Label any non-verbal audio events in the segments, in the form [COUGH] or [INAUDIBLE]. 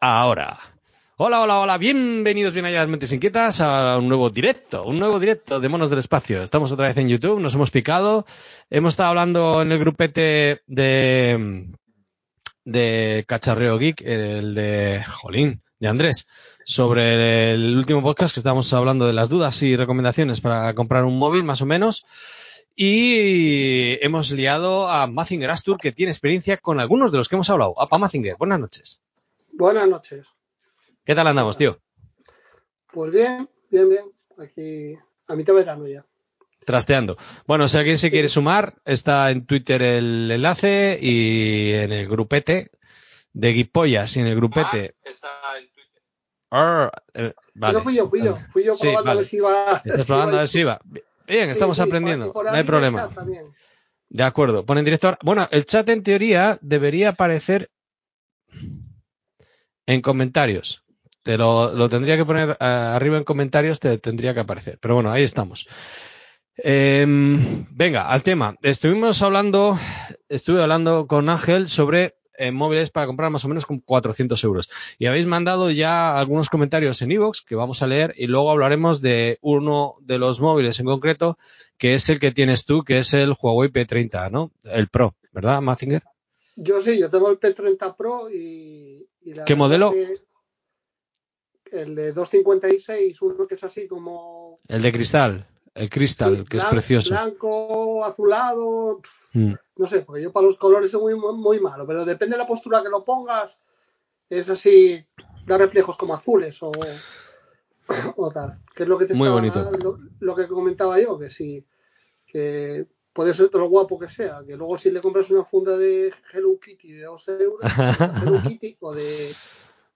Ahora. Hola, hola, hola, bienvenidos bien allá Mentes Inquietas a un nuevo directo, un nuevo directo de Monos del Espacio. Estamos otra vez en YouTube, nos hemos picado, hemos estado hablando en el grupete de, de Cacharreo Geek, el de Jolín, de Andrés, sobre el último podcast que estábamos hablando de las dudas y recomendaciones para comprar un móvil, más o menos. Y hemos liado a Mazinger Astur, que tiene experiencia con algunos de los que hemos hablado. Apa Mazinger, buenas noches. Buenas noches. ¿Qué tal andamos, tío? Pues bien, bien, bien. Aquí a mitad de verano ya. Trasteando. Bueno, si alguien se quiere sumar, está en Twitter el enlace y en el grupete de Guipollas y en el grupete. Ah, está en Twitter. Arr, eh, vale. Fui yo, fui yo. Fui yo Sí, probando a vale. ver si iba. Estás probando a ver si va. Bien, Sí, estamos sí, aprendiendo. no hay problema. De acuerdo. Pon en directo ahora. Bueno, el chat en teoría debería aparecer en comentarios. Te lo, tendría que poner eh, arriba en comentarios, te tendría que aparecer. Pero bueno, ahí estamos. Em, venga, al tema. Estuvimos hablando, estuve hablando con Ángel sobre eh, móviles para comprar más o menos con 400 euros. Y habéis mandado ya algunos comentarios en iVoox que vamos a leer y luego hablaremos de uno de los móviles en concreto, que es el que tienes tú, que es el Huawei P30, ¿no? El Pro, ¿verdad, Mazinger? Yo sí, yo tengo el P30 Pro y. y la ¿Qué modelo? El de 256, uno que es así como. El de cristal, el cristal, que es precioso. Blanco, azulado. Mm. No sé, porque yo para los colores soy muy, muy malo, pero depende de la postura que lo pongas. Es así, da reflejos como azules o, o tal. Que es lo que te Muy estaba- bonito. Lo, lo que comentaba yo, que sí, que puede ser todo lo guapo que sea, que luego si le compras una funda de Hello Kitty de 2 euros, de [LAUGHS] Hello Kitty o de,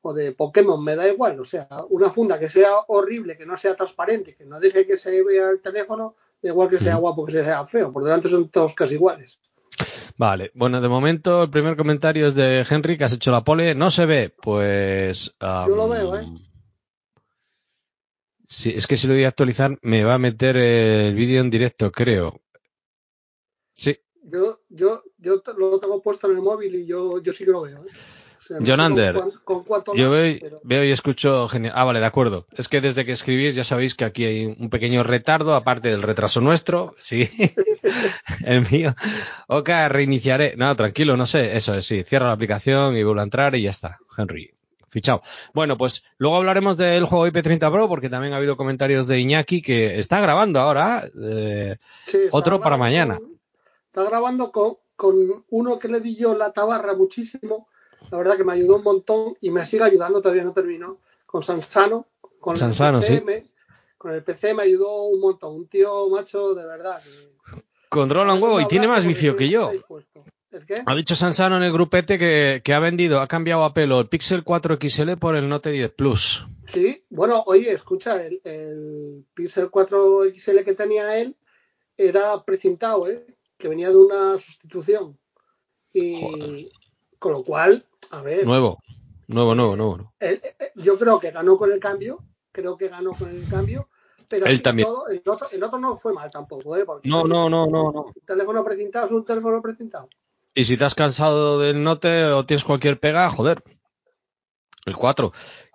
o de Pokémon, me da igual. O sea, una funda que sea horrible, que no sea transparente, que no deje que se vea el teléfono, da igual que sea guapo, que sea feo. Por delante son todos casi iguales. Vale, bueno, de momento el primer comentario es de Henry, que has hecho la pole. No se ve, pues... am, Yo lo veo, ¿eh? Sí, es que si lo voy a actualizar me va a meter el vídeo en directo, creo. Sí, Yo, yo, yo lo tengo puesto en el móvil y yo, yo sí que lo veo. ¿eh? O sea, no John con Ander, Con, cuánto yo veo, pero- veo y escucho genial. Ah, vale, de acuerdo. Es que desde que escribís ya sabéis que aquí hay un pequeño retardo, aparte del retraso nuestro, sí, [LAUGHS] el mío. Ok, reiniciaré. No, tranquilo, no sé, eso es, sí, cierro la aplicación y vuelvo a entrar y ya está, Henry. Fichado. Bueno, pues luego hablaremos del juego IP30 Pro porque también ha habido comentarios de Iñaki que está grabando ahora. eh, Sí, está otro para mañana. con- está grabando con, con uno que le di yo la tabarra muchísimo. La verdad que me ayudó un montón y me sigue ayudando, todavía no terminó. Con Sansano. Con Sansano, el PC, sí. con el PC me ayudó un montón. Un tío macho de verdad. que- controla un huevo y tiene más vicio que yo. ¿El qué? Ha dicho Sansano en el grupete que, que ha vendido, ha cambiado a pelo el Pixel 4 XL por el Note 10 Plus. Sí, bueno, oye, escucha, el, el Pixel 4 XL que tenía él era precintado, ¿eh? Que venía de una sustitución. Y Joder. con lo cual, a ver, Nuevo, nuevo, nuevo, nuevo. él- yo creo que ganó con el cambio, creo que ganó con el cambio, pero Él también. todo, el, otro, el otro no fue mal tampoco, ¿eh? Porque No, no, no, no, no. Un teléfono precintado es un teléfono precintado. Y si te has cansado del Note o tienes cualquier pega, joder. El 4.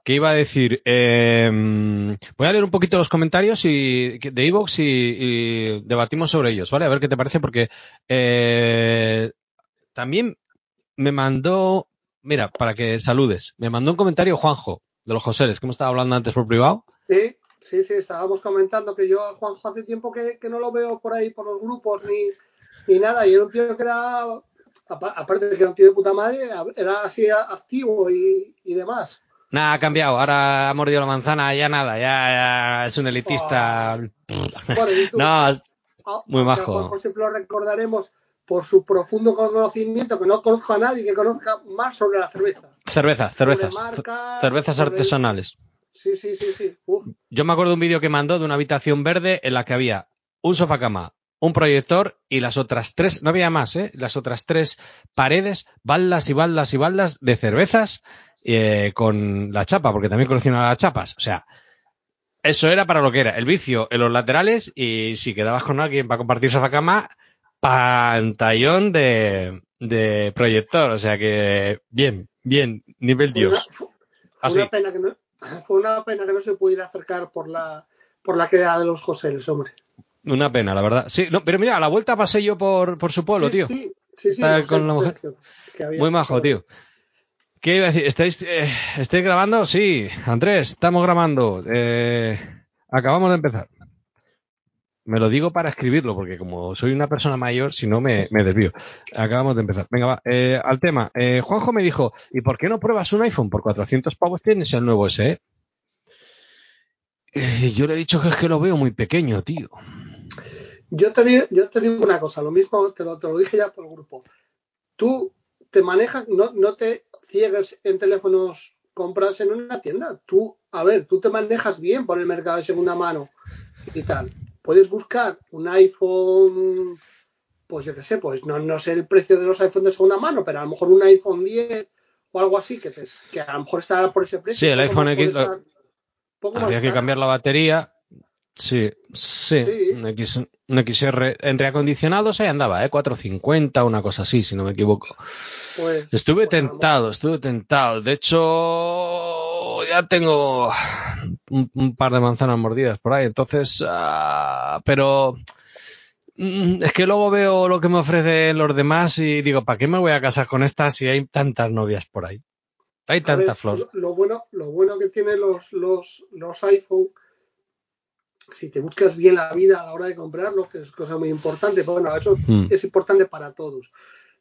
¿Qué iba a decir? Eh, voy a leer un poquito los comentarios y, de Evox y, debatimos sobre ellos, ¿vale? A ver qué te parece, porque eh, también me mandó, mira, para que saludes, me mandó un comentario Juanjo, de los Joseles, que hemos estado hablando antes por privado. Sí, sí, sí, estábamos comentando que yo Juanjo hace tiempo que, que no lo veo por ahí, por los grupos, ni, ni nada, y era un tío que era, apa- aparte de que era un tío de puta madre, era así activo y, y demás. Nada, ha cambiado, ahora ha mordido la manzana, ya nada, ya, ya es un elitista. Bueno, y tú, no, es- muy majo. Juanjo siempre lo recordaremos por su profundo conocimiento, que no conozco a nadie que conozca más sobre la cerveza. cerveza, cervezas. marcas, cervezas artesanales. Sí, sí, sí, sí. Uf, Yo me acuerdo de un vídeo que mandó de una habitación verde en la que había un sofá cama, un proyector y las otras tres, no había más, ¿eh? Las otras tres paredes, baldas y baldas y baldas de cervezas eh, con la chapa, porque también coleccionaba las chapas. O sea, eso era para lo que era. El vicio en los laterales y si quedabas con alguien para compartir sofá cama, pantallón de, de proyector. O sea que, bien, bien, nivel fue una- Dios. fue- una pena que no, [LAUGHS] fue una pena que no se pudiera acercar por la por la queda de los Joseles, hombre. Una pena, la verdad. Sí, no, pero mira, a la vuelta pasé yo por, por su pueblo, sí, tío. Sí, sí, sí, sé, con la lo sé, mujer. que- que había- Muy majo, tío. ¿Qué iba a decir? ¿Estáis, eh, ¿estáis grabando? Sí, Andrés, estamos grabando. Eh, acabamos de empezar. Me lo digo para escribirlo, porque como soy una persona mayor, si no me, me desvío. Acabamos de empezar. Venga, va. eh, al tema. Juanjo me dijo, ¿y por qué no pruebas un iPhone? Por 400 pavos tienes el nuevo SE. Yo le he dicho que es que lo veo muy pequeño, tío. Yo te, digo, yo te digo una cosa, lo mismo te lo, te lo dije ya por el grupo. Tú te manejas, no, no te ciegues en teléfonos compras en una tienda. Tú, a ver, tú te manejas bien por el mercado de segunda mano y tal. Puedes buscar un iPhone, pues yo qué sé, pues no, no sé el precio de los iPhones de segunda mano, pero a lo mejor un iPhone 10 o algo así que, te, que a lo mejor estará por ese precio. Sí, el iPhone X lo- estar- más Habría que cambiar la batería. Sí, sí, Sí. Un, X, un XR entre acondicionados ahí andaba, ¿eh? 450, una cosa así, si no me equivoco. Pues, Estuve pues tentado, estuve tentado. De hecho, ya tengo un, un par de manzanas mordidas por ahí, entonces, ah, pero mm, es que luego veo lo que me ofrecen los demás y digo, ¿para qué me voy a casar con estas si hay tantas novias por ahí? Hay tanta ver, flor. Lo, lo bueno, lo bueno que tienen los, los, los iPhone, si te buscas bien la vida a la hora de comprarlo, que es cosa muy importante, pero bueno, eso Mm. es importante para todos.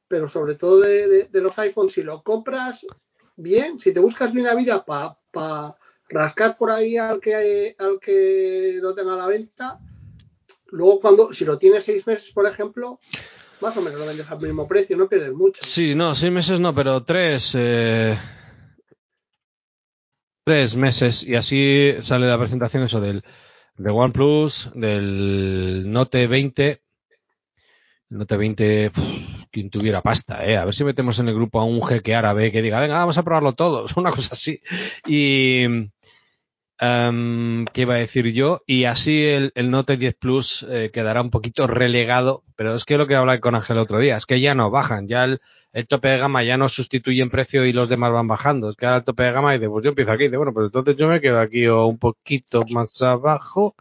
Pero sobre todo de, de- de los iPhones, si lo compras bien, si te buscas bien la vida para rascar por ahí al que, al que lo tenga a la venta, luego cuando, si lo tienes seis meses, por ejemplo, más o menos lo vendes al mismo precio, no pierdes mucho. Sí, no, seis meses no, pero tres. eh, tres meses. Y así sale la presentación eso del de OnePlus, del Note 20. El Note 20, pff, quien tuviera pasta, ¿eh? A ver si metemos en el grupo a un jeque árabe que diga, venga, vamos a probarlo todos, [LAUGHS] una cosa así. Y, em, ¿qué iba a decir yo? Y así el, el Note 10 Plus eh, quedará un poquito relegado, pero es que lo que hablaba con Ángel el otro día, es que ya no bajan, ya el, el tope de gama ya no sustituye en precio y los demás van bajando. Es que ahora el tope de gama dice, pues yo empiezo aquí, dice, bueno, pues entonces yo me quedo aquí o un poquito más abajo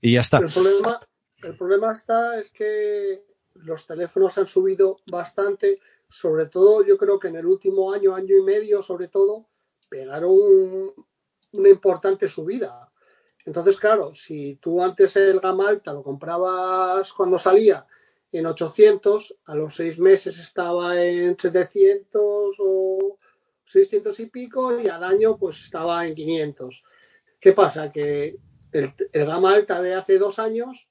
y ya está. El problema, el problema está es que los teléfonos han subido bastante, sobre todo yo creo que en el último año, año y medio, sobre todo, pegaron un- una importante subida. Entonces, claro, si tú antes el gama alta lo comprabas cuando salía en 800, a los seis meses estaba en 700 o 600 y pico y al año pues estaba en 500. ¿Qué pasa? Que el, el gama alta de hace dos años,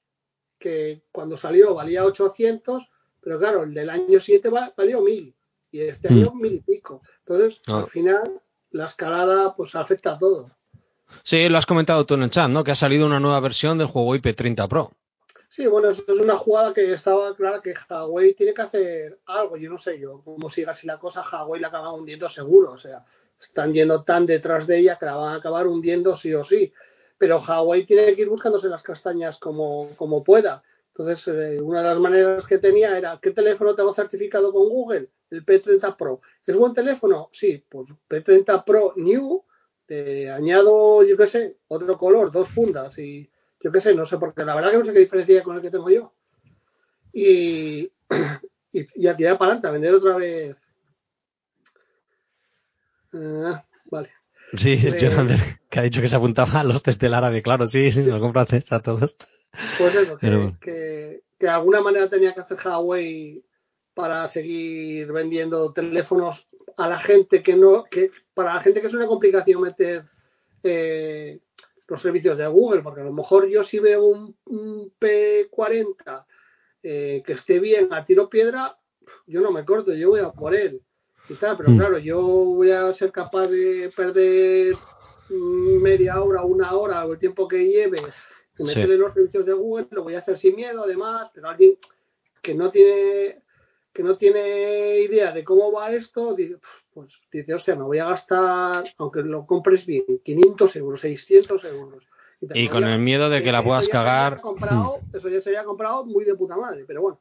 que cuando salió valía 800, pero claro, el del año siguiente va- valió 1000 y este Mm. año 1000 y pico. Entonces, Ah. al final, la escalada pues afecta a todo. Sí, lo has comentado tú en el chat, ¿no? Que ha salido una nueva versión del juego IP30 Pro. Sí, bueno, eso es una jugada que estaba clara que Huawei tiene que hacer algo. Yo no sé yo cómo siga así la cosa, Huawei la acaba hundiendo seguro. O sea, están yendo tan detrás de ella que la van a acabar hundiendo sí o sí. Pero Huawei tiene que ir buscándose las castañas como, como pueda. Entonces, eh, una de las maneras que tenía era, ¿qué teléfono tengo certificado con Google? El P30 Pro. ¿Es buen teléfono? Sí, pues P30 Pro New, eh, añado, yo qué sé, otro color, dos fundas y yo qué sé, no sé, porque la verdad que no sé qué diferencia con el que tengo yo. Y, [CLEARS THROAT] y, y a tirar para adelante, a vender otra vez. Ah, vale. Sí, [LAUGHS] Pues- Jonathan, que ha dicho que se apuntaba a los test del árabe, claro, sí, sí, nos compra test a todos. Pues eso, que, Pero que, que de alguna manera tenía que hacer Huawei para seguir vendiendo teléfonos a la gente que no, que para la gente que es una complicación meter eh, los servicios de Google, porque a lo mejor yo si veo un, un P40 eh, que esté bien a tiro piedra, yo no me corto, yo voy a por él. y tal, pero Mm. claro, yo voy a ser capaz de perder mm, media hora, una hora, o el tiempo que lleve, Sí. meterle los servicios de Google, lo voy a hacer sin miedo, además, pero alguien que no tiene que no tiene idea de cómo va esto, dice, pues dice, hostia, me voy a gastar, aunque lo compres bien, 500 euros, 600 euros. Y con a- el miedo de que la puedas cagar. comprado- [LAUGHS] eso ya sería comprado muy de puta madre, pero bueno.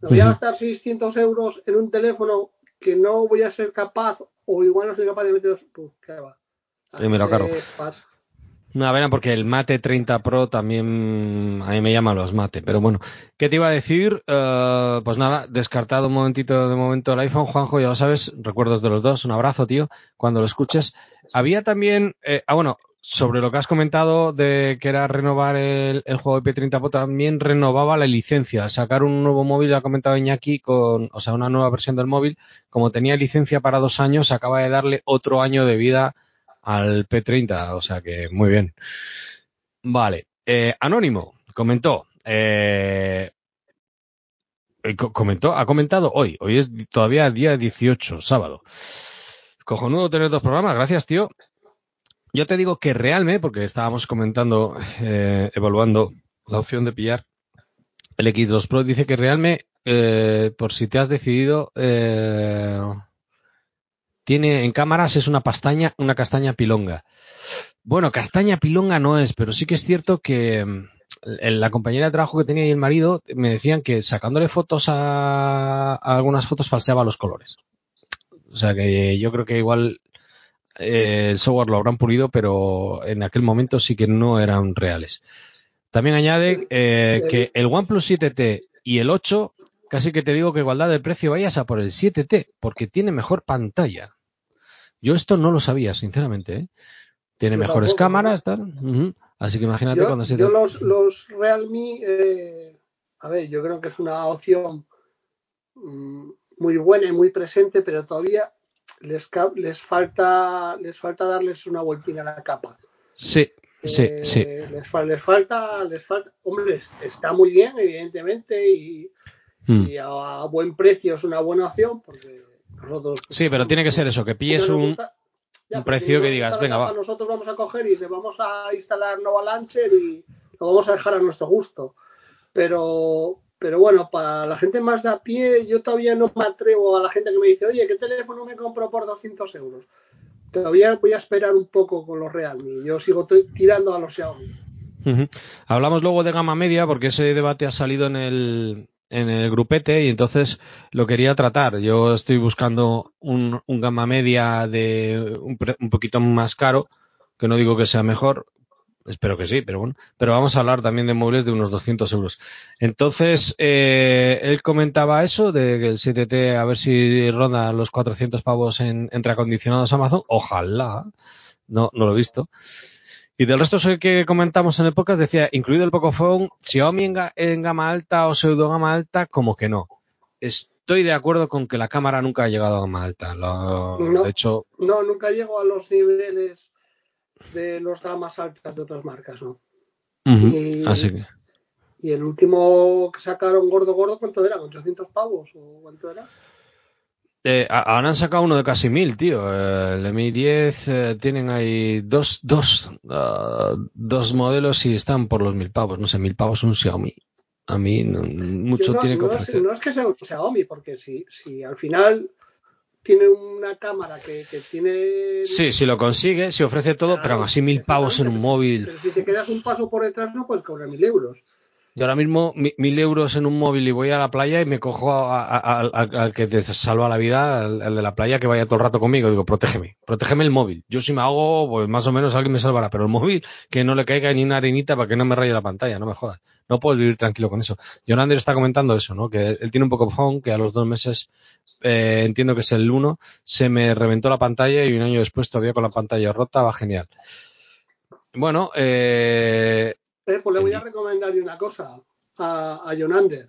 Me voy a gastar 600 euros en un teléfono que no voy a ser capaz, o igual no soy capaz de meter. Pues, ¿qué va? Y me lo cargo. Una pena porque el Mate 30 Pro también a mí me llama los Mate. Pero bueno, ¿qué te iba a decir? Eh, pues nada, descartado un momentito de momento el iPhone, Juanjo, ya lo sabes, recuerdos de los dos, un abrazo, tío, cuando lo escuches. Había también, eh, ah, bueno, sobre lo que has comentado de que era renovar el, el juego de P30 Pro, también renovaba la licencia. Sacar un nuevo móvil, ha comentado Iñaki, con, o sea, una nueva versión del móvil, como tenía licencia para dos años, acaba de darle otro año de vida al P30, o sea que muy bien. Vale, eh, Anónimo comentó, eh, eh, co- comentó, ha comentado hoy, hoy es todavía día 18, sábado. Cojonudo tener dos programas, gracias tío. Yo te digo que realmente, porque estábamos comentando, eh, evaluando la opción de pillar el X2 Pro, dice que realmente, eh, por si te has decidido, eh, tiene en cámaras es una pastaña, una castaña pilonga. Bueno, castaña pilonga no es, pero sí que es cierto que mm, la compañera de trabajo que tenía y el marido me decían que sacándole fotos a, a algunas fotos falseaba los colores. O sea que yo creo que igual eh, el software lo habrán pulido, pero en aquel momento sí que no eran reales. También añade eh, que el OnePlus 7T y el 8, casi que te digo que igualdad de precio vayas a por el 7T, porque tiene mejor pantalla. Yo esto no lo sabía, sinceramente. ¿eh? Tiene Yo mejores tampoco, cámaras, tal. Así que imagínate Yo, cuando se yo te... los, los Realme, eh, a ver, yo creo que es una opción mm, muy buena y muy presente, pero todavía les, les falta les falta darles una vueltina a la capa. Sí, sí, Eh, sí. Les, les falta, les falta, hombre, es- está muy bien, evidentemente, y, Mm. y a, a buen precio es una buena opción, porque nosotros. Sí, pero tiene que ser eso, que pilles no un... gusta- ya, un pues precio que digas, venga, va. Nosotros vamos a coger y le vamos a instalar Nova Launcher y lo vamos a dejar a nuestro gusto. Pero, pero bueno, para la gente más de a pie, yo todavía no me atrevo a la gente que me dice, oye, ¿qué teléfono me compro por 200 euros? Todavía voy a esperar un poco con los Realme. Yo sigo tirando a los Xiaomi. Hablamos luego de gama media porque ese debate ha salido en el, en el grupete y entonces lo quería tratar. Yo estoy buscando un, gama media de un, un poquito más caro, que no digo que sea mejor, espero que sí, pero bueno. Pero vamos a hablar también de móviles de unos 200 euros. Entonces, eh, él comentaba eso de que el 7T a ver si ronda los 400 pavos en, en reacondicionados Amazon. Ojalá. No, no lo he visto. Y del resto que comentamos en el podcast, decía, incluido el Pocophone, Xiaomi en, ga- en gama alta o pseudo gama alta, como que no. Estoy de acuerdo con que la cámara nunca ha llegado a gama alta. Lo- No. De hecho, No, nunca llego a los niveles de los gamas altas de otras marcas, ¿no? Y- así que. Y el último que sacaron gordo gordo, ¿cuánto era? ¿800 pavos? ¿O cuánto era? Eh, ahora han sacado uno de casi mil, tío. Eh, el Mi 10 eh, tienen ahí dos, dos, ah, dos modelos y están por los mil pavos. No sé, mil pavos un Xiaomi. A mí no- mucho no, tiene que no es, ofrecer. no es que sea un Xiaomi, porque si, si al final tiene una cámara que, que tiene... Sí, si lo consigue, si ofrece todo, pero aún así mil pavos en un móvil. Pero si te quedas un paso por detrás no puedes cobrar mil euros. Yo ahora mismo mi- mil euros en un móvil y voy a la playa y me cojo al- que te salva la vida, al, de la playa que vaya todo el rato conmigo. Digo, protégeme, protégeme el móvil. Yo si me hago, pues más o menos alguien me salvará, pero el móvil que no le caiga ni una arenita para que no me raye la pantalla, no me jodas. No puedes vivir tranquilo con eso. Jonander está comentando eso, ¿no? Que él tiene un poco phone, que a los dos meses, eh, entiendo que es el uno, se me reventó la pantalla y un año después todavía con la pantalla rota va genial. Bueno, eh, Eh, pues le voy a recomendar una cosa a, a Jonander.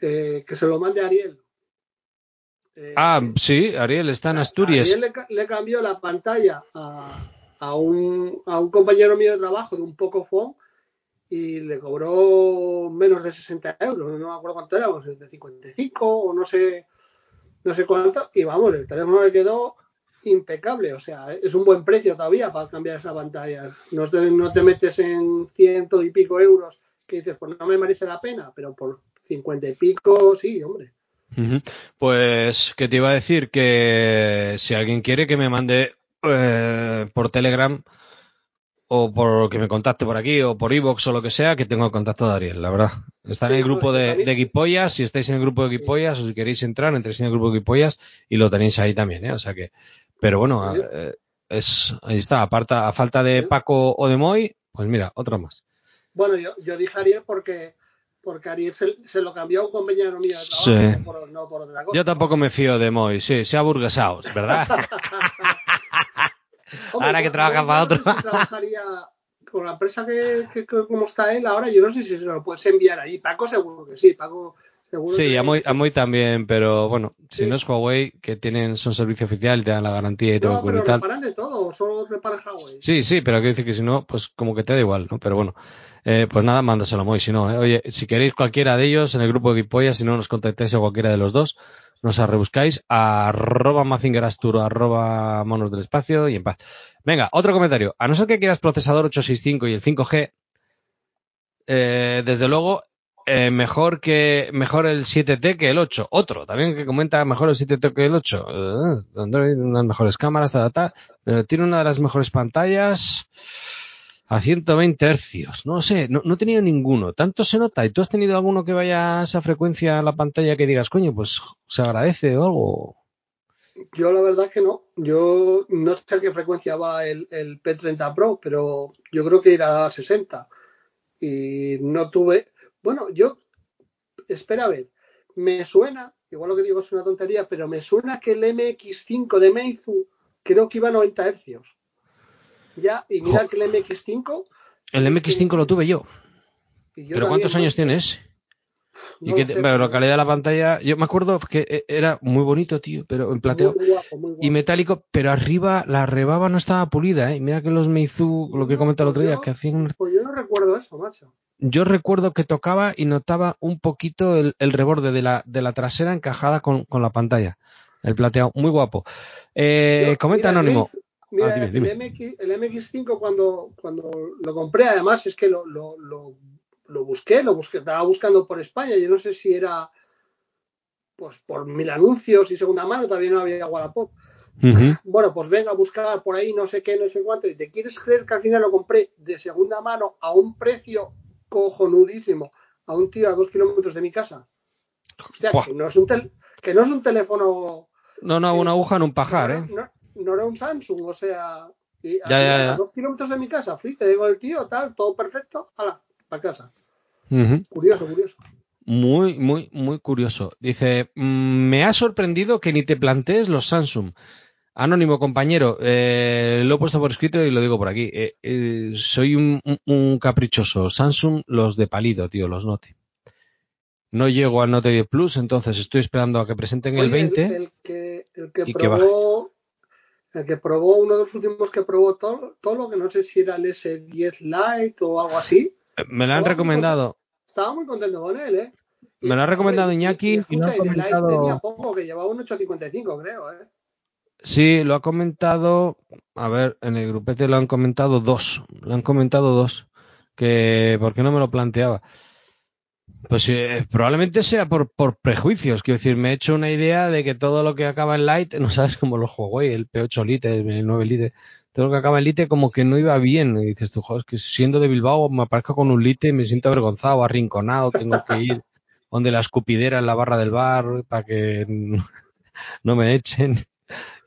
Eh, que se lo mande a Ariel. Eh, ah, sí, Ariel está en Asturias. Ariel le, ca- le cambió la pantalla a, a un, a un compañero mío de trabajo de un poco phone y le cobró menos de 60 euros, no me acuerdo cuánto era, de 55 o no sé, no sé cuánto, y vamos, el teléfono le quedó impecable, o sea, es un buen precio todavía para cambiar esa pantalla. No te, no te metes en ciento y pico euros que dices, pues no me merece la pena, pero por cincuenta y pico, sí, hombre. Pues que te iba a decir que si alguien quiere que me mande eh, por Telegram o por que me contacte por aquí o por iBox o lo que sea, que tengo el contacto de Ariel, la verdad. Está en el grupo de, de Guipollas, si estáis en el grupo de Guipollas o si queréis entrar, entréis en el grupo de Guipollas y lo tenéis ahí también, ¿eh? O sea que, pero bueno, eh, es, ahí está, aparta, a falta de Paco o de Moy, pues mira, otro más. Bueno, yo, yo dije Ariel porque porque Ariel se, lo cambió a un compañero mío de trabajo, no, por, otra cosa. Yo tampoco me fío de Moy, sí, se ha burguesado, ¿verdad? [LAUGHS] [LAUGHS] ahora que trabaja para otro. Si trabajaría con la empresa que, que, como está él ahora, yo no sé si se lo puedes enviar allí. Paco seguro que sí, Paco seguro Sí, a Moy, también, pero bueno, si no es Huawei, que tienen son servicio oficial y te dan la garantía y todo. No, pero y tal. reparan de todo, solo reparan Huawei. Sí, sí, pero quiero decir que si no, pues como que te da igual, ¿no? Pero bueno. Eh, pues nada, mándaselo a Moy. Si no, eh. oye, si queréis cualquiera de ellos en el grupo de Guipolla, si no nos contactáis a cualquiera de los dos, nos rebuscáis a arroba mazingerastur, arroba monos del espacio y en paz. Venga, otro comentario. A no ser que quieras procesador 865 y el 5G, eh, desde luego, eh, mejor que mejor el 7T que el 8. Otro, también que comenta mejor el 7T que el 8. Uh, unas mejores cámaras, ta, ta, pero tiene una de las mejores pantallas a 120 hercios. No sé, no, no, he tenido ninguno. Tanto se nota. ¿Y tú has tenido alguno que vaya a esa frecuencia a la pantalla que digas, coño, pues se agradece o algo? Yo la verdad que no. Yo no sé a qué frecuencia va el, el P30 Pro, pero yo creo que irá a 60. Y no tuve. Bueno, yo. Espera a ver. Me suena, igual lo que digo es una tontería, pero me suena que el MX5 de Meizu creo que iba a 90 hercios. Ya, y mira que el MX5. El MX5 lo tuve yo. ¿Pero cuántos años tienes? Y que, pero la calidad de la pantalla, yo me acuerdo que e, era muy bonito, tío, pero en plateado y metálico, pero arriba la rebaba no estaba pulida, ¿eh? Mira que los Meizu, lo que he comentado el otro día, pues que hacían. Pues yo no recuerdo eso, macho. Yo recuerdo que tocaba y notaba un poquito el, el reborde de la, de la trasera encajada con, con la pantalla. El plateado, muy guapo. Eh, comenta Anónimo. Mira, ah, El, MX, el, MX5 cuando, cuando lo compré, además es que lo, lo, lo, busqué, lo busqué, estaba buscando por España, yo no sé si era pues por mil anuncios y segunda mano, todavía no había Wallapop. [CLEARS THROAT] Bueno, pues venga a buscar por ahí no sé qué, no sé cuánto, y te quieres creer que al final lo compré de segunda mano a un precio cojonudísimo a un tío a dos kilómetros de mi casa. O sea, que no, es un que no es un teléfono. No, no, una aguja en un pajar, ¿eh? no era un Samsung, o sea, a, dos kilómetros de mi casa fui, te digo el tío, tal, todo perfecto, hala, para casa. Curioso, curioso. Muy, muy, muy curioso. Dice, mm, me ha sorprendido que ni te plantees los Samsung. Anónimo compañero, eh, lo he puesto por escrito y lo digo por aquí. Eh, eh, soy un, un, caprichoso. Samsung, los de palido, tío, los Note. No llego al Note 10 Plus, entonces estoy esperando a que presenten el 20. El, que, el que probó, el que probó, uno de los últimos que probó todo, todo lo que no sé si era el S10 Lite o algo así. Me lo han recomendado. estaba muy contento con él, ¿eh? me lo ha recomendado Iñaki. Y, no ha comentado... tenía poco, que llevaba un 855, creo, ¿eh? Sí, lo ha comentado. A ver, en el grupete lo han comentado dos. Lo han comentado dos. Que, ¿por qué no me lo planteaba? Pues eh, probablemente sea por, por prejuicios. Quiero decir, me he hecho una idea de que todo lo que acaba en Light, [LAUGHS] no sabes como los Huawei, el P8 Lite, el 9 Lite, lo que acaba en Lite como que no iba bien. Y dices tú, joder, que siendo de Bilbao me aparezco con un Lite y me siento avergonzado, arrinconado, tengo que ir donde la escupidera en la barra del bar para que [LAUGHS] no me echen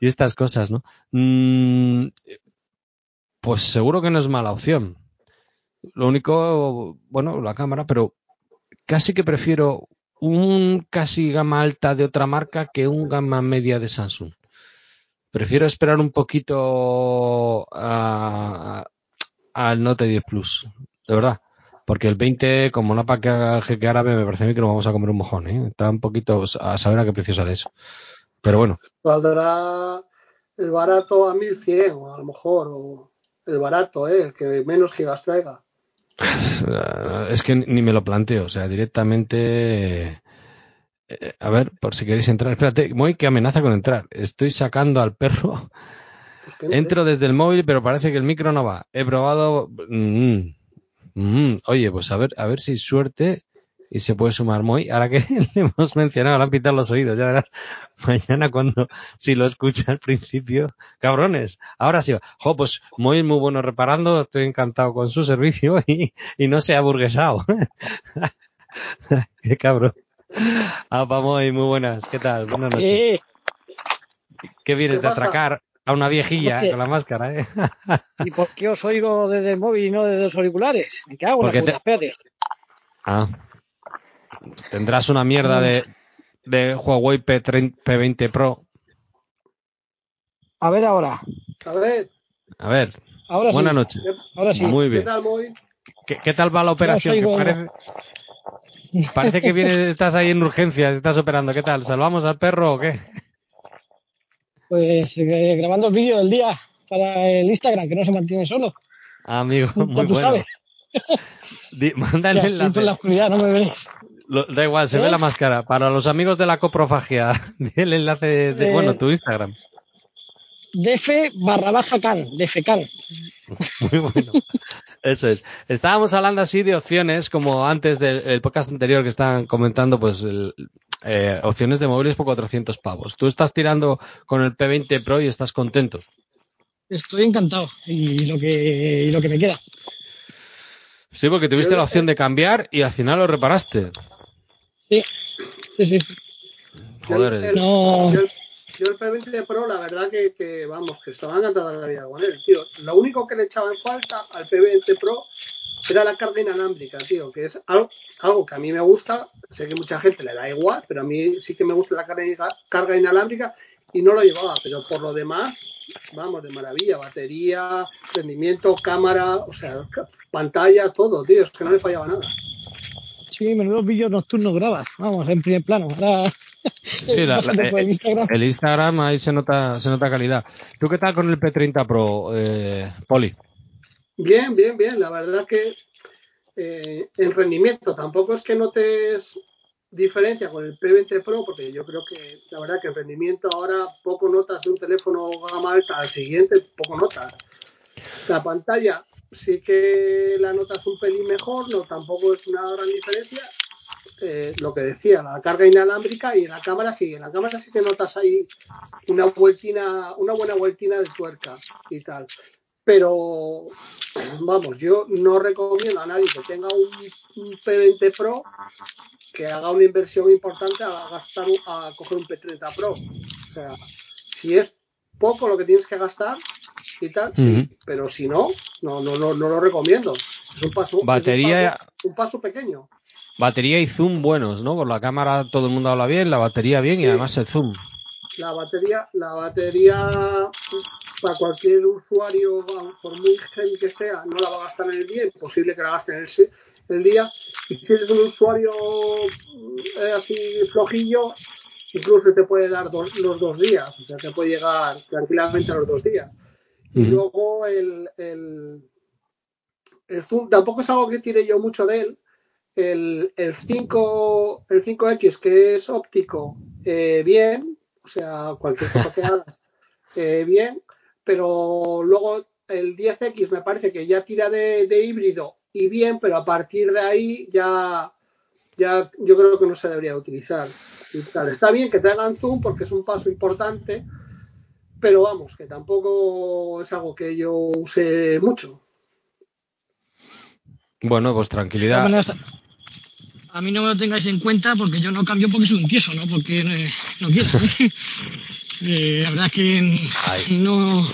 y estas cosas, ¿no? Mm, pues seguro que no es mala opción. Lo único, bueno, la cámara, pero casi que prefiero un casi gama alta de otra marca que un gama media de Samsung. Prefiero esperar un poquito al Note 10 Plus, de verdad. Porque el 20, como no para que árabe, me parece a mí que nos vamos a comer un mojón. ¿eh? Está un poquito a saber a qué precio sale eso. Pero bueno. Valdrá el barato a 1100, o a lo mejor, o el barato, ¿eh? el que menos gigas traiga. [LAUGHS] Es que ni me lo planteo, o sea, directamente Eh, a ver, por si queréis entrar. Espérate, Moy, que amenaza con entrar. Estoy sacando al perro. Entro desde el móvil, pero parece que el micro no va. He probado. mm, mm. Oye, pues a ver, a ver si suerte y se puede sumar Moy. Ahora que [LAUGHS] le hemos mencionado, le han pitado los oídos. Ya verás [LAUGHS] mañana cuando, si lo escucha al principio. Cabrones, ahora sí va. Jo, pues Moy es muy bueno reparando. Estoy encantado con su servicio [LAUGHS] y, y no se ha burguesado. Qué cabrón. [LAUGHS] Ah, vamos, muy buenas. ¿Qué tal? Buenas noches. Eh, ¿Qué vienes ¿Qué de atracar a una viejilla con la máscara, eh? [LAUGHS] ¿Y por qué os oigo desde el móvil y no desde los auriculares? Me cago en la puta. Ah. Tendrás una mierda de, de Huawei P30, P20 Pro. A ver ahora. A ver, A ver, Ahora buenas sí. noches. ¿qué, Ahora sí. Muy qué bien. tal, Moy? ¿Qué, qué tal va la operación? oigo. Que parece, parece que vienes, estás ahí en urgencias, estás operando. ¿Qué tal? ¿Salvamos al perro o qué? Pues eh, grabando el vídeo del día para el Instagram, que no se mantiene solo. Amigo, [LAUGHS] Ya muy tú bueno. sabes. Di- manda el Ya estoy por la enlace. oscuridad, no me veréis. Lo- da igual, se ¿Eh? ve la máscara. Para los amigos de la coprofagia, [LAUGHS] el enlace de, de- Eh, bueno, tu Instagram. Df barra baja can, Df can. [LAUGHS] Muy bueno. Eso es. Estábamos hablando así de opciones, como antes del el podcast anterior que estaban comentando, pues el- eh, opciones de móviles por 400 pavos. Tú estás tirando con el P20 Pro y estás contento. Estoy encantado. Y lo que, y lo que me queda. Sí, porque tuviste Yo- la opción de cambiar y al final lo reparaste. Sí, sí, sí. Joder, El- el- No. Yo, el- yo el P20 Pro, la verdad que, que, vamos, que estaba encantado de la vida con él, tío. Lo único que le echaba en falta al P20 Pro era la carga inalámbrica, tío, que es algo, algo que a mí me gusta. Sé que mucha gente le da igual, pero a mí sí que me gusta la carga, carga inalámbrica y no lo llevaba. Pero por lo demás, vamos, de maravilla. Batería, rendimiento, cámara, o sea, pantalla, todo, tío. Es que no le fallaba nada. Sí, menudos vídeos nocturnos grabas. Vamos, en primer plano. Ahora. Sí, la- pásate la- por el Instagram. el Instagram ahí se nota, se nota calidad. ¿Tú qué tal con el P30 Pro, eh, Poli? Bien, bien, bien. La verdad que eh, en rendimiento tampoco es que notes diferencia con el P20 Pro, porque yo creo que la verdad que en rendimiento ahora poco notas de un teléfono gama alta al siguiente, poco notas. La pantalla sí que la notas un pelín mejor, no tampoco es una gran diferencia. Eh, lo que decía, la carga inalámbrica y en la cámara sí, en la cámara sí que notas ahí una vueltina, una buena vueltina de tuerca y tal. Pero vamos, yo no recomiendo a nadie que tenga un, un P20 Pro que haga una inversión importante a gastar a coger un P30 Pro. O sea, si es poco lo que tienes que gastar y tal, sí, pero si no, no, no, no, no lo recomiendo. Es un paso, es un paso- un paso pequeño. Batería y zoom buenos, ¿no? Por la cámara todo el mundo habla bien, la batería bien y además el zoom. La batería, la batería para cualquier usuario, por muy heavy que sea, no la va a gastar en el día, imposible que la gaste en el, el día. Y si eres un usuario eh, así flojillo, incluso te puede dar dos- los dos días, o sea, te puede llegar tranquilamente a los dos días. Y luego el, el, el zoom, tampoco es algo que tire yo mucho de él. El, el 5, el 5X, que es óptico, eh, bien, o sea, cualquier cosa que hagas, [LAUGHS] eh, bien, pero luego el 10X me parece que ya tira de, de híbrido y bien, pero a partir de ahí ya, ya yo creo que no se debería utilizar. Y tal. Está bien que traigan zoom porque es un paso importante, pero vamos, que tampoco es algo que yo use mucho. Bueno, pues tranquilidad. A mí no me lo tengáis en cuenta porque yo no cambio porque soy un tieso, no porque eh, no quiero. [LAUGHS] Eh, la verdad es que no,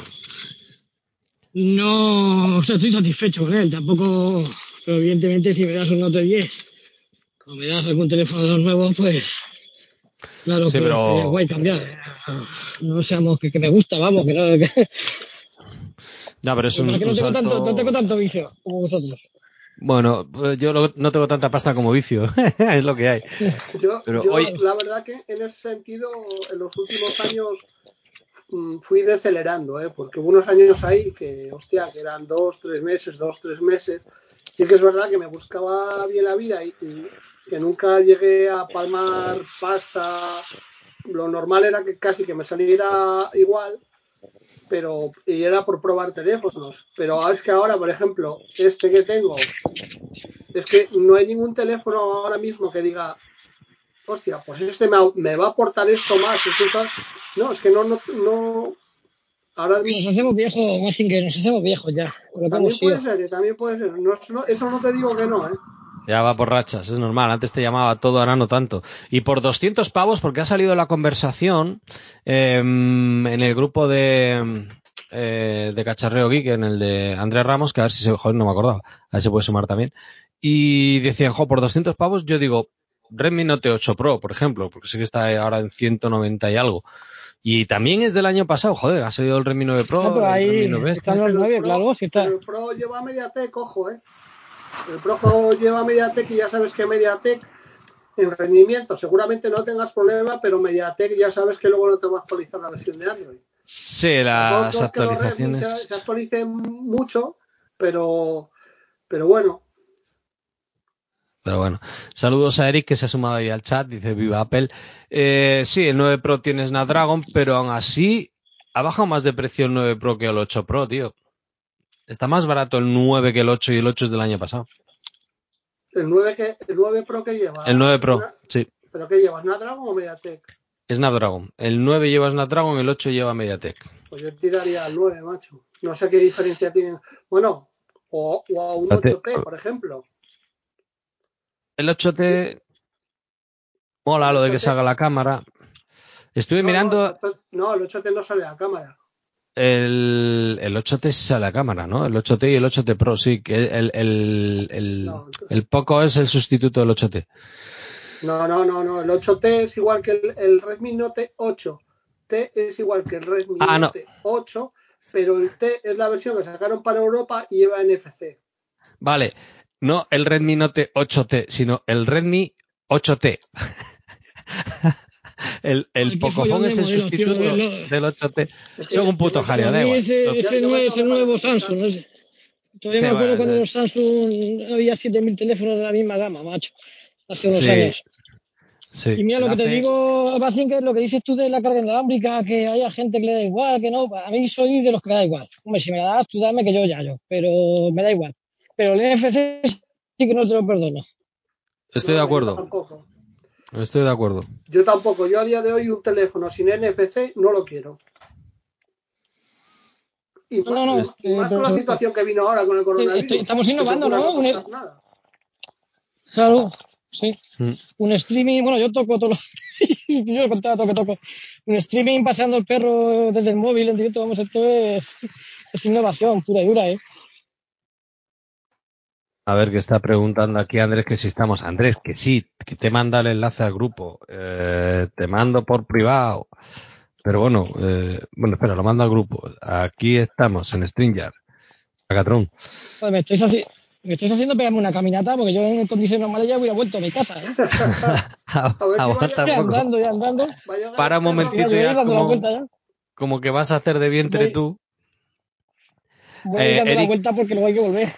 no, o sea, estoy satisfecho con él. Tampoco, pero evidentemente si me das un Note 10 o me das algún teléfono de los nuevos, pues claro Sí, que pero- estaría guay cambiar. No seamos que, que me gusta, vamos, que no. Que, No, pero es un, que es tengo tanto, no tengo tanto vicio como vosotros. Bueno, pues yo lo- no tengo tanta pasta como vicio, [LAUGHS] es lo que hay. Yo, Pero yo, hoy- la verdad que en ese sentido, en los últimos años mm, fui decelerando, ¿eh? porque hubo unos años ahí que, hostia, que eran dos, tres meses, dos, tres meses, sí que es verdad que me buscaba bien la vida y, y que nunca llegué a palmar pasta. Lo normal era que casi que me saliera igual, pero y era por probar teléfonos. Pero es que ahora, por ejemplo, este que tengo, es que no hay ningún teléfono ahora mismo que diga, hostia, pues este me, me va a aportar esto más. No, es que no, no, no. Ahora Nos hacemos viejos, Mazinger, nos hacemos viejos ya. que también puede ser, que también puede ser. No, no- eso no te digo que no, ¿eh? Ya va por rachas, es normal. Antes te llamaba todo, ahora no tanto. Y por 200 pavos, porque ha salido la conversación eh, en el grupo de, eh, de Cacharreo Geek, en el de Andrés Ramos, que a ver si se, joder, no me acordaba, a ver si puede sumar también. Y decían, jo, por 200 pavos, yo digo, Redmi Note 8 Pro, por ejemplo, porque sé que está ahora en 190 y algo. Y también es del año pasado, joder, ha salido el Redmi 9 Pro, No, pero el ahí Redmi 9 están los Pero el nueve, Pro- claro, sí está. pero el Pro lleva Mediatek, ojo, ¿eh? El Pro lleva Mediatek y ya sabes que Mediatek en rendimiento seguramente no tengas problema, pero Mediatek ya sabes que luego no te va a actualizar la versión de Android. Sí, las Tampoco es que los Redmi se, actualizaciones. se actualicen mucho, pero, pero bueno, Pero bueno, saludos a Eric que se ha sumado ahí al chat, dice viva Apple. Eh, sí, el 9 Pro tiene Snapdragon, pero aún así ha bajado más de precio el 9 Pro que el 8 Pro, tío. Está más barato el 9 que el 8 y el 8 es del año pasado. el 9, que, el 9 Pro que lleva. El 9 Pro, sí, ¿Pero qué lleva? ¿Snapdragon o Mediatek? Snapdragon. El 9 lleva Snapdragon, el 8 lleva MediaTek. Pues yo tiraría al 9, macho. No sé qué diferencia tienen. Bueno, o, o a un Fíjate. 8T, por ejemplo. El 8T mola lo de que 8T. salga la cámara. Estuve No, mirando No, el 8 no, el 8T no sale a la cámara. El, el 8T sale la cámara, ¿no? El 8T y el 8T Pro, sí, que el, el, el, No. el Poco es el sustituto del 8T. No, no, no, no. El 8T es igual que el, el Redmi Note 8. T es igual que el Redmi Ah, no. Note 8, pero el T es la versión que sacaron para Europa y lleva NFC. Vale, no el Redmi Note 8T, sino el Redmi 8T. [LAUGHS] el el es el modelos, tío, sustituto verlo. del 8T. Es que Son un puto jaleo, da igual. ese, Lo- ese, nuevo, ese nuevo Samsung, no sé. Todavía Sí, me acuerdo bueno, cuando ya- los Samsung había 7.000 teléfonos de la misma gama, macho. Hace unos Sí, años. Sí, Y mira lo que te digo, Bacin, que es lo que dices tú de la carga inalámbrica, que haya gente que le da igual, que no. A mí soy de los que me da igual. Hombre, si me la das, tú dame que yo ya yo. Pero me da igual. Pero el NFC sí que no te lo perdono. Estoy de acuerdo. Estoy de acuerdo. Yo tampoco. Yo a día de hoy un teléfono sin NFC no lo quiero. Y, No, no, no, más, y más eh, con la situación que vino ahora con el coronavirus. estoy- estamos innovando, ¿no? Un- nada. Claro, sí. Mm. Un streaming, bueno, yo toco todo lo... [LAUGHS] Sí, sí, yo contaba que toco. Un streaming paseando el perro desde el móvil en directo, vamos, esto es, es innovación pura y dura, ¿eh? A ver, que está preguntando aquí Andrés que si estamos. Andrés, que sí, que te manda el enlace al grupo. Eh, te mando por privado. Pero bueno, eh, bueno, espera, lo mando al grupo. Aquí estamos, en Stringer. Agatrón. Joder, me estáis, haci- me estáis haciendo pegarme una caminata porque yo en condiciones normales ya hubiera vuelto a mi casa, ¿eh? Aguanta vaya- Ya andando, ya andando. A Para un momentito. Ya, como- vuelta ya. Como que vas a hacer de vientre Voy- tú. Voy Eh, dando la vuelta porque luego hay que volver.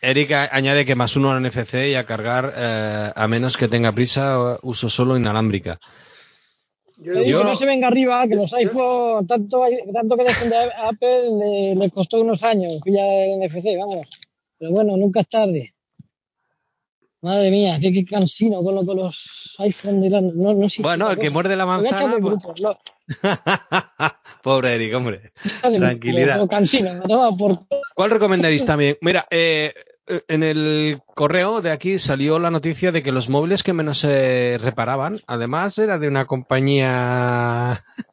Eric añade que más uno al NFC y a cargar, eh, a menos que tenga prisa, uso solo inalámbrica. Yo, Yo- que no se venga arriba, que los iPhone, tanto, tanto que dejen de Apple, le, le costó unos años pillar el NFC, vamos. Pero bueno, nunca es tarde. Madre mía, qué, qué cansino con, lo, con los iPhone de la, no, no Bueno, el que cosa. muerde la manzana. pues- grupo, no, [LAUGHS] Pobre Eric, hombre. Tranquilidad. cansino, me por ¿Cuál recomendaréis también? Mira, eh, eh, en el correo de aquí salió la noticia de que los móviles que menos se reparaban, además era de una compañía... [LAUGHS]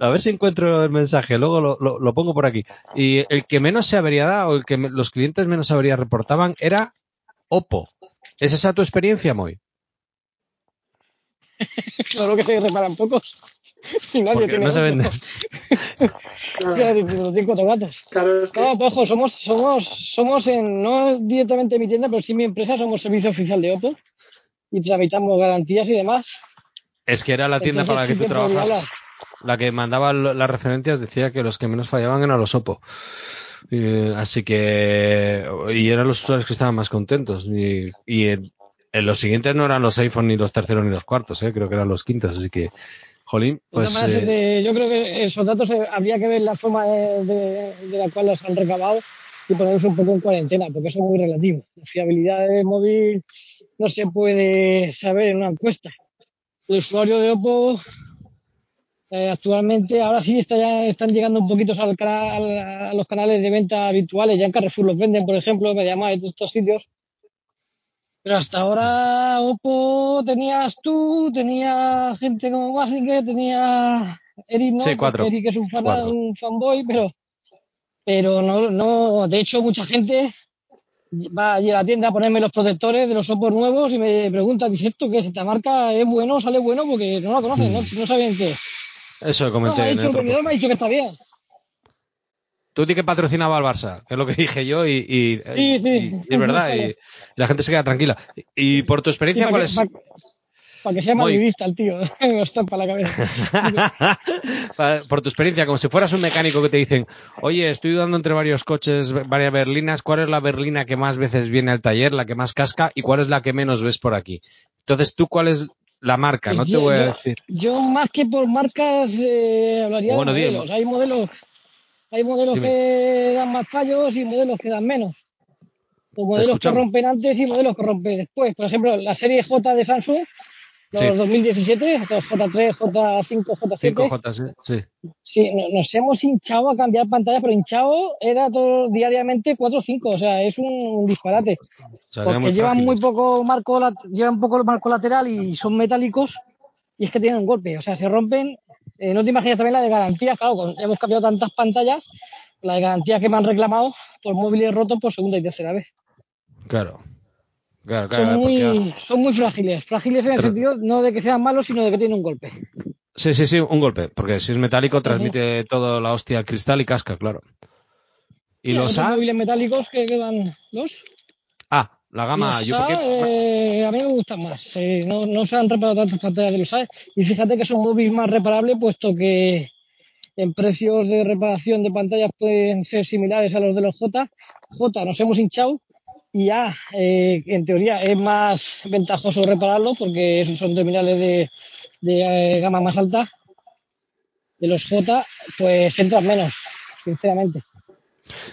A ver si encuentro el mensaje, luego lo, lo- lo pongo por aquí. Y el que menos se habría dado, o el que me- los clientes menos habría reportaban, era Oppo. ¿Es esa tu experiencia, Moy? [LAUGHS] claro que se reparan pocos. [LAUGHS] Si nadie tiene no se otro. venden. [LAUGHS] claro, Nadie tiene cuatro gatos. claro, es que No, pues, ojo, somos, somos, somos en, no directamente mi tienda, pero sí mi empresa, somos servicio oficial de Oppo y tramitamos garantías y demás. Es que era la tienda Entonces para la que sí tú trabajas. La que mandaba las referencias decía que los que menos fallaban eran los Oppo. Eh, así que, y eran los usuarios que estaban más contentos. Y, y en, en los siguientes no eran los iPhone ni los terceros ni los cuartos, ¿eh? creo que eran los quintos. Así que, jolín, pues. maneras, eh, este, yo creo que esos datos eh, habría que ver la forma de, de- de la cual los han recabado y ponerlos un poco en cuarentena, porque eso es muy relativo. La fiabilidad del móvil no se puede saber en una encuesta. El usuario de Oppo eh, actualmente, ahora sí está ya, están llegando un poquito al canal- a los canales de venta habituales. Ya en Carrefour los venden, por ejemplo, MediaMarkt y todos estos sitios. Pero hasta ahora Oppo tenías tú, tenía gente como Basinger, tenía Eric, ¿no? Sí, cuatro. Eric es un, fan, un fanboy, pero, pero no, no, de hecho mucha gente va allí a la tienda a ponerme los protectores de los Oppo nuevos y me pregunta, dice esto que esta marca es bueno, sale bueno porque no la conocen, no, no saben qué es. eso No, comenté me ha en otro el vendedor me ha dicho que está bien. Tú di que patrocinaba al Barça, que es lo que [LAUGHS] dije yo, y, y- Sí, sí. y- y es verdad, y la gente se queda tranquila. Y, por tu experiencia, ¿cuál es? Para que sea Muy- madridista el tío, [LAUGHS] me estampa la cabeza. [LAUGHS] por tu experiencia, como si fueras un mecánico que te dicen, oye, estoy dudando entre varios coches, varias berlinas, ¿cuál es la berlina que más veces viene al taller, la que más casca, y cuál es la que menos ves por aquí? Entonces, ¿tú cuál es la marca? No te Yo- voy a decir. Yo más que por marcas eh, hablaría Bueno, de modelos. Hay modelos, hay modelos Dime. que dan más fallos y modelos que dan menos. O modelos que rompen antes y modelos que rompen después. Por ejemplo, la serie J de Samsung, los Sí. 2017, los J3, J5, J7, 5J, sí. sí. sí, no- nos hemos hinchado a cambiar pantalla, pero hinchado era todo diariamente 4 o 5, o sea, es un, disparate. Porque muy llevan muy poco marco, llevan poco marco lateral y son metálicos y es que tienen un golpe, o sea, se rompen. Eh, no te imaginas también la de garantía, claro, con- hemos cambiado tantas pantallas, la de garantía que me han reclamado por móviles rotos por segunda y tercera vez. Claro. Claro, claro. Son muy, son muy frágiles, frágiles en el Pero- sentido no de que sean malos, sino de que tienen un golpe. Sí, sí, sí, un golpe, porque si es metálico transmite todo la hostia al cristal y casca, claro. Y hay los A, móviles metálicos que quedan los. ah, la gama, Los yo A, porque, eh, a mí me gustan más. Eh, no, no se han reparado tantas pantallas de los A. Y fíjate que son móviles más reparables, puesto que en precios de reparación de pantallas pueden ser similares a los de los J. J nos hemos hinchado y A, eh, en teoría, es más ventajoso repararlo porque esos son terminales de, de eh, gama más alta. De los J, pues entran menos, sinceramente.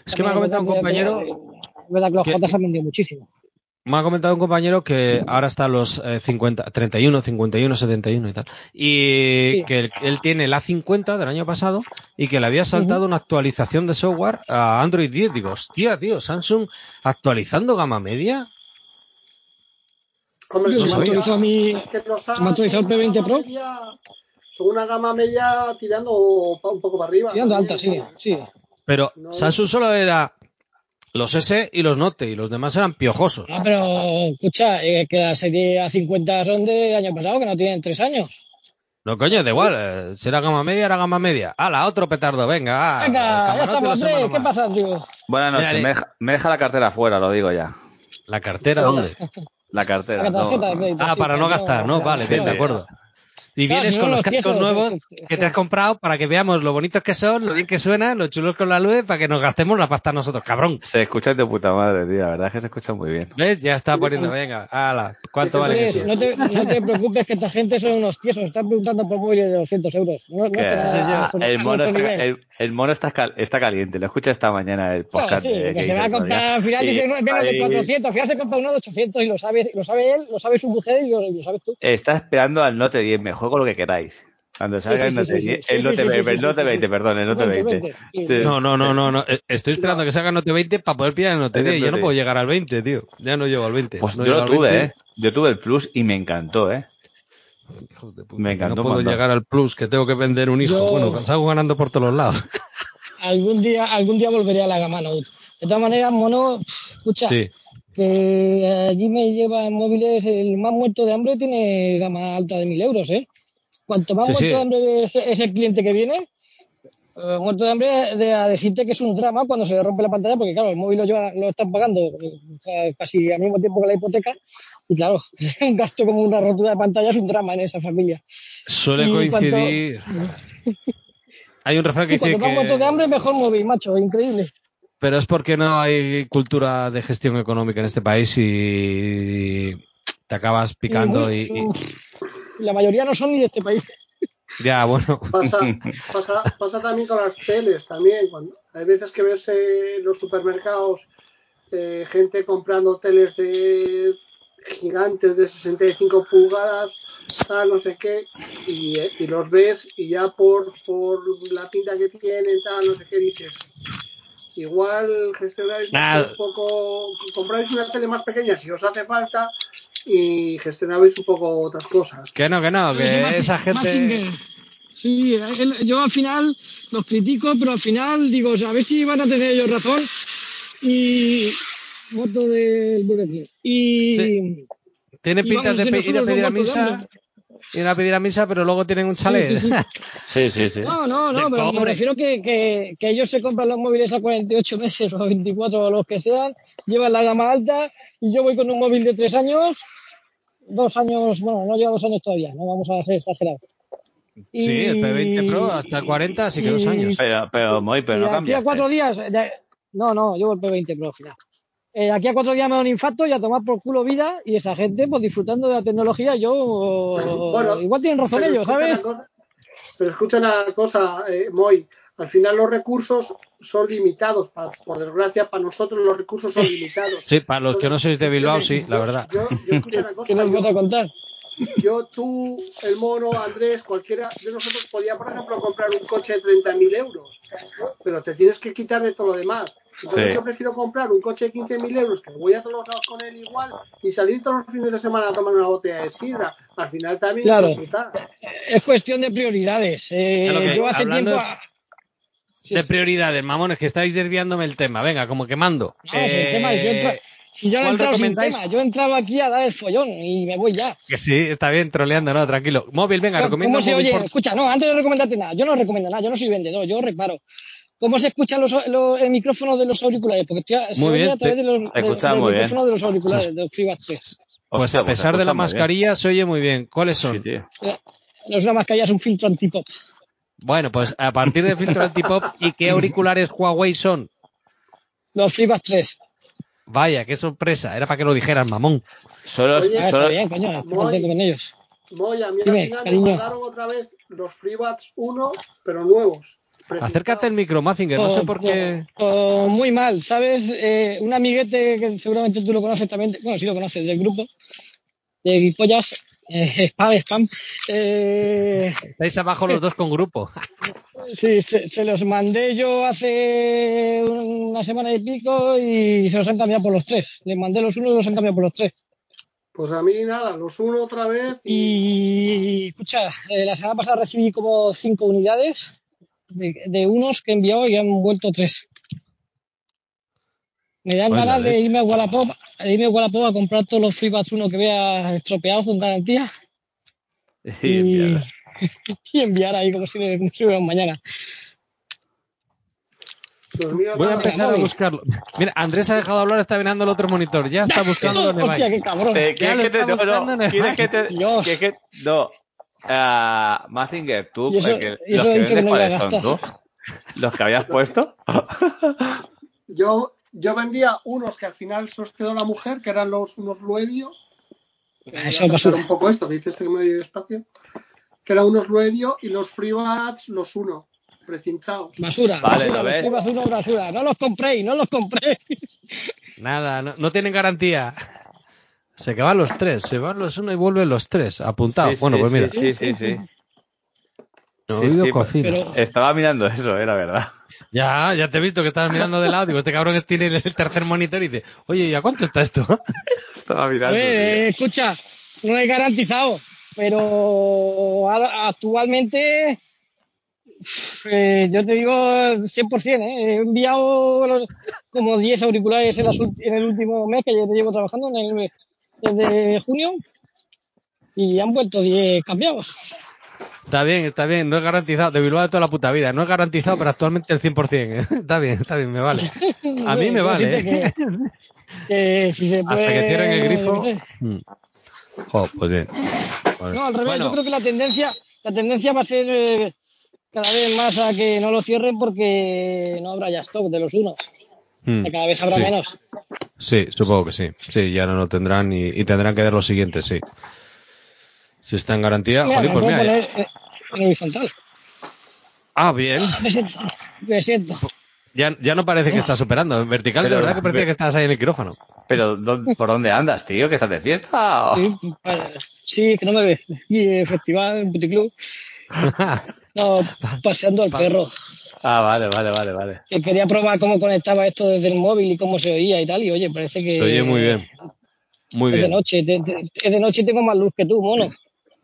es que me ha comentado un compañero, Es verdad que los que- J se han vendido muchísimo. Me ha comentado un compañero que ahora está a los eh, 50, 31, 51, 71 y tal. Y Sí. que él, él tiene la 50 del año pasado y que le había saltado una actualización de software a Android 10. Digo, hostia, tío, Samsung actualizando gama media. Hombre, se me actualizado mi- es que los se me ha actualizado el son una P20 gama Pro. media- Son una gama media tirando un poco para arriba. Tirando alta, sí, sí. Pero No. Samsung solo era los S y los Note y los demás eran piojosos. No, pero escucha, eh, que la serie A50 son de año pasado, que no tienen tres años. No, coño, da igual. eh, si era gama media, era gama media. ¡Hala, otro petardo! Venga, ah, Venga, ya estamos, ¿Qué pasa, tío? Buenas noches, me deja, me deja la cartera fuera, lo digo ya. ¿La cartera dónde? La cartera. La no. tarjeta de crédito. Ah, sí, para no gastar, ¿no? Vale, bien, de acuerdo. Y Claro, vienes si no, con los cascos nuevos que- que- que te has comprado para que veamos lo bonitos que son, lo bien que suenan, lo chulos con la luz, para que nos gastemos la pasta nosotros, cabrón. Se escucha de puta madre, tío. La verdad es que se escucha muy bien. ¿Ves? Ya está poniendo, venga, hala, ¿cuánto vale Andrés, eso? no, te, no te preocupes que esta gente son unos tiesos. Están preguntando por móviles de 200 euros. No, no Que- está sí, señor. a nuestro- el mono, está, el, el mono está, cal- está caliente. Lo escuché esta mañana el Claro, podcast. sí, de- que que se va a comprar, al final Y dice menos de ahí 400, al final se compra uno de 800 y lo sabe, lo sabe él, lo sabe su mujer y lo, lo sabes tú. Está esperando al Note 10. Me juego lo que queráis. Cuando salga sí, el sí, Note sí, 10. sí, El sí, Note sí, sí, 20, sí, el Note sí, 20, sí. perdón, el Note 20, 20. 20, Sí. No, no, no, no, no. eh, Estoy esperando que salga Note 20 para poder pillar el Note El 10. Yo no puedo 10. llegar al 20, tío. Ya no llego al 20. Pues No yo lo tuve, 20. ¿eh? Yo tuve el Plus y me encantó, ¿eh? Hijos de puta, Me encantó No puedo montón. llegar al plus, que tengo que vender un hijo. Yo- Bueno, salgo ganando por todos los lados. Algún día, algún día volveré a la gama Note. De todas maneras, mono, escucha, Sí. Que allí me llevan móviles, el más muerto de hambre tiene gama alta de mil euros, ¿eh? Cuanto más Sí, muerto sí. de hambre es, es el cliente que viene, eh, muerto de hambre de a decirte que es un drama cuando se le rompe la pantalla, porque claro, el móvil lo, lleva- lo están pagando eh, casi al mismo tiempo que la hipoteca, y claro, [LAUGHS] un gasto como una rotura de pantalla es un drama en esa familia. Suele Y cuanto- coincidir. [LAUGHS] Hay un refrán que Sí, dice cuando más muerto de que. hambre, mejor móvil, macho, increíble. Pero es porque no hay cultura de gestión económica en este país y te acabas picando y, y- La mayoría no son ni de este país. ya, bueno. Pasa, [LAUGHS] pasa, pasa también con las teles, también. Cuando, hay veces que ves eh, en los supermercados eh, gente comprando teles de gigantes de 65 pulgadas, tal, no sé qué, y, eh, y los ves y ya por, por la pinta que tienen, tal, no sé qué, dices. Igual gestionáis Nah. un poco, compráis una tele más pequeña si os hace falta y gestionabais un poco otras cosas. Que no, que no, que esa gente... Sí, él- yo al final los critico, pero al final digo, o sea, a ver si van a tener ellos razón. Y. Voto del Burger King. Y. Sí. Tiene pintas de ir a pedir a misa, ir a pedir a misa, pero luego tienen un chalet. Sí, sí, sí. [LAUGHS] Sí, sí, sí. No, no, no, De pero me cobre. refiero que, que, que ellos se compran los móviles a 48 meses o 24 o los que sean, llevan la gama alta y yo voy con un móvil de tres años, dos años, bueno, no lleva dos años todavía, no vamos a ser exagerados. Y- Sí, el P20 Pro hasta el 40, así que dos y- años. Pero, pero, Moy, pero no de aquí a cambiaste. cuatro días, de- no, no, llevo el P20 Pro al final. Eh, aquí a cuatro días me da un infarto y a tomar por culo vida y esa gente pues disfrutando de la tecnología, yo Bueno, igual tienen razón ellos, ¿sabes? cosa- pero escucha una cosa, eh, Moy. Al final los recursos son limitados. pa- por desgracia, para nosotros los recursos son limitados. Sí, para los que no sois de Bilbao, sí, la verdad. Yo, yo una ¿Qué nos vas a contar? yo, tú, el mono, Andrés, cualquiera de nosotros podía, por ejemplo, comprar un coche de 30.000 euros. Pero te tienes que quitar de todo lo demás. Entonces Sí. yo prefiero comprar un coche de 15.000 euros que voy a todos los lados con él igual y salir todos los fines de semana a tomar una botella de sidra. Al final también Claro. disfrutar. Es cuestión de prioridades. Eh, Claro que, yo hace hablando tiempo. de- De prioridades, mamones, que estáis desviándome el tema. Venga, como quemando. No, si el tema es- yo Eh, si yo no he ¿cuál entrado sin tema, yo entraba aquí a dar el follón y me voy ya. Que sí, está bien, troleando, no, tranquilo. Móvil, venga, ¿Cómo recomiendo se móvil oye? por- Escucha, no, antes de recomendarte nada, yo no recomiendo nada, yo no soy vendedor, yo reparo. ¿Cómo se escuchan los, los- el micrófono de los auriculares? Porque estoy Muy bien, a través de los, de- escucha del muy bien. micrófono de los auriculares, de los FreeBuds 3. Pues a pesar de la escucha bien. mascarilla, se oye muy bien. ¿Cuáles son? Sí, tío. No es una mascarilla, es un filtro antipop. Bueno, pues a partir del filtro antipop, ¿y qué [LAUGHS] auriculares Huawei son? Los FreeBuds 3. Vaya, qué sorpresa. Era para que lo dijeran, mamón. Solo, Oye, Ah, solo, bien, coño, estoy Muy- contento con ellos. Moy, a mí Dime, al final cariño. me mandaron otra vez los FreeBuds 1, pero nuevos. Acércate al micro, Mazinger, no sé por qué. muy mal, ¿sabes? Eh, un amiguete que seguramente tú lo conoces también, bueno, sí lo conoces, del grupo, de Guipollas, eh, [LAUGHS] spam, spam. Eh, Estáis abajo los dos con grupo. [LAUGHS] sí, se, se los mandé yo hace una semana y pico y se los han cambiado por los tres. Les mandé los unos y los han cambiado por los tres. Pues a mí nada, los uno otra vez y Y escucha, eh, la semana pasada recibí como cinco unidades de, de unos que he enviado y han vuelto tres. Me dan ganas de irme a Wallapop, de irme a Wallapop a comprar todos los FreeBuds 1 que vea estropeados con garantía [LAUGHS] [LAUGHS] y enviar ahí como si, como si hubiera un mañana. Voy a empezar a buscarlo. Mira, Andrés ha dejado de hablar, está mirando el otro monitor. Ya está [LAUGHS] buscando dónde va. Hostia, qué cabrón. Eh, ¿Quieres que te.? ¿Quieres que.? No. Ah, Mazinger, tú. Eso- eh, que- y eso los que vendes, no ¿cuáles son tú? ¿Los que habías puesto? Yo, yo vendía unos que al final quedó la mujer, que eran los unos Luedio. Ah, Voy Eso basura. un poco esto, que dices que me oye despacio. Que eran unos Luedio y los FreeBuds, los uno, precintados. Basura, Vale, basura, ¿lo los ves? FreeBuds 1 basura. No los compréis, no los compréis. Nada, no, no tienen garantía. Se que van los tres, se van los uno y vuelven los tres. Apuntado. Sí, bueno, sí, pues mira. Sí, sí, sí. no, sí, oído sí, cocina. pero- Estaba mirando eso, eh, la verdad. Ya, ya te he visto que estabas mirando de lado. Digo, este cabrón tiene el tercer monitor y dice, oye, ¿y a cuánto está esto? [LAUGHS] Estaba mirando. eh, escucha, no es garantizado, pero actualmente eh, yo te digo 100%, ¿eh? he enviado como 10 auriculares en, las ult- en el último mes que ya te llevo trabajando, en el, desde junio, y han vuelto 10 cambiados. Está bien, está bien, no es garantizado. De Bilbao de toda la puta vida. No es garantizado, pero actualmente el 100%. ¿eh? Está bien, está bien, me vale. A mí me [LAUGHS] vale. ¿eh? Que, que si se Hasta que cierren el grifo. sé. Jo, pues bien. No, al revés, Bueno. yo creo que la tendencia, la tendencia va a ser eh, cada vez más a que no lo cierren porque no habrá ya stock de los unos. Hmm. Que cada vez habrá Sí. menos. Sí, supongo que sí. Sí, ya no lo tendrán y, y tendrán que dar los siguientes, sí. Si está en garantía, Mira, jolín, pues mira. poner eh, en horizontal. Ah, bien. Me siento. Me siento. Ya, ya no parece que estás operando. En vertical, de verdad que parecía que estabas ahí en el quirófano. Pero, ¿dó- ¿por dónde andas, tío? ¿Que estás de fiesta? o- Sí, para- sí, que no me ves. Y el festival, el puticlub. [LAUGHS] No, paseando al perro. Ah, vale, vale, vale, vale. Que quería probar cómo conectaba esto desde el móvil y cómo se oía y tal. Y oye, parece que. Se oye muy bien. Muy Es de noche. te- Es de noche y tengo más luz que tú, mono.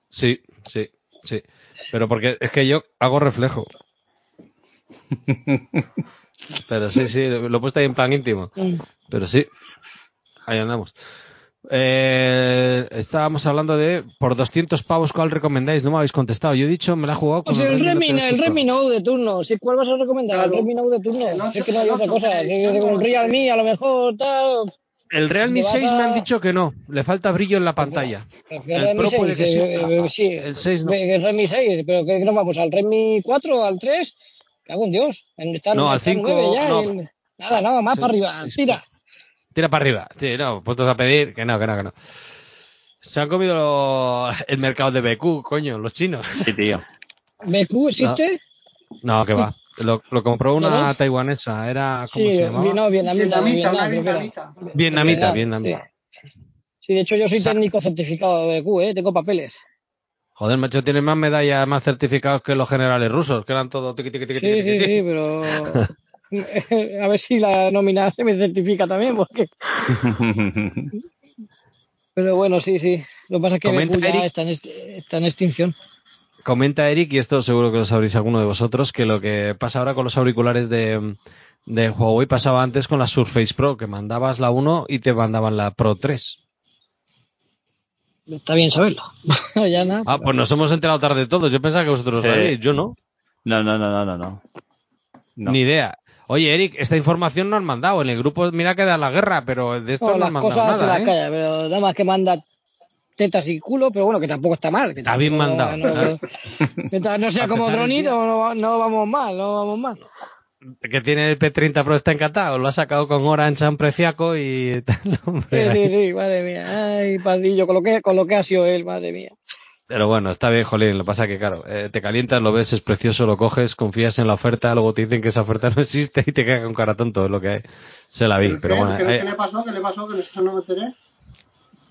Sí, sí, sí. Pero porque es que yo hago reflejo. [LAUGHS] Pero sí, sí, lo he puesto ahí en plan íntimo. Mm. Pero sí, ahí andamos. Eh, estábamos hablando de por 200 pavos, ¿cuál recomendáis? No me habéis contestado. Yo he dicho, me la he jugado con Pues el Redmi, Note el 10 Redmi Note de turno. ¿Sí, ¿Cuál vas a recomendar? Claro. El Redmi Note de turno. El es que no hay otra cosa. el Realme, a lo mejor, tal. El Realme Te vas 6 me han dicho que no, le falta brillo en la pantalla. El Pro 6, puede que sí. eh, eh, sí. El 6 no. El Redmi 6, pero que nos vamos al Redmi 4, al 3. Cago en Dios. No, al está en 5, 9 ya. no. el- Nada, nada, más Sí, para arriba. Tira. Tira para arriba. Sí, no, puestos a pedir, que no, que no, que no. Se han comido lo- el mercado de BQ, coño, los chinos. Sí, tío. ¿BQ existe? No, que va. Lo, lo compró una ¿No? taiwanesa, era, ¿cómo Sí, se llamaba? no, vietnamita. Vietnamita, vietnamita. Vietnamita, Vietnam, vietnamita. Sí. Sí, de hecho yo soy Sa- técnico certificado de BQ, ¿eh? Tengo papeles. Joder, macho, tiene más medallas, más certificados que los generales rusos, que eran todo tiqui, tiqui, tiqui, Sí, tiqui, sí, tiqui. sí, pero [LAUGHS] [LAUGHS] a ver si la nómina [LAUGHS] se me certifica también, porque [LAUGHS] pero bueno, sí, sí. Lo que pasa es que Comenta, BQ ya Eric. está en, este- está en extinción. Comenta Eric, y esto seguro que lo sabréis alguno de vosotros, que lo que pasa ahora con los auriculares de, de Huawei pasaba antes con la Surface Pro, que mandabas la 1 y te mandaban la Pro 3. Está bien saberlo. ya nada. Ah, pues nos hemos enterado tarde todos. Yo pensaba que vosotros Sí. lo sabíais, yo. No, no, no, no, no, no. No. Ni idea. Oye, Eric, esta información no han mandado. En el grupo, mira que da la guerra, pero de esto No, no, han mandado cosas se nada, las ¿eh? calla, pero nada más que manda tetas y culo, pero bueno, que tampoco está mal. que Está bien mandado, no- mientras no [LAUGHS] sea como día. no, no vamos mal, no vamos mal. Que tiene el P30 Pro está encantado. Lo ha sacado con Orange un preciaco y [LAUGHS] tal, Sí, hombre. sí, sí, madre mía. Ay, padillo, con lo que, con lo que ha sido él, madre mía. Pero bueno, está bien, Jolín. Lo que pasa que, claro, eh, te calientas, lo ves, es precioso, lo coges, confías en la oferta, luego te dicen que esa oferta [LAUGHS] no existe y te queda con cara tonto, es lo que hay. Se la vi, ¿Pero pero qué? bueno. ¿Qué, eh, qué le pasó? ¿Qué le pasó? Que no me enteré.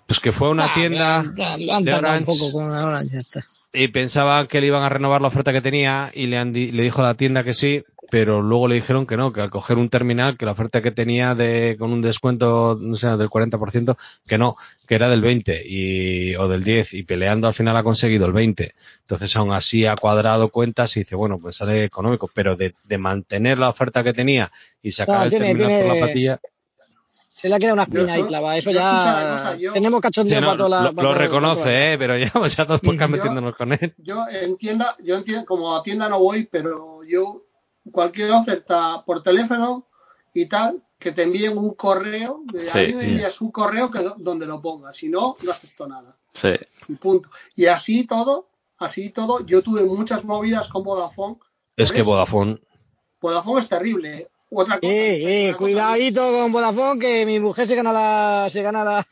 pues que fue a una Ah, tienda Lo han un Orange. poco con Orange, ya está. Y pensaban que le iban a renovar la oferta que tenía y le, han di- le dijo a la tienda que sí, pero luego le dijeron que no, que al coger un terminal, que la oferta que tenía de con un descuento, no sé, del 40%, que no, que era del 20 y, o del 10 y peleando al final ha conseguido el 20. Entonces aún así ha cuadrado cuentas y dice, bueno, pues sale económico, pero de, de mantener la oferta que tenía y sacar No, el tiene- terminal por la patilla, Se le ha quedado una espina ahí clavada. Eso yo escucha la ya. cosa, yo- Tenemos Sí, cachondeo no, para toda la. lo, lo reconoce, la- eh, pero ya dos podcasts Yo- metiéndonos con él. Yo en tienda, yo en tienda, como a tienda no voy, pero yo cualquier oferta por teléfono y tal, que te envíen un correo, de, Sí, a mí me sí. envías un correo que do- donde lo pongas, si no, no acepto nada. Sí. Y punto. Y así todo, así todo, yo tuve muchas movidas con Vodafone. Es Por que eso. Vodafone, Vodafone es terrible. Otra cosa. Eh, eh, cosa- cuidadito con Vodafone, que mi mujer se gana la, se gana la,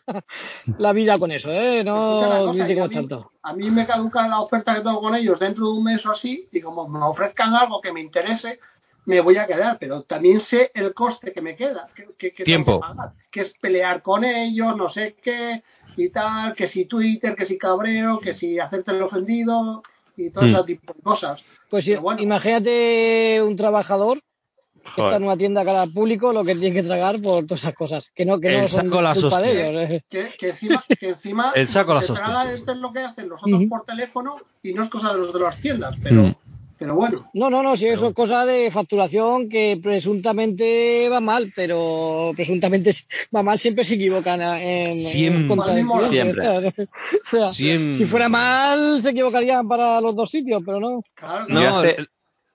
la vida con eso, ¿eh? No cosa, a mí- tanto. A mí me caduca la oferta que tengo con ellos dentro de un mes o así, y como me ofrezcan algo que me interese, me voy a quedar, pero también sé el coste que me queda, que, que- que tengo Tiempo. que pagar, que es pelear con ellos, no sé qué, y tal, que si Twitter, que si cabreo, que si hacerte el ofendido, y todo Hmm. ese tipo de cosas. Pues bueno. imagínate un trabajador Joder. está en una tienda cara al público lo que tiene que tragar por todas esas cosas. Que no, que no El son saco las culpa de hostias. ellos. eh. Que, que encima, que encima El saco a las se traga esto es lo que hacen los otros Ujú. por teléfono y no es cosa de los de las tiendas, pero, Hmm. pero bueno. No, no, no, si eso es cosa de facturación que presuntamente va mal, pero presuntamente [LAUGHS] va mal siempre se equivocan en, Siempre. en contra Siempre. [LAUGHS] o sea, si fuera mal se equivocarían para los dos sitios, pero no. Claro, No, hace-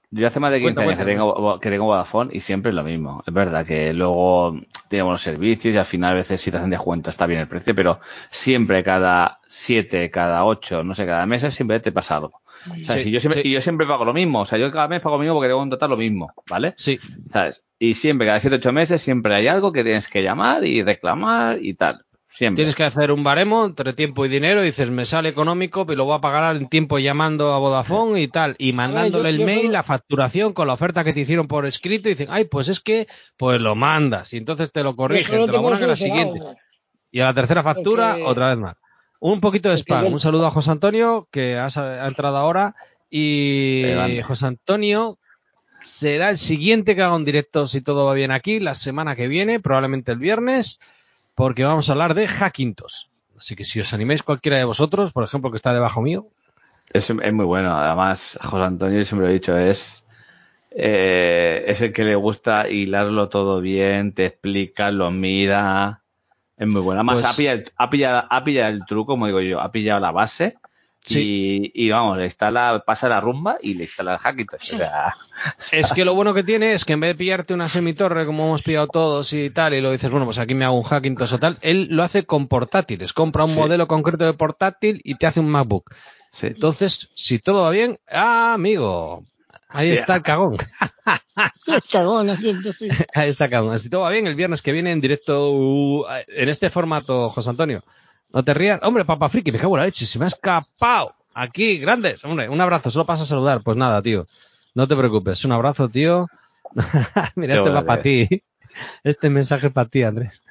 Yo hace más de 15 Cuenta, años que tengo, que tengo Vodafone y siempre es lo mismo. Es verdad que luego tenemos los servicios y al final a veces si te hacen descuento está bien el precio, pero siempre cada 7, cada 8, no sé, cada mes siempre te pasa algo. O sea, Sí, si yo siempre, sí. Y yo siempre pago lo mismo. O sea, yo cada mes pago lo mismo porque tengo que contratar lo mismo, ¿vale? sí, ¿Sabes? Y siempre, cada 7 8 meses, siempre hay algo que tienes que llamar y reclamar y tal. Siempre. Tienes que hacer un baremo entre tiempo y dinero y dices, me sale económico, pero lo voy a pagar en tiempo llamando a Vodafone y tal, y mandándole yo- el yo mail, solo- la facturación con la oferta que te hicieron por escrito y dicen, ay, pues es que, pues lo mandas y entonces te lo corrigen, te lo la siguiente. Y a la tercera factura, Porque- otra vez más. Un poquito de Porque spam. yo- Un saludo a José Antonio, que ha, entrado ahora. Y. José Antonio será el siguiente que haga un directo, si todo va bien aquí, la semana que viene, probablemente el viernes, porque vamos a hablar de Hackintosh. Así que si os animáis cualquiera de vosotros, por ejemplo, que está debajo mío, Es, es muy bueno. Además, José Antonio, yo siempre lo he dicho, es, eh, es el que le gusta hilarlo todo bien, te explica, lo mira. Es muy bueno. Además, Pues- ha, pillado, el- ha, pillado, ha pillado el truco, como digo yo, ha pillado la base. Sí. Y, y vamos, le instala, pasa la rumba y le instala el Hackintosh. O sea, Es que lo bueno que tiene es que en vez de pillarte una semitorre como hemos pillado todos y tal, y lo dices, bueno, pues aquí me hago un Hackintosh o tal, él lo hace con portátiles. Compra un Sí. modelo concreto de portátil y te hace un MacBook. sí. Entonces, si todo va bien, ¡ah, amigo! Ahí está el cagón. [LAUGHS] Cagón, así, sí. Ahí está el cagón. Si todo va bien, el viernes que viene en directo uh, en este formato, José Antonio. No te rías. Hombre, Papa Friki, me cago en la leche, se me ha escapado. Aquí, grandes. Hombre, un abrazo, solo pasa a saludar. Pues nada, tío. No te preocupes. Un abrazo, tío. [LAUGHS] Mira, Qué este va para ti. Este mensaje para ti, Andrés.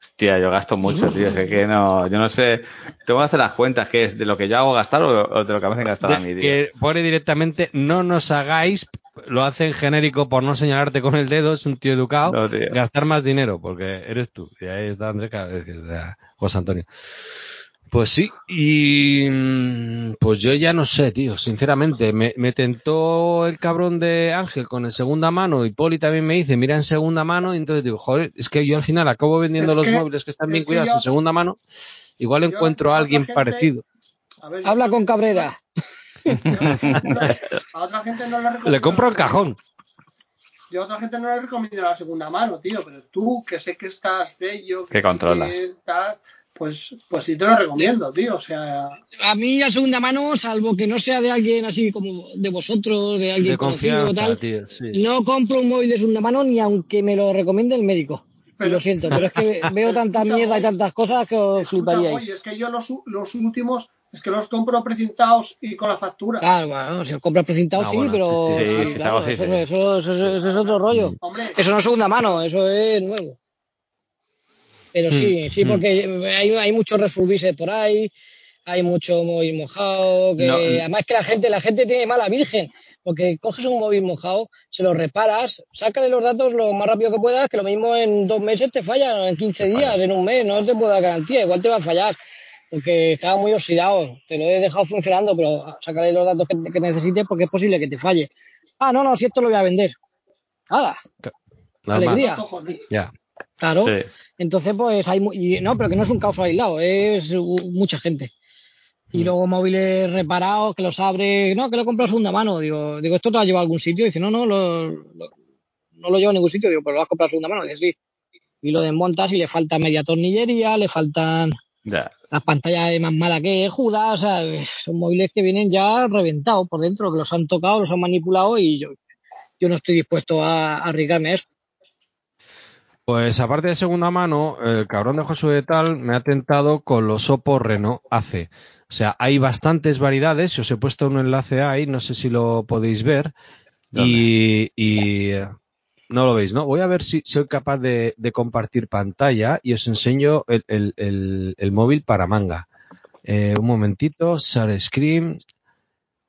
Hostia, yo gasto mucho, tío. Es que no, yo no sé. Tengo que hacer las cuentas, ¿qué es? ¿De lo que yo hago gastar o, o de lo que me hacen gastar a mí, tío? que pone directamente, no nos hagáis, lo hacen genérico por no señalarte con el dedo, es un tío educado. No, tío. gastar más dinero, porque eres tú. Y ahí está Andrés, José Antonio. Pues sí, y mm, pues yo ya no sé, tío, sinceramente. Me, me tentó el cabrón de Ángel con el segunda mano y Poli también me dice, mira en segunda mano, y entonces digo, joder, es que yo al final acabo vendiendo Es los que- móviles que están es bien cuidados yo- en segunda mano. Igual yo encuentro a alguien gente- parecido. A ver, Habla con Cabrera. [LAUGHS] A otra gente no le recomiendo. Le compro el cajón. Yo a otra gente no le recomiendo la segunda mano, tío, pero tú, que sé que estás de ello, Que controlas. tal, pues, pues sí te lo recomiendo, tío. O sea, A mí la segunda mano, salvo que no sea de alguien así como de vosotros, de alguien De conocido o tal, tío, sí. no compro un móvil de segunda mano ni aunque me lo recomiende el médico. Pero- lo siento, pero es que veo [LAUGHS] tanta mierda y tantas cosas que os fliparíais. oye, es que yo los, los últimos, es que los compro precintados y con la factura. Claro, bueno, si os compras precintado Ah, sí, bueno, pero sí, sí, claro, sí, claro, sí, eso, sí. eso- eso- eso- eso es otro rollo. Hombre, Eso no es segunda mano, eso es nuevo. Pero sí, Mm, sí, mm. porque hay, hay muchos refurbishes por ahí, hay mucho móvil mojado, que No, además que la gente, la gente tiene mala virgen, porque coges un móvil mojado, se lo reparas, sácale los datos lo más rápido que puedas, que lo mismo en dos meses te falla, en 15 Te días, falla. en un mes, no te puedo dar garantía, igual te va a fallar, porque estaba muy oxidado, te lo he dejado funcionando, pero sácale los datos que, que necesites porque es posible que te falle. Ah, no, no, si esto lo voy a vender. ¡Hala! Alegría. Ya. Claro. Sí. Entonces, pues hay. mu- y no, pero que no es un caso aislado, es mucha gente. Y Mm. luego móviles reparados, que los abre. No, que lo compro a segunda mano. Digo, digo ¿esto te lo has llevado a algún sitio? dice, no, no, lo, lo- no lo llevo a ningún sitio. Digo, pero lo has comprado a segunda mano. Dice, sí. Y lo desmontas y le falta media tornillería, le faltan Ya. las pantallas más malas que Judas. O sea, son móviles que vienen ya reventados por dentro, que los han tocado, los han manipulado y yo, yo no estoy dispuesto a, a arriesgarme a eso. Pues aparte de segunda mano, el cabrón de Josué de Tal me ha tentado con los Oppo Reno AC. O sea, hay bastantes variedades. Os he puesto un enlace ahí, no sé si lo podéis ver. Y, y, no lo veis, ¿no? Voy a ver si soy capaz de, de compartir pantalla y os enseño el, el- el- el móvil para manga. Eh, un momentito, share screen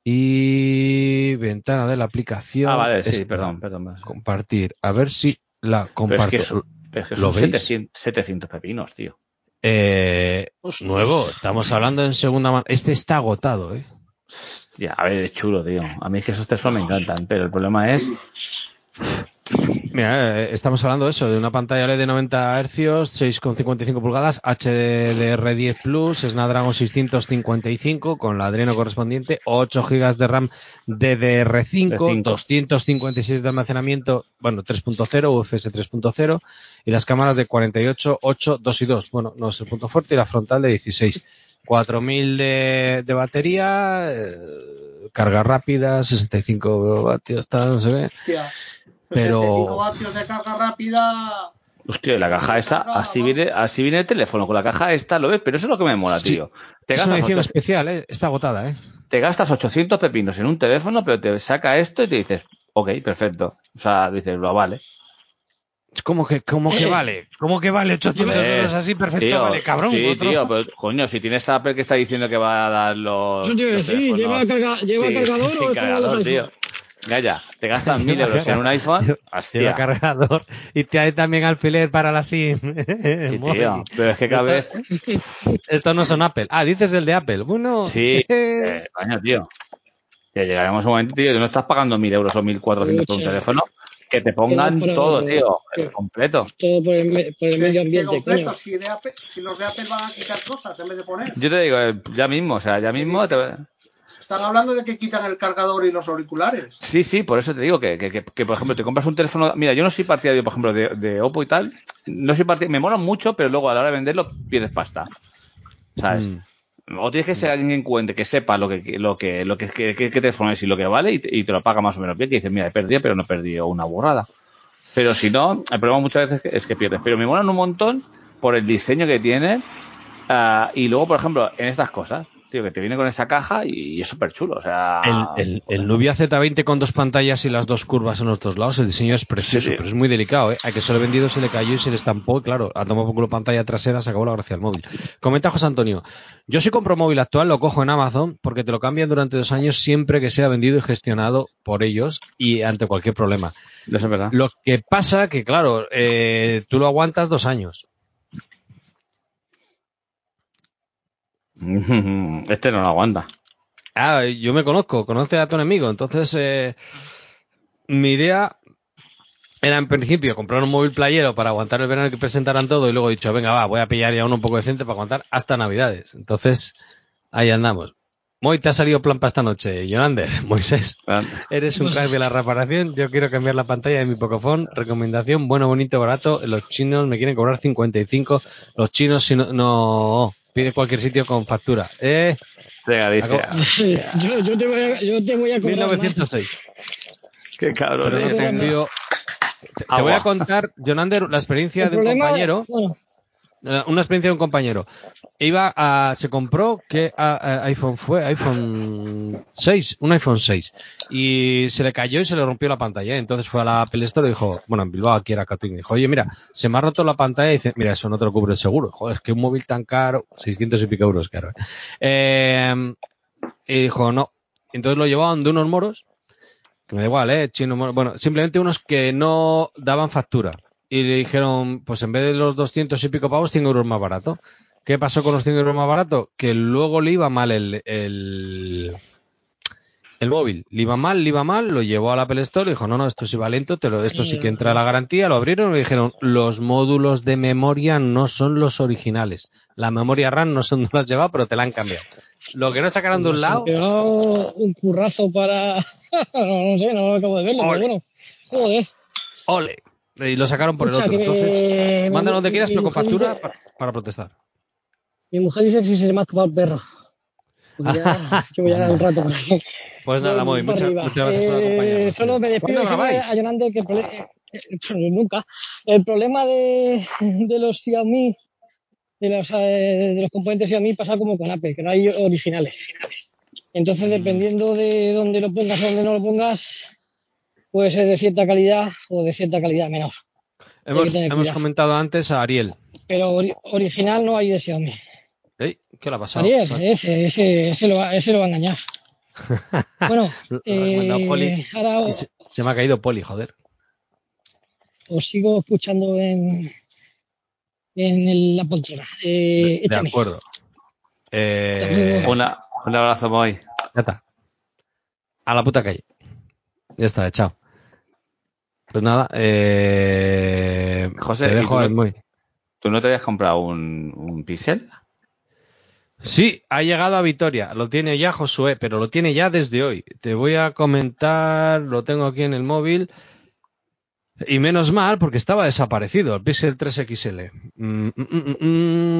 y ventana de la aplicación. Ah, vale, sí, Esta. perdón, perdón. Compartir. A ver si la Pero es comparto. que, son- pero es que ¿Lo son veis? 700, 700 pepinos, tío. Eh, nuevo, estamos hablando en segunda mano. Este está agotado, ¿eh? Ya, a ver, es chulo, tío. A mí es que esos teléfonos me encantan, pero el problema es Mira, eh, estamos hablando de eso, de una pantalla LED de 90 Hz, 6,55 pulgadas, HDR10 Plus, Snapdragon 655 con la Adreno correspondiente, 8 GB de RAM DDR5, De cinco. 256 de almacenamiento, bueno, 3.0, UFS 3.0 y las cámaras de 48, 8, 2 y 2. Bueno, no es el punto fuerte y la frontal de 16. 4000 de, de batería, eh, carga rápida, 65 vatios, tal, no se ve. 65 Pero vatios de carga rápida. Hostia, y la caja esta, así viene, así viene el teléfono, con la caja esta, ¿lo ves? Pero eso es lo que me mola, Sí. tío. Te es una gastas, edición especial, ¿eh? Está agotada, ¿eh? te gastas 800 pepinos en un teléfono, pero te saca esto y te dices, ok, perfecto. O sea, dices, lo vale. ¿Cómo que, cómo que Eh. vale? ¿Cómo que vale 800 Eh, euros así? Perfecto, Tío, vale, cabrón. Sí, otro- tío, pero coño, si tienes Apple que está diciendo que va a dar los. Eso te iba a los decir, teléfonos- ¿lleva, carga, ¿lleva Sí, cargador [LAUGHS] o cargador, tío. Calla, te gastas mil euros en un iPhone. Hostia. cargador y te hay también alfiler para la SIM. Sí, [LAUGHS] Muy. tío. Pero es que cada vez. Estos no son Apple. Ah, dices el de Apple. Bueno. Sí, [LAUGHS] eh, coño, tío. Que llegaremos a un momento, tío, que no estás pagando mil euros o mil cuatrocientos por un teléfono. Que te pongan todo, tío. el completo. Todo por el, por medio ambiente, completo, coño. si, de Apple- si los de Apple van a quitar cosas en vez de poner. Yo te digo, eh, ya mismo, o sea, ya mismo te... Están hablando de que quitan el cargador y los auriculares. Sí, sí, por eso te digo que, que, que, que, por ejemplo, te compras un teléfono. Mira, yo no soy partidario, por ejemplo, de, de Oppo y tal. No soy partidario. Me molan mucho, pero luego a la hora de venderlo pierdes pasta. ¿Sabes? Mm. O tienes que ser alguien que encuentre, que sepa lo que, lo que, lo que, que, que- qué teléfono es y lo que vale y te, y te lo paga más o menos bien. Que dices, mira, he perdido, pero no he perdido una burrada. Pero si no, el problema muchas veces es que pierdes. Pero me molan un montón por el diseño que tiene. ah, y luego, por ejemplo, en estas cosas, tío, que te viene con esa caja y, es súper chulo. O sea, El, el, el Nubia Z20 con dos pantallas y las dos curvas en los dos lados, el diseño es precioso, Sí, sí. pero es muy delicado, ¿eh? A que se lo he vendido, se le cayó y se le estampó, y claro, ha tomado por culo pantalla trasera, se acabó la gracia del móvil. Comenta José Antonio, yo si compro móvil actual lo cojo en Amazon porque te lo cambian durante dos años siempre que sea vendido y gestionado por ellos y ante cualquier problema. eso es verdad. Lo que pasa que, claro, eh, tú lo aguantas dos años. [LAUGHS] Este no lo aguanta. Ah, yo me conozco, conoce a tu enemigo. Entonces, eh, mi idea era en principio comprar un móvil playero para aguantar el verano que presentaran todo y luego he dicho, venga, va, voy a pillar ya uno un poco decente para aguantar hasta Navidades. Entonces, ahí andamos. Moy, te ha salido plan para esta noche. Yonander, [LAUGHS] Moisés, eres un crack de la reparación. Yo quiero cambiar la pantalla de mi Pocophone. Recomendación, bueno, bonito, barato. Los chinos me quieren cobrar 55. Los chinos, si no, no pide cualquier sitio con factura. Eh, Venga, dice. Acabo- [LAUGHS] yo, yo, te voy a, yo te voy a cobrar más. 1906. Qué cabrón. Eh. te confío. Te, te voy a contar, Jonander, la experiencia El de un compañero. bueno, Una experiencia de un compañero. Iba a, se compró que iPhone fue iPhone 6, un iPhone 6 y se le cayó y se le rompió la pantalla. Entonces fue a la Apple Store y dijo, bueno, en Bilbao aquí era Catuín, dijo, oye, mira, se me ha roto la pantalla y dice, mira, eso no te lo cubre el seguro. Joder, es que un móvil tan caro, 600 y pico euros caro. ¿eh? Eh, y dijo, no. Entonces lo llevaban de unos moros, que me da igual, eh, chino, moro, bueno, simplemente unos que no daban factura y le dijeron, pues en vez de los 200 y pico pavos, 100 euros más barato. ¿Qué pasó con los 100 euros más barato? Que luego le iba mal el, el, el móvil. Le iba mal, le iba mal, lo llevó al Apple Store y dijo, no, no, esto sí va lento, te lo, esto sí que entra a la garantía, lo abrieron y le dijeron, los módulos de memoria no son los originales. La memoria RAM no son, no las lleva, pero te la han cambiado. Lo que no sacaron de un lado, un currazo para. [LAUGHS] no, no sé, no acabo de verlo, Ole. pero bueno. Joder. ole. Y lo sacaron por el otro. que Entonces, mándalo donde quieras, pero con factura dice- para, para protestar. Mi mujer dice que si se me ha escapado el perro. Pues ya, [LAUGHS] yo voy a dar un rato. Pues nada, muy muchas, muchas gracias por Eh, acompañarnos. Solo me despido a Yonander que el prole- eh, [LAUGHS] nunca. El problema de, de los Xiaomi, de los, eh, de los componentes Xiaomi pasa como con Apple, que no hay originales. Entonces, dependiendo de dónde lo pongas o dónde no lo pongas, puede ser de cierta calidad o de cierta calidad menor. Hemos, comentado antes a Ariel. Pero ori- original no hay de Xiaomi. Ey, ¿Qué le ha pasado? Ariel, Se- ese, ese, ese, lo va, ese lo va a engañar. [LAUGHS] Bueno, eh, Poli. ahora y se, se me ha caído Poli, joder. os sigo escuchando en, en el- la poltrona. Eh, De acuerdo. Eh, Una- un abrazo, Moy. ya está. A la puta calle. Ya está, chao. Pues nada, eh, José, te ¿y dejo tú el muy. ¿Tú no te habías comprado un, un Pixel? Sí, ha llegado a Vitoria. Lo tiene ya Josué, pero lo tiene ya desde hoy. Te voy a comentar, lo tengo aquí en el móvil. Y menos mal, porque estaba desaparecido, el Pixel 3 XL. Mm, mm, mm,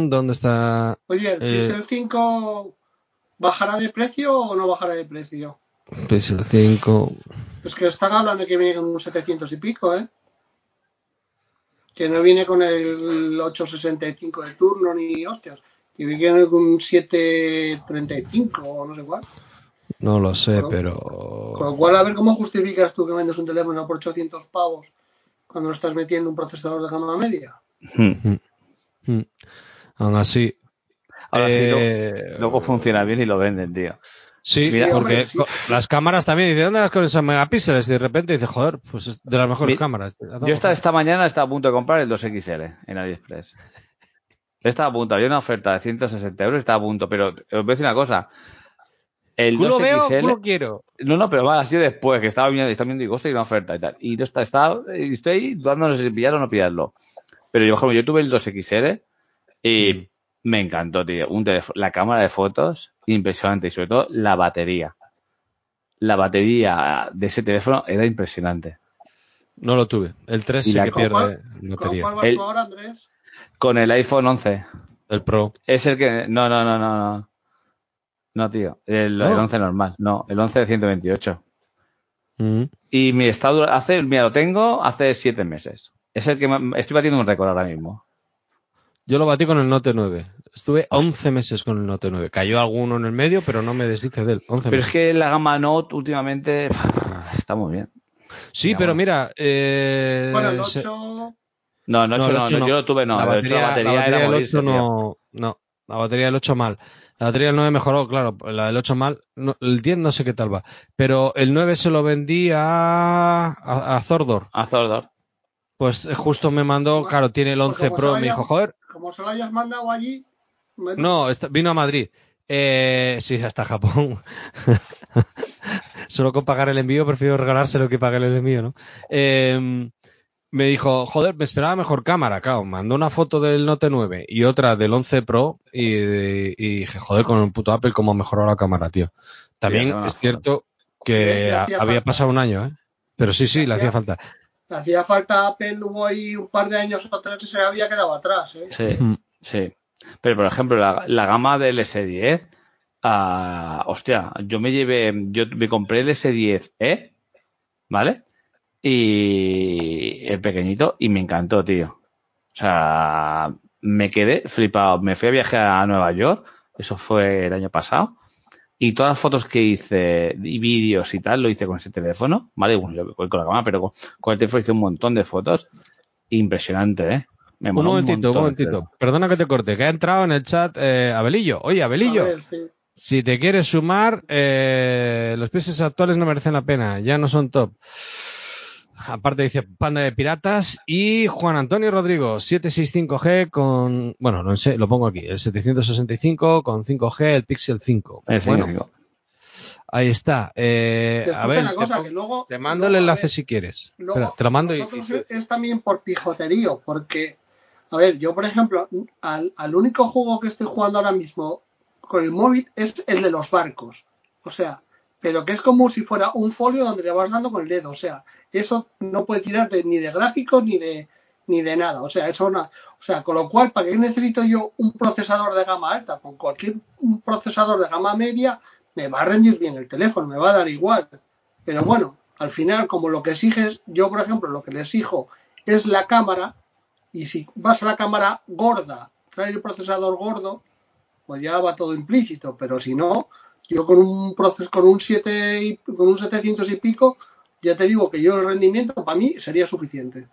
mm, ¿Dónde está? Oye, ¿el Eh. Pixel 5 bajará de precio o no bajará de precio? Pixel 5. Es que están hablando de que viene con un 700 y pico, ¿eh? Que no viene con el 865 de turno ni hostias. Que viene con un 735 o no sé cuál. No lo sé, pero. Con lo cual, a ver cómo justificas tú que vendes un teléfono por 800 pavos cuando le estás metiendo un procesador de gama media. Hmm. Mm. Aún así. Ahora sí, eh, luego, luego funciona bien y lo venden, tío. Sí, Mira, porque sí. las cámaras también, dice, ¿dónde vas con esos megapíxeles? Y de repente dice, joder, pues es de las mejores Mi- cámaras. Yo esta, esta mañana estaba a punto de comprar el 2XL en AliExpress. Estaba a punto, había una oferta de 160 euros, estaba a punto, pero os voy a decir una cosa. El Culo veo, 2XL, culo quiero. no, no, pero va, sido después, que estaba viendo, estaba viendo y digo, hostia, hay una oferta y tal. Y no está, está, y estoy dudando si pillarlo o no pillarlo. Pero yo, por ejemplo, yo tuve el 2XL y Mm. Me encantó, tío. Un teléfono, la cámara de fotos, impresionante. Y sobre todo, la batería. La batería de ese teléfono era impresionante. No lo tuve. El 3 Y sí la que ¿Con pierde cuál- ¿Con batería. cuál vas El- tú ahora, Andrés? Con el iPhone 11. El Pro. Es el que. No, no, no, no, no. No, tío. El, No. el 11 normal. No, el 11 de 128. Mm. Y mi estado hace, mira, lo tengo hace siete meses. Es el que me- estoy batiendo un récord ahora mismo. Yo lo batí con el Note 9. Estuve 11 meses con el Note 9. Cayó alguno en el medio, pero no me deshice de él. 11 Pero es meses. que la gama Note últimamente está muy bien. Sí, Mira, pero bueno. mira. eh, Bueno, el se- 8. No, no, No, no, el no, 8 no. yo lo tuve, no. la el batería, la batería, la batería era del morirse, 8 tío. no, no. La batería del 8 mal. La batería del 9 mejoró, claro. La del 8 mal. No, el 10 no sé qué tal va. Pero el 9 se lo vendí a, a, a Zordor. A Zordor. Pues eh, justo me mandó, claro, tiene el Pues 11 como Pro. Me dijo, joder, Como se lo hayas mandado allí. me- No, está- vino a Madrid. Eh, sí, hasta Japón. [LAUGHS] Solo con pagar el envío prefiero regalárselo que pagar el envío, ¿no? Eh, me dijo, joder, me esperaba mejor cámara, claro. Mandó una foto del Note 9 y otra del 11 Pro y, y dije, joder, con el puto Apple cómo ha mejorado la cámara, tío. También Sí, es cierto que había falta. pasado un año, ¿eh? Pero sí, sí, Le le hacía hacía- falta. Hacía falta Apple, hubo ahí un par de años tres y se había quedado atrás. ¿eh? Sí, sí. Pero, por ejemplo, la, gama del S10, ah, hostia, yo me llevé, yo me compré el S10e, ¿vale? Y el pequeñito, y me encantó, tío. O sea, me quedé flipado. Me fui a viajar a Nueva York, eso fue el año pasado, y todas las fotos que hice y vídeos y tal, lo hice con ese teléfono, ¿vale? Bueno, yo voy con la cámara, pero con, con el teléfono hice un montón de fotos. Impresionante, ¿eh? Me Un momentito, un momentito. Perdona que te corte, que ha entrado en el chat eh, Abelillo. Oye, Abelillo. A ver, sí. Si te quieres sumar, eh, los precios actuales no merecen la pena, ya no son top. Aparte dice Panda de Piratas y Juan Antonio Rodrigo, 765G con, bueno, no sé, lo pongo aquí, el 765 con 5G, el Pixel 5. El bueno, 5. ahí está. Eh, Te a escucha ver, una te, cosa, pon- que luego. te mando el luego, enlace ver, si quieres. luego Espera, te lo mando y, es, es también por pijoterío, porque, a ver, yo por ejemplo, al, al único juego que estoy jugando ahora mismo con el móvil es el de los barcos. O sea, pero que es como si fuera un folio donde le vas dando con el dedo. O sea, eso no puede tirar de- ni de gráficos ni de ni de nada. O sea, eso una, o sea, con lo cual, ¿para qué necesito yo un procesador de gama alta? Con cualquier un procesador de gama media me va a rendir bien el teléfono, me va a dar igual. Pero bueno, al final, como lo que exiges, yo por ejemplo, lo que le exijo es la cámara, y si vas a la cámara gorda, trae el procesador gordo, pues ya va todo implícito, pero si no, yo con un proces con un 7 y, con un 700 y pico, ya te digo que yo el rendimiento para mí sería suficiente.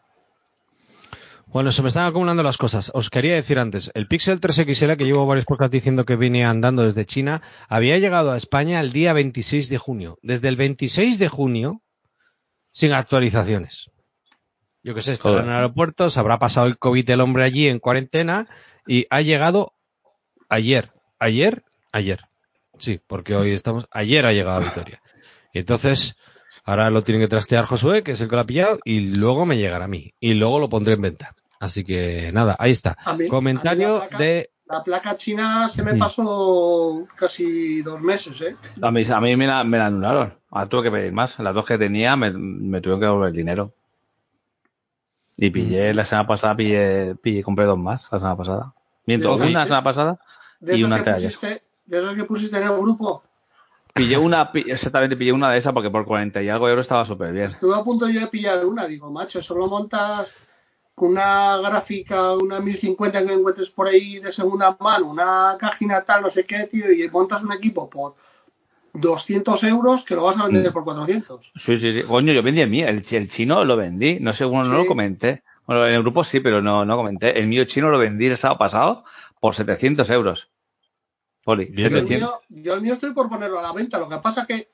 Bueno, se me están acumulando las cosas. Os quería decir antes, el Pixel 3XL, que llevo varios podcasts diciendo que viene andando desde China, había llegado a España el día 26 de junio. Desde el 26 de junio, sin actualizaciones. Yo qué sé, estará en el aeropuerto, se habrá pasado el COVID el hombre allí en cuarentena y ha llegado ayer. Ayer, ayer. Sí, porque hoy estamos. Ayer ha llegado a Vitoria. Y entonces, ahora lo tiene que trastear Josué, que es el que lo ha pillado, y luego me llegará a mí. Y luego lo pondré en venta. Así que nada, ahí está. Mí- Comentario la placa- de. La placa china se me Mm. pasó casi dos meses, ¿eh? A mí, a mí me, la, me la anularon. Ahora tuve que pedir más. Las dos que tenía me, me tuvieron que devolver el dinero. Y pillé, la semana pasada pillé, pillé, compré dos más la semana pasada. Mientras ¿De una la semana pasada y una que ayer. pusiste, de esos que pusiste en el grupo. Pillé una, exactamente pillé una de esas porque por 40 y algo euros estaba súper bien. Estuve a punto yo de pillar una, digo, macho, solo montas con una gráfica, una 1050 que encuentres por ahí de segunda mano, una cajina tal, no sé qué, tío, y montas un equipo por 200 euros que lo vas a vender Mm. por 400. Sí, sí, sí. Coño, yo vendí el mío, el, chi- el chino lo vendí. No sé, bueno, no lo comenté. Bueno, en el grupo sí, pero no, no comenté. El mío chino lo vendí el sábado pasado por 700 euros. Yo el, 700. mío, yo el mío estoy por ponerlo a la venta, lo que pasa que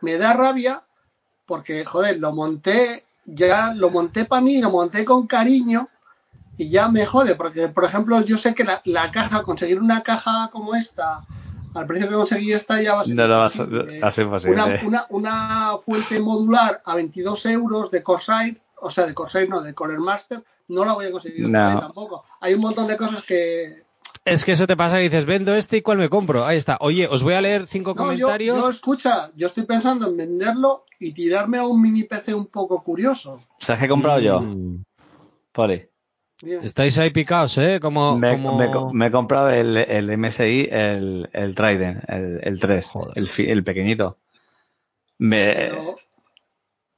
me da rabia porque, joder, lo monté, ya lo monté para mí, lo monté con cariño y ya me jode, porque, por ejemplo, yo sé que la, la caja, conseguir una caja como esta, al precio que conseguí esta ya va a ser No va a. Una, una, una fuente modular a 22 euros de Corsair, o sea, de Corsair no, de Core Master, no la voy a conseguir No. tampoco. Hay un montón de cosas que... Es que eso te pasa y dices, vendo este y cuál me compro. Ahí está. Oye, os voy a leer cinco No, yo, comentarios. yo, escucha, yo estoy pensando en venderlo y tirarme a un mini PC un poco curioso. ¿Sabes qué he comprado yo? Mm. Poli. Dime. Estáis ahí picados, ¿eh? Como, Me, como... me co- me he comprado el, el MSI, el, el Trident, el, el 3, Joder. el, fi- el pequeñito. Me, Pero-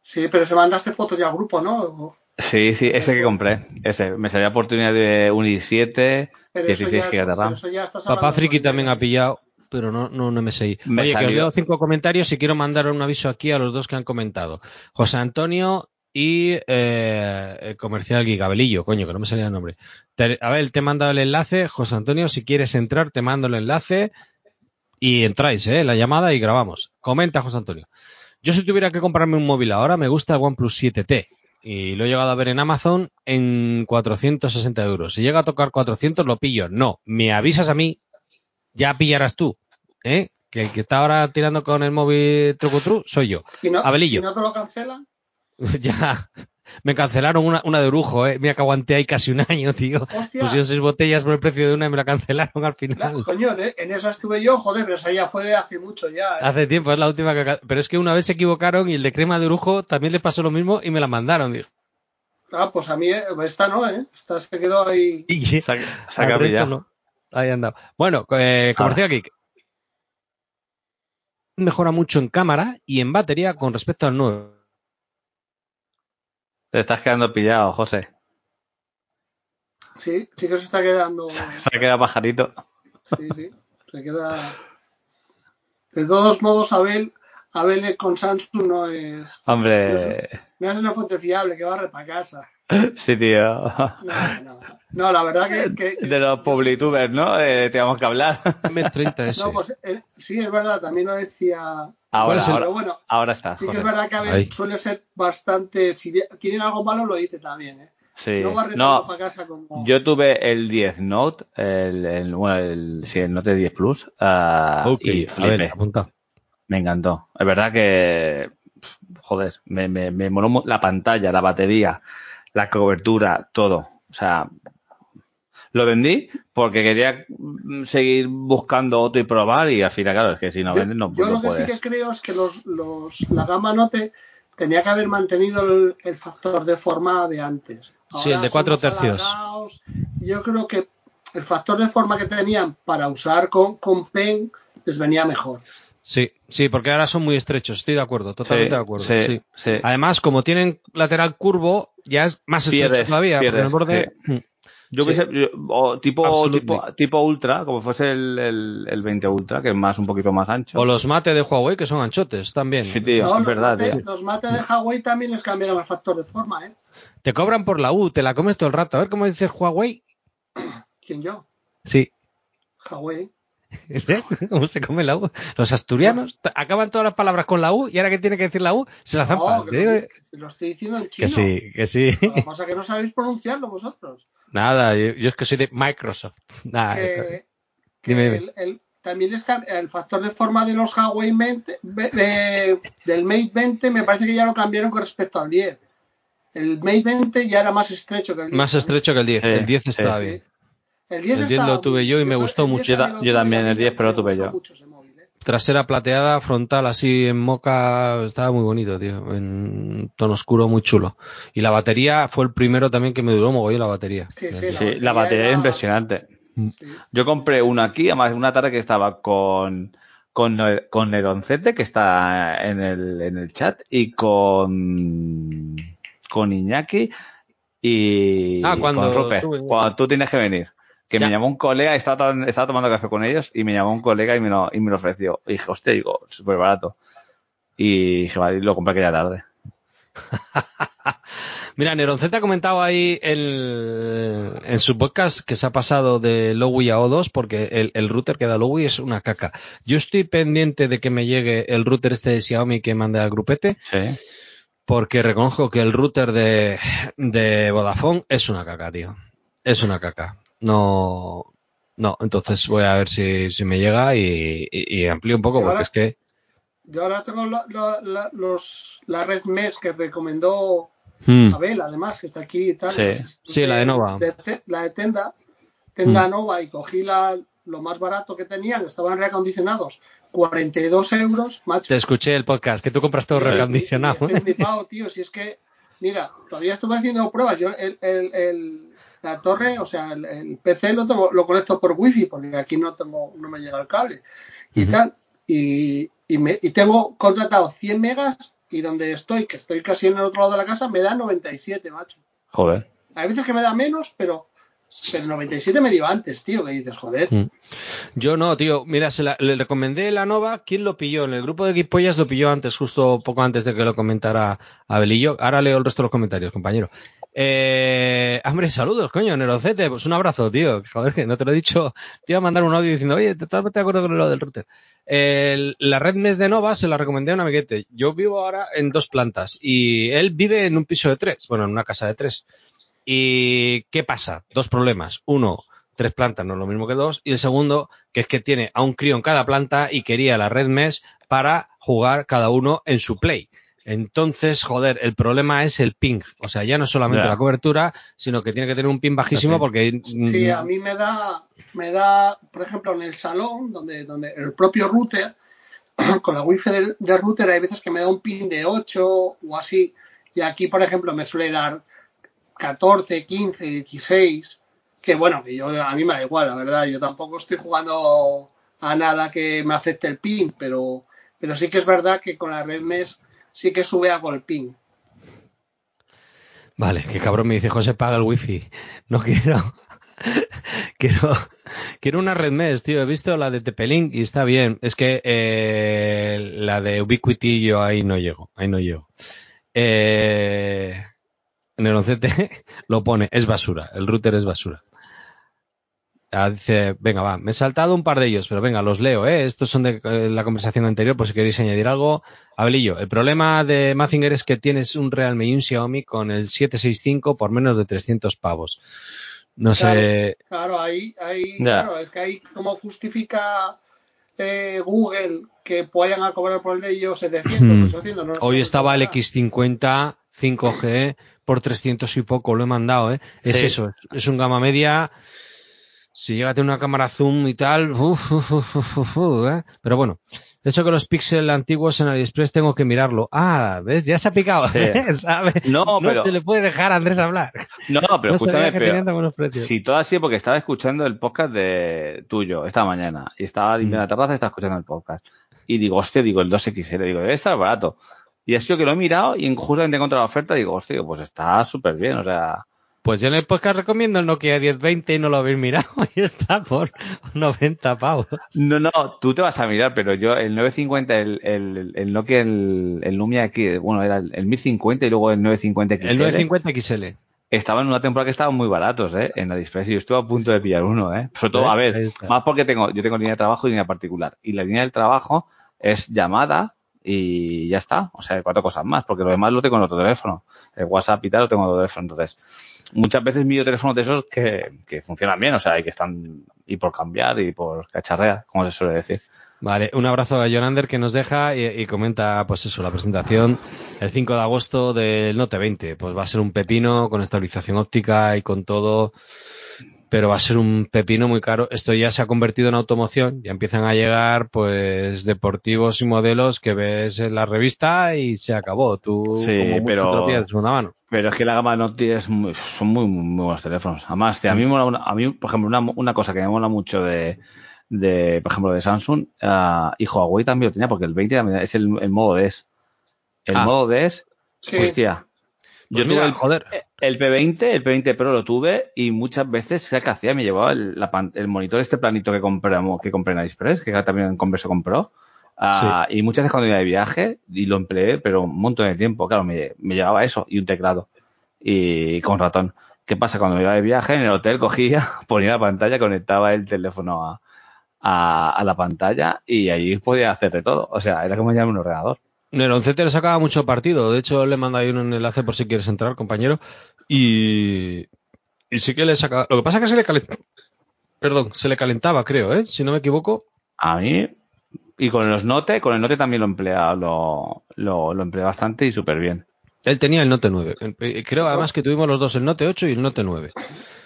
Sí, pero se mandaste fotos ya al grupo, ¿no? Sí, sí, ese que compré. Ese. Me salió oportunidad de un i7, Pero eso 16 ya, GB de RAM. Papá Friki también ha pillado, pero no, no, me sé. Me Oye, que os leo cinco comentarios y quiero mandar un aviso aquí a los dos que han comentado. José Antonio y eh, el comercial Gigabelillo, coño, que no me salía el nombre. Te- a ver, te he mandado el enlace. José Antonio, si quieres entrar, te mando el enlace y entráis, ¿eh? La llamada y grabamos. Comenta, José Antonio. Yo si tuviera que comprarme un móvil ahora, me gusta el OnePlus 7T. Y lo he llegado a ver en Amazon en 460 euros. Si llega a tocar 400, lo pillo. No, me avisas a mí, ya pillarás tú. ¿eh? Que el que está ahora tirando con el móvil truco tru soy yo. Si no, Abelillo. si no te lo cancelan, [LAUGHS] ya. Me cancelaron una, una de brujo, ¿eh? Mira que aguanté ahí casi un año, tío. hostia. Pusieron seis botellas por el precio de una y me la cancelaron al final. Claro, coño, en en esa estuve yo, joder, pero esa ya fue de hace mucho ya. ¿eh? Hace tiempo, es la última que... Pero es que una vez se equivocaron y el de crema de brujo también le pasó lo mismo y me la mandaron. Digo, Ah, pues a mí eh, esta no, ¿eh? Esta se quedó ahí. y Se ha, se ha no. Ahí andaba. Bueno, eh, comercial geek. Mejora mucho en cámara y en batería con respecto al nuevo. Te estás quedando pillado, José. Sí, sí que se está quedando. [LAUGHS] Se ha quedado pajarito. Sí, sí. Se queda. De todos modos, Abel, Abel con Samsung no es. Hombre, No es una fuente fiable que barre para casa. [LAUGHS] sí, tío. No, no. No, la verdad que. que- [LAUGHS] De los publitubers, ¿no? Eh, tenemos que hablar. [LAUGHS] M30S. no, pues eh, sí, es verdad, también lo decía. Ahora, el- ahora, Pero bueno, ahora está. sí que es verdad que Abel Ahí. suele ser bastante. Si tiene algo malo, lo dice también, ¿eh? Sí. No barre No, tanto para casa como. yo tuve el 10 Note, el, el, bueno, el, sí, el Note 10 Plus, ah, Ok, y a ver, flipé. apunta. Me encantó. Es verdad que, joder, me, me, me moló la pantalla, la batería, la cobertura, todo. O sea, lo vendí porque quería mm, seguir buscando otro y probar y al final, claro, es que si no vendes no, yo no lo que puedes. sí que creo es que los, los, la gama Note tenía que haber mantenido el, el factor de forma de antes. Sí, el de cuatro tercios. alargados. Yo creo que el factor de forma que tenían para usar con, con pen les venía mejor. Sí, sí, porque ahora son muy estrechos, estoy de acuerdo, totalmente Sí, de acuerdo. sí, sí. sí. Además, como tienen lateral curvo, ya es más estrecho Pierdes, todavía, porque en el pierdes, borde... [CLEARS THROAT] Yo Sí. hubiese- yo- o tipo, tipo, tipo Ultra, como fuese el, el, el 20 Ultra, que es más un poquito más ancho. O los mate de Huawei, que son anchotes también. Sí, tío. No, es los, verdad, mate, tío. los mate de Huawei también les cambiaron el factor de forma, ¿eh? Te cobran por la U, te la comes todo el rato. A ver cómo dices Huawei. ¿Quién yo? Sí. Huawei. [LAUGHS] ¿Ves cómo se come la U? Los asturianos acaban todas las palabras con la U y ahora que tiene que decir la U, se la zampan. No, que lo, que lo estoy diciendo en chino. que sí, que sí. Lo que pasa es que no sabéis pronunciarlo vosotros. Nada, yo, yo es que soy de Microsoft. Nada, que, que Dime, dime. el, el- también el factor de forma de los Huawei 20, ve- de- del Mate 20 me parece que ya lo cambiaron con respecto al 10. El Mate 20 ya era más estrecho que el 10. más estrecho que el 10. Sí, el 10 sí. estaba Sí. bien. El 10, El 10 estaba lo tuve yo y me gustó 10 mucho. Yo también, el mí 10, pero lo tuve yo. móvil, ¿eh? Trasera plateada, frontal así en moca, estaba muy bonito, tío. En tono oscuro, muy chulo. Y la batería fue el primero también que me duró mogollón la batería. Sí, sí, Sí, la batería era- es impresionante. sí. Yo compré uno aquí, además una tarde que estaba con, con, con Neroncete, que está en el, en el chat, y con, con Iñaki y Ah, cuando con Rupert, tú- cuando tú tienes que venir. Que Ya. me llamó un colega, estaba, estaba tomando café con ellos y me llamó un colega y me lo, y me lo ofreció. Y dije, hostia, digo, súper barato. Y dije, vale, lo compré aquella tarde. [LAUGHS] Mira, Neronceta ha comentado ahí el- en su podcast que se ha pasado de Lowy a O2 porque el, el router que da Lowy es una caca. Yo estoy pendiente de que me llegue el router este de Xiaomi que mande al grupete Sí. porque reconozco que el router de, de Vodafone es una caca, tío. Es una caca. No, no, entonces voy a ver si, si me llega y, y, y amplío un poco porque ahora- es que... Yo ahora tengo la, la, la- los, la red MES que recomendó Hmm. Abel, además, que está aquí y tal. Sí. Pues, Sí, la de Nova. la de Tenda, Tenda Mm. Nova, y cogí la, lo más barato que tenían, estaban reacondicionados, 42 euros, macho. Te escuché el podcast, que tú compras todo reacondicionado. y- y estoy flipado, tío. Si es que, mira, todavía estuve haciendo pruebas. Yo el, el- el- la torre, o sea, el, el PC lo, tengo, lo conecto por wifi, porque aquí no tengo, no me llega el cable. Y tal. Y, y, me- y tengo contratado 100 megas y donde estoy, que estoy casi en el otro lado de la casa, me da 97, macho. Joder. Hay veces que me da menos, pero, pero 97 me dio antes, tío, que dices, joder. Mm. Yo no, tío. Mira, se la- le recomendé la Nova. ¿Quién lo pilló? En el grupo de Guipollas lo pilló antes, justo poco antes de que lo comentara Abelillo. Ahora leo el resto de los comentarios, compañero. Eh, hombre, saludos, coño, Nerocete. Pues un abrazo, tío. Joder, que no te lo he dicho. Te iba a mandar un audio diciendo, oye, totalmente de acuerdo con lo del router. El- la red mes de Nova se la recomendé a un amiguete. Yo vivo ahora en dos plantas y él vive en un piso de tres. Bueno, en una casa de tres. ¿Y qué pasa? Dos problemas. Uno, tres plantas no es lo mismo que dos. Y el segundo, que es que tiene a un crío en cada planta y quería la red mes para jugar cada uno en su play. Entonces, joder, el problema es el ping. O sea, ya no solamente la cobertura, sino que tiene que tener un ping bajísimo Sí. porque... Sí, mm, a mí me da, me da, por ejemplo, en el salón, donde, donde el propio router, [CLEARS THROAT] con la wifi del, del router, hay veces que me da un pin de 8 o así. Y aquí, por ejemplo, me suele dar 14, 15, 16. Que bueno, que yo a mí me da igual, la verdad. Yo tampoco estoy jugando a nada que me afecte el pin, pero, pero sí que es verdad que con la red MES sí que sube algo el pin. Vale, qué cabrón me dice José, paga el wifi. No quiero. [LAUGHS] quiero, quiero una red mes, tío. He visto la de Tepelink y está bien. Es que eh, la de Ubiquiti yo ahí no llego. Ahí no llego. Eh, en el 11 [LAUGHS] lo pone, es basura. El router es basura. Ah, dice, venga, va, me he saltado un par de ellos, pero venga, los leo, ¿eh? Estos son de eh, la conversación anterior, por si queréis añadir algo. Abelillo, el problema de Mazinger es que tienes un Realme y un Xiaomi con el 765 por menos de 300 pavos. No sé. Claro, ahí, ahí, claro, es que ahí cómo justifica eh, Google que vayan a cobrar por el de ellos 700, Hmm. 800, no Hoy estaba el nada. X50 5G por 300 y poco, lo he mandado, ¿eh? Es Sí. eso, es un gama media. Si llega a tener una cámara zoom y tal, uf, uf, uf, ¿eh? Pero bueno, eso que los píxeles antiguos en AliExpress tengo que mirarlo. Ah, ¿ves? Ya se ha picado, Sí. [LAUGHS] ¿sabe? No, No pero, se le puede dejar a Andrés hablar. no, pero no escúchame, pero. Si todo así, porque estaba escuchando el podcast de tuyo esta mañana y estaba limpiando Mm. la terraza y estaba escuchando el podcast. Y digo, hostia, digo, el 2XL, digo, debe estar barato. Y ha sido que lo he mirado y en- justamente encontrado la oferta y digo, hostia, pues está súper bien, o sea, Pues yo en el podcast recomiendo el Nokia 1020 y no lo habéis mirado [LAUGHS] y está por 90 pavos. no, no, tú te vas a mirar, pero yo el 950, el, el, el Nokia, el, el Lumia bueno, era el, el 1050 y luego el 950 XL. El 950 XL. Estaban en una temporada que estaban muy baratos, ¿eh? En AliExpress y yo estuve a punto de pillar uno, ¿eh? Sobre todo, a ver, más porque tengo, yo tengo línea de trabajo y línea particular. Y la línea del trabajo es llamada y ya está. O sea, cuatro cosas más, porque lo demás lo tengo en otro teléfono. El WhatsApp y tal lo tengo en otro teléfono. Entonces, muchas veces mido teléfonos de esos que, que funcionan bien, o sea, y que están y por cambiar y por cacharrear, como se suele decir. Vale, un abrazo a Jonander que nos deja y, y comenta, pues eso, la presentación el 5 de agosto del Note 20. Pues va a ser un pepino con estabilización óptica y con todo, pero va a ser un pepino muy caro. Esto ya se ha convertido en automoción, ya empiezan a llegar, pues, deportivos y modelos que ves en la revista y se acabó. Tú, Sí, como pero- te de segunda mano. Pero es que la gama Note es muy, son muy, muy buenos teléfonos. Además, tío, a mí, me mola una- a mí, por ejemplo, una, una cosa que me mola mucho de, de, por ejemplo, de Samsung, ah, y Huawei también lo tenía, porque el 20 también es el, el modo DES. El Ah. modo DES, Sí. hostia. Pues Yo mira, tuve el, joder. El P20, el P20 Pro lo tuve y muchas veces, ¿sabes qué hacía? Me llevaba el, la pan- el monitor este planito que compramos, que compré en AliExpress, que también en Converso compró. Ah, Y muchas veces cuando iba de viaje, y lo empleé, pero un montón de tiempo, claro, me, me llevaba eso y un teclado y con ratón. ¿Qué pasa? Cuando me iba de viaje en el hotel cogía, [LAUGHS] ponía la pantalla, conectaba el teléfono a, a, a la pantalla y ahí podía hacer de todo. O sea, era como llamar un ordenador. El 11 le sacaba mucho partido. De hecho, le mando ahí un enlace por si quieres entrar, compañero. Y, y sí que le sacaba. Lo que pasa es que se le calentaba. Perdón, se le calentaba, creo, ¿eh? Si no me equivoco. A mí, y con los Note, con el Note también lo emplea, lo, lo, lo empleé bastante y súper bien. Él tenía el Note 9. Eh, Creo además que tuvimos los dos el Note 8 y el Note 9.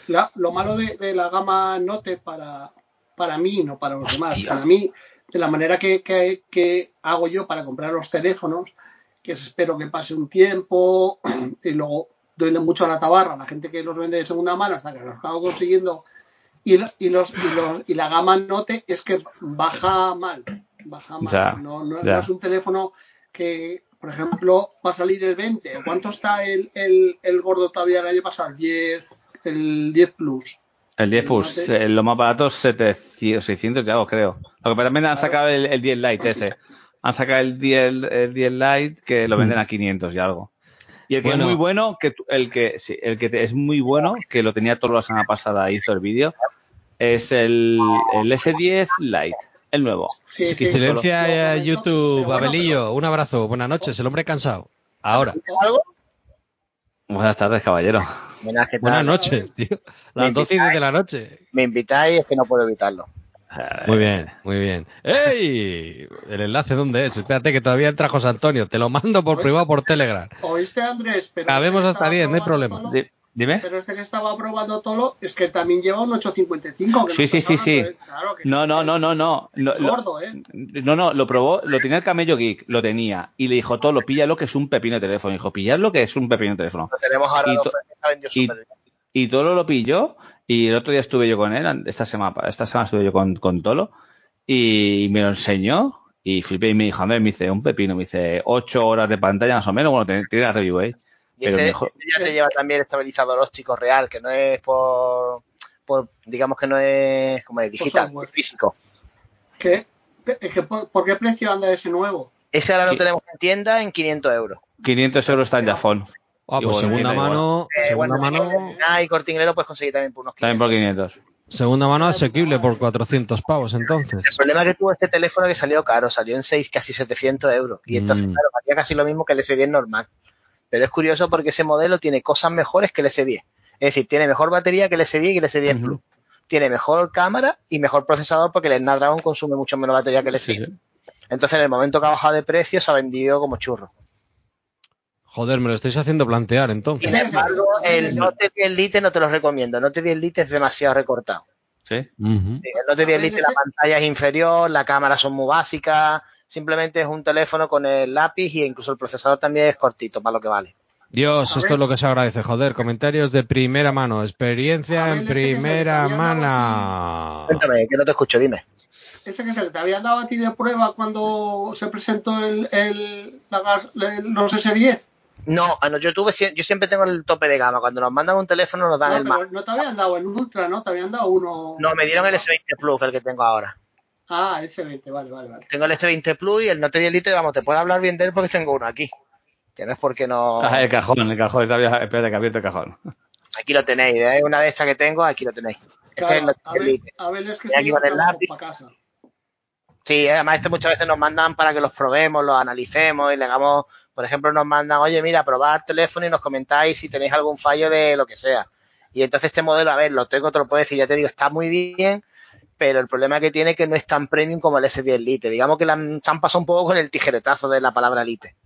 La- lo malo de, de la gama Note para, para mí, no para los demás, para mí, de la manera que, que- que hago yo para comprar los teléfonos, que es espero que pase un tiempo [CLEARS THROAT] y luego doy mucho a la tabarra la gente que los vende de segunda mano hasta que los acabo consiguiendo. Y, y, los, y, los, y la gama Note es que baja mal, baja mal. Ya, no, no- ya. no es un teléfono que, por ejemplo, va a salir el 20. ¿Cuánto está el, el, el gordo todavía el año pasado? El 10, el 10 Plus. El 10 El Plus, eh, lo más barato 700, 600 y algo, creo. Lo que también han sacado el, el 10 Lite ese. Han sacado el 10, el 10 Lite que lo Mm. venden a 500 y algo. Y el que Bueno. es muy bueno, que el que sí, el que te- es muy bueno, que lo tenía todo la semana pasada, hizo el vídeo, es el, el S10 Lite, el nuevo. Sí, sí. Comento, YouTube, bueno, Abelillo, un abrazo, buenas noches, el hombre cansado. Ahora, ¿Algo? Buenas tardes, caballero. Buenas, ¿qué tal? buenas noches, tío. Las 12 y 10 de la noche. Me invitáis, es que no puedo evitarlo. Muy bien, muy bien. ¡Ey! ¿El enlace dónde es? Espérate que todavía entra José Antonio. Te lo mando por privado por Telegram. ¿Oíste, Andrés? Pero Cabemos este hasta estaba 10, no hay problema. Tolo- Di- Dime. Pero este que estaba probando Tolo es que también lleva un 855. que Sí, no sí, sí, sí. claro que- No, no, no, no, no. Lo- gordo, ¿eh? No, no, lo probó, lo tenía el camello geek, lo tenía. Y le dijo, todo, píllalo que es un pepino de teléfono. Dijo, pillarlo que es un pepino de teléfono. Lo tenemos ahora Y to-. Y Tolo lo pilló. Y el otro día estuve yo con él, esta semana, esta semana estuve yo con, con Tolo. Y me lo enseñó. Y flipé y me dijo, a ver, me dice, un pepino. Me dice, ocho horas de pantalla más o menos. Bueno, tiene tiene la review ahí. Y pero ese, mejor- ese ya te lleva también estabilizador óptico real, que no es por, por digamos que no es como es digital, es físico. ¿Qué? ¿Qué- qué- por, por qué precio anda ese nuevo? Ese ahora lo tenemos en tienda en 500 euros. 500 euros está en Jafón. Ah, pues segunda mano, Eh, segunda bueno, mano, Ah, y Corte Inglés lo puedes conseguir también por unos 500. También por 500. segunda mano asequible por 400 pavos entonces. El problema que tuvo este teléfono es que salió caro, salió en 6, casi 700 euros. Y entonces, Mm. claro, valía casi lo mismo que el S10 normal. Pero es curioso porque ese modelo tiene cosas mejores que el S10. Es decir, tiene mejor batería que el S10 y el S10 Ujú. Plus. Tiene mejor cámara y mejor procesador porque el Snapdragon consume mucho menos batería que el S10. Sí, sí. Entonces, en el momento que ha bajado de precio, se ha vendido como churro. Joder, me lo estáis haciendo plantear Sin entonces. embargo, el Note 10 Lite no te lo recomiendo. El Note 10 Lite es demasiado recortado. Sí. Ujú. Sí, El Note 10 Lite, la pantalla es inferior, la cámara son muy básicas, simplemente es un teléfono con el lápiz y incluso el procesador también es cortito, para lo que vale. Dios, esto es lo que se agradece, joder. Comentarios de primera mano, experiencia en primera mano. Cuéntame, que no te escucho, dime. Ese que se le te habían dado a ti de prueba cuando se presentó el, el, la el- los S10. No, ah, no, yo tuve, yo siempre tengo el tope de gama. Cuando nos mandan un teléfono nos dan No, el más. no te habían dado el Ultra, ¿no? Te habían dado uno. No, me dieron el S20 Plus, el que tengo ahora. Ah, S20, vale, vale, vale. Tengo el S20 Plus y el Note 10 Lite, vamos, te puedo hablar bien de él porque tengo uno aquí. Que no es porque no... Ah, el cajón, el cajón. Espérate que abierto el cajón. Aquí lo tenéis, es una de estas que tengo, aquí lo tenéis. Ese es el Claro, Note a 10 ver, Lite. a ver, es que se el para casa. Sí, además este muchas veces nos mandan para que los probemos, los analicemos y le hagamos, por ejemplo, nos mandan, oye, mira, probar teléfono y nos comentáis si tenéis algún fallo de lo que sea. Y entonces este modelo, a ver, lo tengo, te lo puedo decir, ya te digo, está muy bien, pero el problema que tiene es que no es tan premium como el S10 Lite. Digamos que la han, pasado un poco con el tijeretazo de la palabra Lite.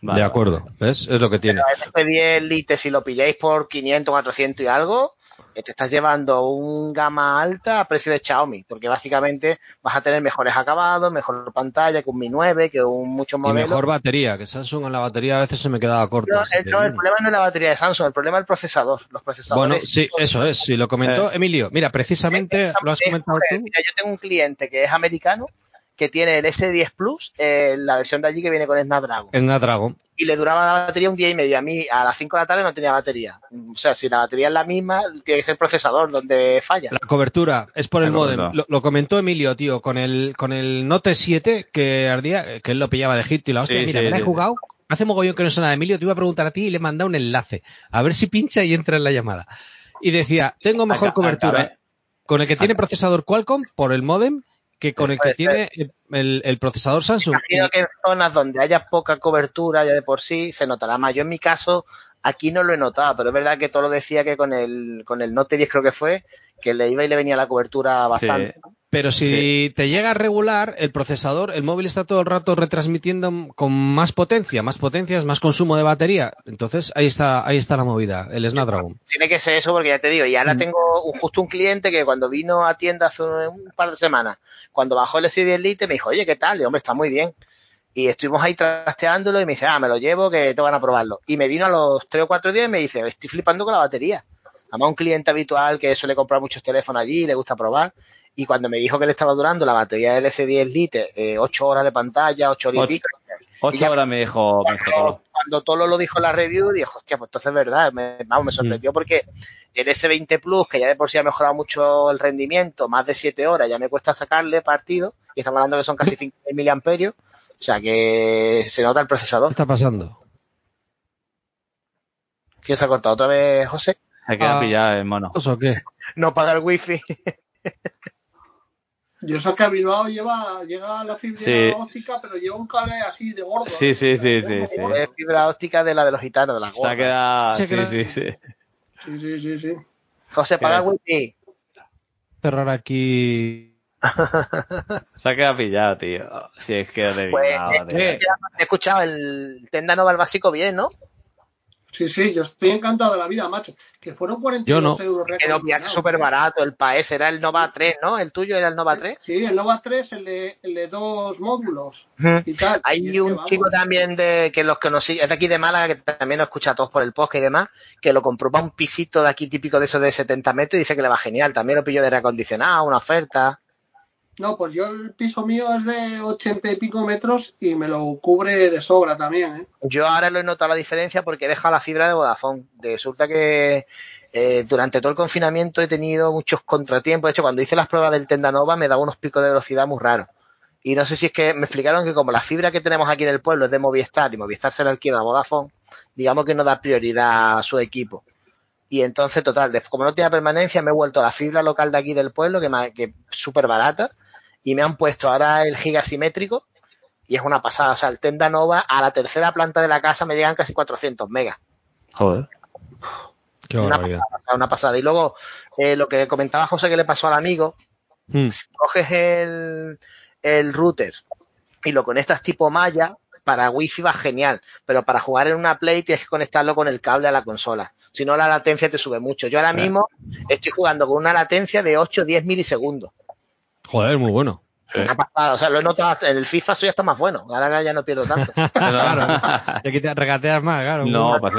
Vale, de acuerdo, ¿ves? Es lo que tiene. El S10 Lite, si lo pilláis por 500, 400 y algo, eh, te estás llevando un gama alta a precio de Xiaomi, porque básicamente vas a tener mejores acabados, mejor pantalla que un Mi 9, que un mucho Y modelo. mejor batería, que Samsung en la batería a veces se me quedaba corto. No, el, que no, el bien. problema no es la batería de Samsung, el problema es el procesador. Los procesadores. Bueno, sí, eso es, sí, lo comentó Eh. Emilio. Mira, precisamente lo has comentado tú. Mira, yo tengo un cliente que es americano que tiene el S10 Plus, eh, la versión de allí que viene con Snapdragon. Snapdragon. y le duraba la batería un día y medio. A mí a las 5 de la tarde no tenía batería. O sea, si la batería es la misma, tiene que ser el procesador donde falla. La cobertura es por el modem. Lo, lo comentó Emilio, tío, con el, con el Note 7 que ardía, que él lo pillaba de Egipto y la hostia. Sí, Mira, sí, me la he jugado. Hace mogollón que no suena de Emilio, te iba a preguntar a ti y le he mandado un enlace. A ver si pincha y entra en la llamada. Y decía, tengo mejor Acá- cobertura con el que tiene acá. procesador Qualcomm por el modem que con el que tiene el procesador Samsung. Imagino que en zonas donde haya poca cobertura ya de por sí se notará más. Yo en mi caso aquí no lo he notado, pero es verdad que todo lo decía que con el, con el Note 10 creo que fue, que le iba y le venía la cobertura bastante. Sí. Pero si te llega a regular, el procesador, el móvil está todo el rato retransmitiendo con más potencia, más potencias, más consumo de batería. Entonces ahí está, ahí está la movida, el Snapdragon. Tiene que ser eso porque ya te digo, y ahora Mm. tengo un- justo un cliente que cuando vino a tienda hace un, un par de semanas, cuando bajó el S10 Lite me dijo, oye, ¿qué tal? Y hombre, está muy bien. Y estuvimos ahí trasteándolo y me dice, ah, me lo llevo que te van a probarlo. Y me vino a los tres o cuatro días y me dice, estoy flipando con la batería. Además, un cliente habitual que suele comprar muchos teléfonos allí, le gusta probar. Y cuando me dijo que le estaba durando la batería del S10 Lite, eh, ocho horas de pantalla, ocho horas y Ocho. pico, Ocho Y ya- horas me dijo, cuando, cuando Tolo lo dijo en la review, dijo, hostia, pues entonces es verdad, me, vamos, me Mm. sorprendió porque el S20 Plus, que ya de por sí ha mejorado mucho el rendimiento, más de 7 horas, ya me cuesta sacarle partido, y estamos hablando que son casi 5.000 miliamperios, o sea que se nota el ¿Qué procesador. está pasando? ¿Quién se ha cortado otra vez, José? Se queda Ah. pillado el mono. ¿Eso o qué? No paga el wifi. [LAUGHS] Yo sé que a Bilbao lleva, llega la fibra Sí. óptica, pero lleva un cable así de gordo. Sí, ¿no? sí, sí, sí, sí. Es fibra óptica de la de los gitanos, de las Se ha quedado, sí, queda- sí, sí. Sí, sí, sí, sí. José, paga el Qué wifi. Cerrar aquí. [LAUGHS] Se ha quedado pillado, tío. Si es que de Pues, tío. eh, He escuchado el Tenda Nova el básico bien, ¿no? Sí, sí, yo estoy encantado de la vida, macho. Que fueron 42 Yo no. euros. Que no pillaste súper barato el PAES, era el Nova 3, ¿no? El tuyo era el Nova 3. Sí, el Nova 3, el de, el de dos módulos y tal. Hay un vamos, chico también de que los conocí, es de aquí de Málaga, que también lo escucha a todos por el podcast y demás, que lo compró para un pisito de aquí típico de esos de 70 metros y dice que le va genial. También lo pilló de aire acondicionado, una oferta. No, pues yo el piso mío es de 80 y pico metros y me lo cubre de sobra también, ¿eh? Yo ahora lo he notado la diferencia porque he dejado la fibra de Vodafone. Resulta que eh, durante todo el confinamiento he tenido muchos contratiempos. De hecho, cuando hice las pruebas del Tendanova me daba unos picos de velocidad muy raros. Y no sé si es que me explicaron que como la fibra que tenemos aquí en el pueblo es de Movistar y Movistar se la alquila a Vodafone, digamos que no da prioridad a su equipo. Y entonces, total, como no tenía permanencia, me he vuelto a la fibra local de aquí del pueblo, que, me- es súper barata, y me han puesto ahora el gigasimétrico, y es una pasada. O sea, el Tenda Nova a la tercera planta de la casa me llegan casi 400 megas. Joder. Qué Una barbaridad. pasada, una pasada. Y luego, eh, lo que comentaba José que le pasó al amigo, Mm. coges el, el router y lo conectas tipo malla, para wifi va genial, pero para jugar en una Play tienes que conectarlo con el cable a la consola. Si no, la latencia te sube mucho. Yo ahora mismo estoy jugando con una latencia de 8 o 10 milisegundos. Joder, muy bueno. Sí. Una pasada. O sea, lo he notado. En el FIFA soy hasta más bueno. Ahora ya no pierdo tanto. [LAUGHS] claro. Te quitas- regateas más, claro. No, toma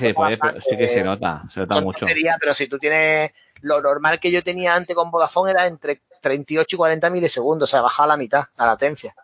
pero sí que se nota, se nota mucho. pero si tú tienes. Lo normal que yo tenía antes con Vodafone era entre 38 y 40 milisegundos. O sea, bajaba a la mitad la latencia.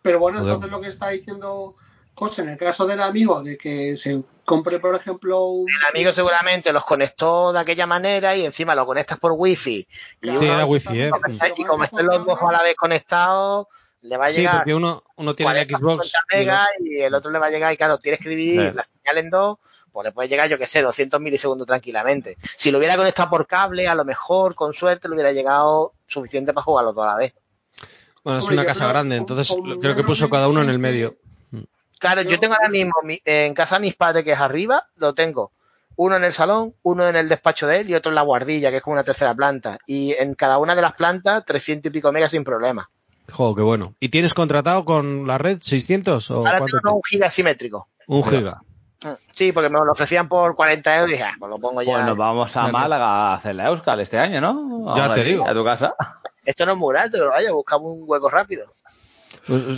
Pero bueno, Joder. entonces lo que está diciendo José, en el caso del amigo, de que se compre, por ejemplo, un... El amigo seguramente los conectó de aquella manera y encima lo conectas por wifi. Y, Sí, uno- era wifi, ¿eh? y como estén los dos a la vez conectados, le va a Sí, llegar porque uno, uno tiene el 40, Xbox. 50 y el y el otro le va a llegar y claro, tienes que dividir Claro. la señal en dos, pues le puede llegar, yo que sé, 200 milisegundos tranquilamente. Si lo hubiera conectado por cable, a lo mejor, con suerte, le hubiera llegado suficiente para jugar los dos a la vez. Bueno, es una casa grande, entonces creo que puso cada uno en el 20, medio. Claro, yo Yo- tengo ahora mismo mi- en casa de mis padres, que es arriba, lo tengo. Uno en el salón, uno en el despacho de él y otro en la guardilla, que es como una tercera planta. Y en cada una de las plantas, 300 y pico megas sin problema. Joder, qué bueno. ¿Y tienes contratado con la red 600 o Ahora tengo un giga simétrico. Un Pero- giga. Sí, porque me lo ofrecían por 40 euros y dije, ah, pues lo pongo ya. Pues nos vamos a. Málaga a hacer la Euskal este año, ¿no? Ya te digo. A tu casa. Esto no es muy alto, pero vaya, buscamos un hueco rápido.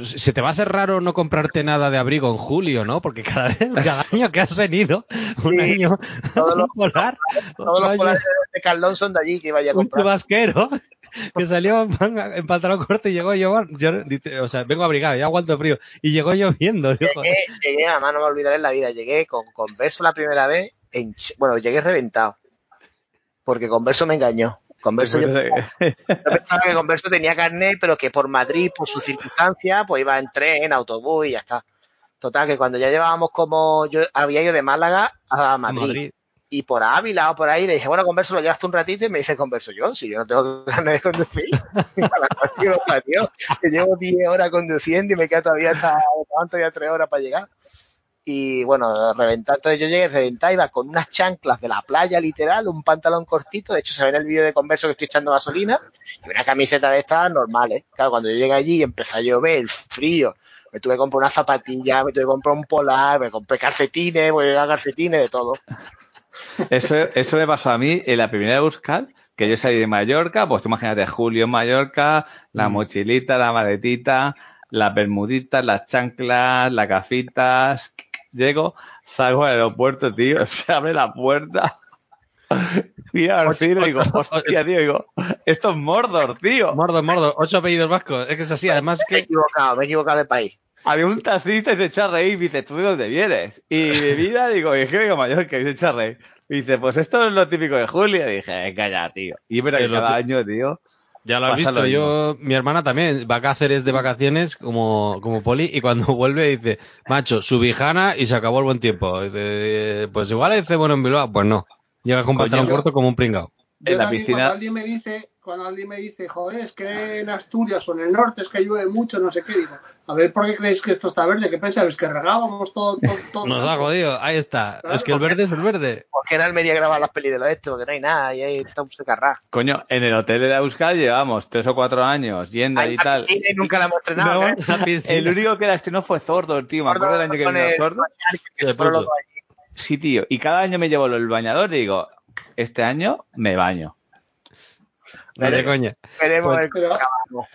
Se te va a hacer raro no comprarte nada de abrigo en julio, ¿no? Porque cada vez, [LAUGHS] cada año que has venido, un Sí. año Todos los- un polar, Todos los polares de Carlón son de allí que vaya a un comprar. chubasquero que salió en, en pantalón corto y llegó yo, yo o sea, vengo abrigado, ya aguanto frío, y llegó lloviendo. Llegué, llegué, además no me olvidaré en la vida, llegué con Converso la primera vez, en, bueno, llegué reventado. Porque Converso me engañó. Converso [LAUGHS] yo, pensaba que Converso tenía carnet, pero que por Madrid, por sus circunstancias, pues iba en tren, en autobús y ya está. Total, que cuando ya llevábamos como, yo había ido de Málaga a Madrid, Madrid. y por Ávila o por ahí, le dije, bueno, Converso, lo llevaste un ratito y me dice Converso, yo, si yo no tengo [LAUGHS] ganas de conducir. que llevo 10 horas conduciendo y me queda todavía hasta, todavía 3 horas para llegar. Y bueno, reventar, entonces yo llegué reventar, iba con unas chanclas de la playa literal, un pantalón cortito, de hecho se ve en el vídeo de Converso que estoy echando gasolina, y una camiseta de estas normales. Claro, cuando yo llegué allí y empezó a llover, el frío, me tuve que comprar una zapatilla, me tuve que comprar un polar, me compré calcetines, voy a llevar calcetines, de todo. Eso, eso me pasó a mí en la primera Euskal, que yo salí de Mallorca, pues tú imagínate, Julio en Mallorca, la Mm. mochilita, la maletita, las bermuditas, las chanclas, las gafitas. Llego, salgo al aeropuerto, tío, [LAUGHS] se abre la puerta. Fui a Arcino y digo, hostia, tío, digo, esto es Mordor, tío. Mordo, mordo, ocho apellidos vascos. Es que es así, además Me he que equivocado, me he equivocado de país. Había un taxista y se echa a reír y dice, ¿tú de dónde vienes? Y mi [LAUGHS] vida, digo, es que vengo Mallorca y se echa a reír. Y dice, pues esto es lo típico de Julia. Y dije, venga ya, tío. Y pero Que que lo cada año, tío. Ya lo has visto. Yo, mi hermana también va a Cáceres de vacaciones como, como poli y cuando [LAUGHS] vuelve dice, macho, subijana y se acabó el buen tiempo. Dice, pues igual hace bueno en Bilbao. Pues no. Llega con pantalón corto como un pringao. Yo En la también, piscina- Cuando alguien me dice, cuando alguien me dice, joder, es que en Asturias o en el norte es que llueve mucho, no sé qué, digo, a ver, ¿por qué creéis que esto está verde? ¿Qué pensáis? ¿Que regábamos todo, todo, [LAUGHS] todo Nos ha jodido. Ahí está. Claro, es que el verde es el verde. Porque en Almería grabar las pelis de los estos, porque no hay nada, y ahí está un secarrá. Coño, en el hotel de la Euskal llevamos tres o cuatro años yendo y tal. y nunca la hemos estrenado. No, ¿eh? El único que la estrenó fue Zordor, tío. Me acuerdo del año que vino el- allí. Sí, tío. Y cada año me llevo el bañador y digo, este año me baño. No de coña. Veremos Pues- el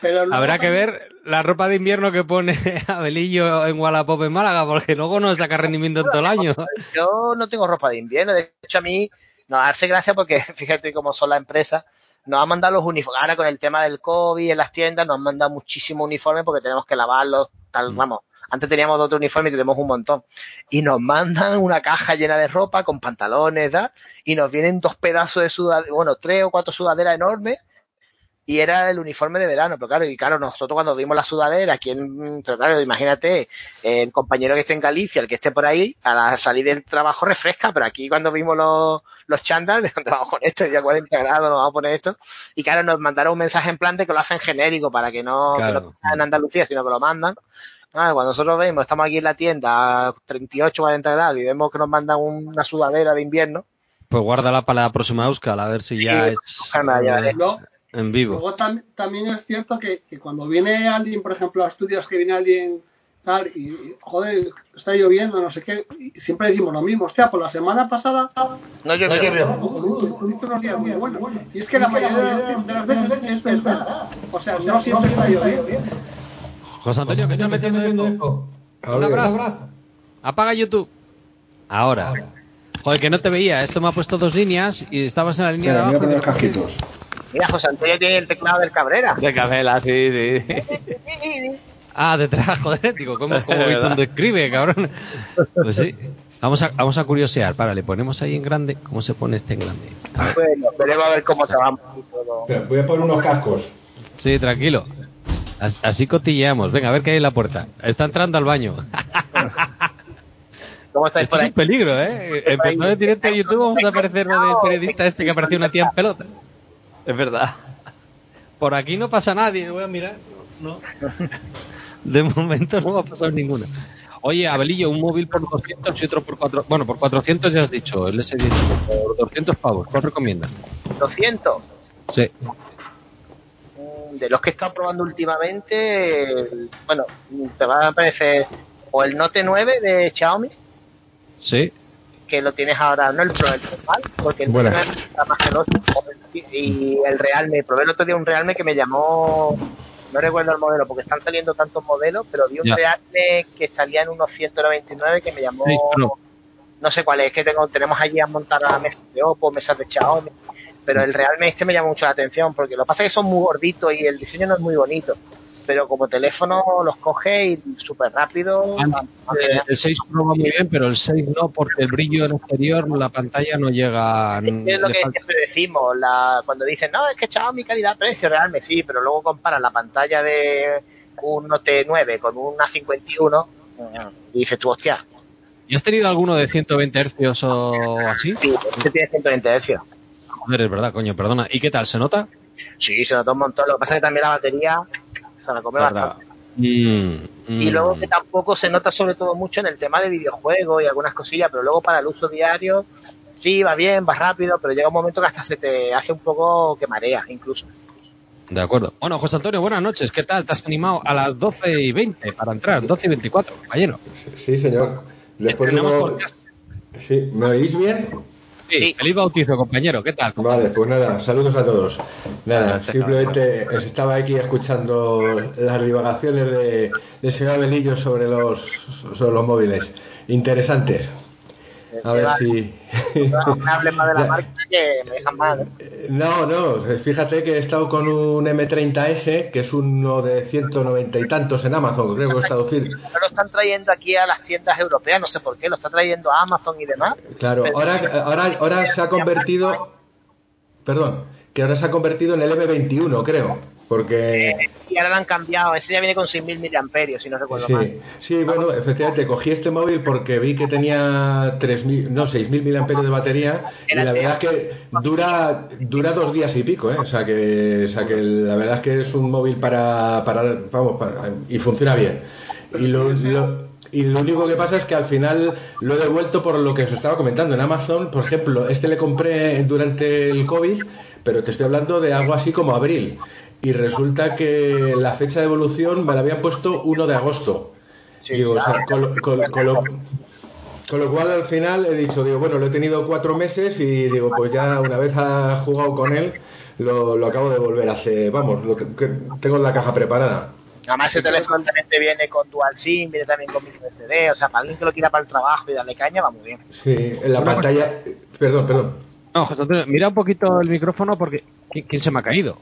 Pero- Habrá que ver la ropa de invierno que pone [LAUGHS] Abelillo en Wallapop en Málaga, porque luego no saca rendimiento en todo el año. Yo no tengo ropa de invierno, de hecho a mí nos hace gracia porque [LAUGHS] fíjate cómo son las empresas, nos han mandado los uniformes, ahora con el tema del COVID en las tiendas nos han mandado muchísimos uniformes porque tenemos que lavarlos, tal, Mm. vamos, antes teníamos otro uniforme y tenemos un montón, y nos mandan una caja llena de ropa con pantalones, ¿da? y nos vienen dos pedazos de sudadera, bueno, tres o cuatro sudaderas enormes, y era el uniforme de verano, pero claro, y claro, nosotros cuando vimos la sudadera, aquí en, pero claro, imagínate, el compañero que esté en Galicia, el que esté por ahí, a la salir del trabajo refresca, pero aquí cuando vimos los, los chándal, [LAUGHS] ¿de dónde vamos con esto? Ya 40 grados, nos vamos a poner esto. Y claro, nos mandaron un mensaje en plan de que lo hacen genérico para que no, que Claro. no sea en Andalucía, sino que lo mandan. Ah, cuando nosotros vemos, estamos aquí en la tienda a 38, 40 grados y vemos que nos mandan una sudadera de invierno, Pues guárdala para la próxima Euskal, a ver si ya Sí, es ya, eh, en vivo. luego tam- también es cierto que, que cuando viene alguien, por ejemplo, a Asturias, que viene alguien tal, y, y, joder, está lloviendo, no sé qué, y siempre decimos lo mismo, hostia, por la semana pasada no yo tuviste unos días muy buenos. Y es que la mayoría de las, de las veces es verdad. O sea, no siempre está lloviendo. José Antonio, que estás metiendo en eco. Un abrazo. Apaga YouTube. Ahora. Joder, que no te veía. Esto me ha puesto dos líneas y estabas en la línea de abajo. voy a casquitos. Mira, José Antonio tiene el teclado del Cabrera. De Capela, sí, sí. Ah, detrás, [LAUGHS] joder. Digo, ¿cómo, cómo [LAUGHS] cuando escribe, cabrón? Pues sí. Vamos a, vamos a curiosear. Para, le ponemos ahí en grande. ¿Cómo se pone este en grande? Bueno, veremos a ver cómo se va. Espera, voy a poner unos cascos. Sí, tranquilo. As- Así cotilleamos. Venga, a ver qué hay en la puerta. Está entrando al baño. [LAUGHS] ¿Cómo estáis Esto por es ahí? un peligro, ¿eh? Empezó en directo de YouTube, vamos a aparecer lo del periodista este que apareció una tía en pelota. Es verdad. Por aquí no pasa nadie, voy a mirar. No. De momento no ha pasado ninguna. Oye, Abelillo, un móvil por 200 y otro por 400. Bueno, por 400 ya has dicho, el S10 por 200 pavos. ¿Cuál recomiendas? 200. Sí. De los que he estado probando últimamente, el- bueno, te va a aparecer o el Note 9 de Xiaomi, Sí. que lo tienes ahora, no el Pro, el normal, porque el Buenas. Pro está más que el 8, y el Realme, probé el otro día un Realme que me llamó, no recuerdo el modelo, porque están saliendo tantos modelos, pero vi un Ya. Realme que salía en unos 199 que me llamó, Sí, no sé cuál es, que tengo, tenemos allí a montar a mesas de Oppo, mesas de Xiaomi, pero el Realme este me llama mucho la atención, porque lo que pasa es que son muy gorditos y el diseño no es muy bonito, pero como teléfono los coge y súper rápido. Eh, El 6 Pro va muy bien, pero el 6 no, porque el brillo en exterior, la pantalla no llega. Es que es lo que falta- siempre decimos, la, cuando dicen, no, es que Xiaomi calidad-precio, realmente sí, pero luego comparan la pantalla de un Note 9 con una 51 y dices tú, hostia, ¿Y has tenido alguno de 120 Hz o así? sí, este tiene 120 Hz. Joder, es verdad, coño, perdona. ¿Y qué tal? ¿Se nota? Sí, se nota un montón. Lo que pasa es que también la batería se la come Verdad. bastante. Mm, Y mm. luego que tampoco se nota sobre todo mucho en el tema de videojuegos y algunas cosillas, pero luego para el uso diario, sí, va bien, va rápido, pero llega un momento que hasta se te hace un poco que marea incluso. De acuerdo. Bueno, José Antonio, buenas noches. ¿Qué tal? ¿Te has animado a las 12 y 20 para entrar? 12 y 24, compañero. Sí, señor. Después de uno-. Sí, ¿me oís bien? Sí, Sí. feliz bautizo, compañero. ¿Qué tal? Vale, pues nada, saludos a todos. Nada, simplemente os estaba aquí escuchando las divagaciones de, del señor Abelillo sobre los, sobre los móviles. Interesantes. A ver si. No [LAUGHS] me hables más de la marca que me dejan mal. ¿eh? No, no, fíjate que he estado con un M30S, que es uno de 190 y tantos en Amazon, creo que he estado [LAUGHS] decir. No lo están trayendo aquí a las tiendas europeas, no sé por qué, lo está trayendo a Amazon y demás. Claro, ahora, ahora, ahora se ha convertido. Perdón, que ahora se ha convertido en el M21, creo. Porque. Y ahora lo han cambiado, ese ya viene con 6.000 miliamperios, si no recuerdo mal. Sí, sí, bueno, efectivamente, cogí este móvil porque vi que tenía 3.000, no, 6.000 miliamperios de batería y la verdad es que dura dura dos días y pico, ¿eh? O sea que, o sea que la verdad es que es un móvil para, para vamos, para, y funciona bien. Y lo, lo- y lo único que pasa es que al final lo he devuelto por lo que os estaba comentando en Amazon, por ejemplo, este le compré durante el COVID, pero te estoy hablando de algo así como abril. Y resulta que la fecha de evolución me la habían puesto 1 de agosto. Digo, o sea, con, lo- con- con lo, con lo cual al final he dicho, digo, bueno, lo he tenido cuatro meses y digo, pues ya una vez ha jugado con él, lo, lo acabo de volver hace, vamos, lo que, que tengo en la caja preparada. Además ese teléfono también te viene con dual SIM, viene también con micro SD, o sea, para alguien que lo quiera para el trabajo y darle caña va muy bien. Sí, en la pantalla, perdón, perdón. No, José Antonio, mira un poquito el micrófono porque. ¿Quién, quién se me ha caído?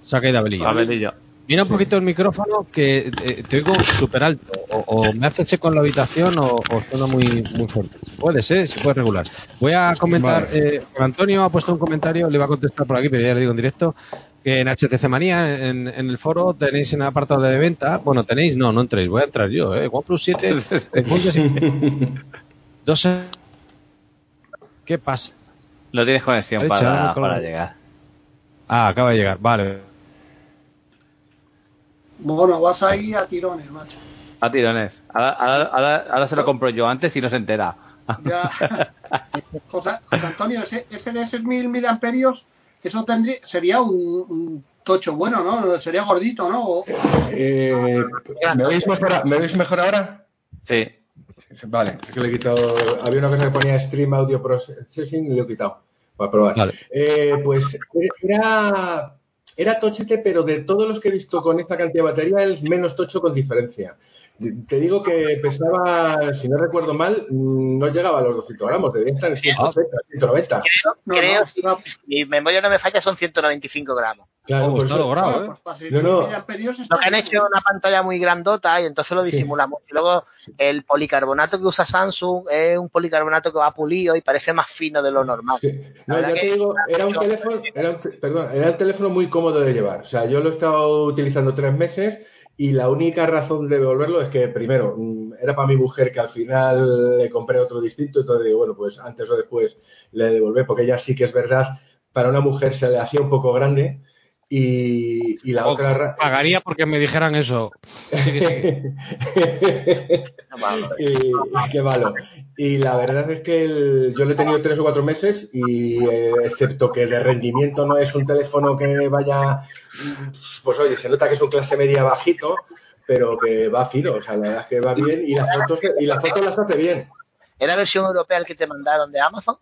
Se ha caído Abelillo. Abelillo. Mira un poquito el micrófono que eh, te oigo súper alto. O, o me hace checo en la habitación o, o suena muy, muy fuerte. Puede ser, se puede regular. Voy a comentar. Vale. eh, Juan Antonio ha puesto un comentario, le va a contestar por aquí, pero ya le digo en directo. Que en HTC Manía, en, en el foro, tenéis en el apartado de venta. Bueno, tenéis, no, no entréis, voy a entrar yo. ¿eh? OnePlus 7, segundos [LAUGHS] y- [LAUGHS] dos. ¿Qué pasa? No tienes conexión para, para llegar. Ah, acaba de llegar, vale. Bueno, vas ahí a tirones, macho. A tirones. Ahora, ahora- ahora- ahora se lo compro yo antes y no se entera. Ya. [LAUGHS] José, José Antonio, ese, ese de esos mil miliamperios, eso tendría, sería un, un tocho bueno, ¿no? Sería gordito, ¿no? O- Eh, ¿me, veis mejor, ¿Me veis mejor ahora? Sí. Vale, es que le he quitado. Había una cosa que ponía Stream Audio Processing y lo he quitado para probar. Vale. Eh, pues era, era tochete, pero de todos los que he visto con esta cantidad de batería, es menos tocho con diferencia. Te digo que pesaba, si no recuerdo mal, no llegaba a los 200 gramos, debía estar en 130, 190. Creo, No, creo no, si no. mi memoria no me falla, son 195 gramos. Claro, Oh, está logrado, Bueno, ¿eh? pues para seis No, no. está Lo que han bien. hecho es una pantalla muy grandota y entonces lo Sí. disimula mucho. Y luego el policarbonato que usa Samsung es un policarbonato que va pulido y parece más fino de lo normal. Sí. No, ya te digo, era un teléfono, era un, perdón, era un teléfono muy cómodo de llevar. O sea, yo lo he estado utilizando tres meses y la única razón de devolverlo es que, primero, mm, era para mi mujer que al final le compré otro distinto, entonces digo, bueno, pues antes o después le devolvé, porque ella sí que es verdad, para una mujer se le hacía un poco grande y, y la Oh, otra... ra- Pagaría porque me dijeran eso. Sigue, sigue. [LAUGHS] y, qué malo. Y la verdad es que el- yo lo he tenido tres o cuatro meses y eh, excepto que de rendimiento no es un teléfono que vaya, pues oye, se nota que es un clase media bajito, pero que va fino, o sea, la verdad es que va bien y las fotos, y las fotos las hace bien. ¿Es la versión europea el que te mandaron de Amazon?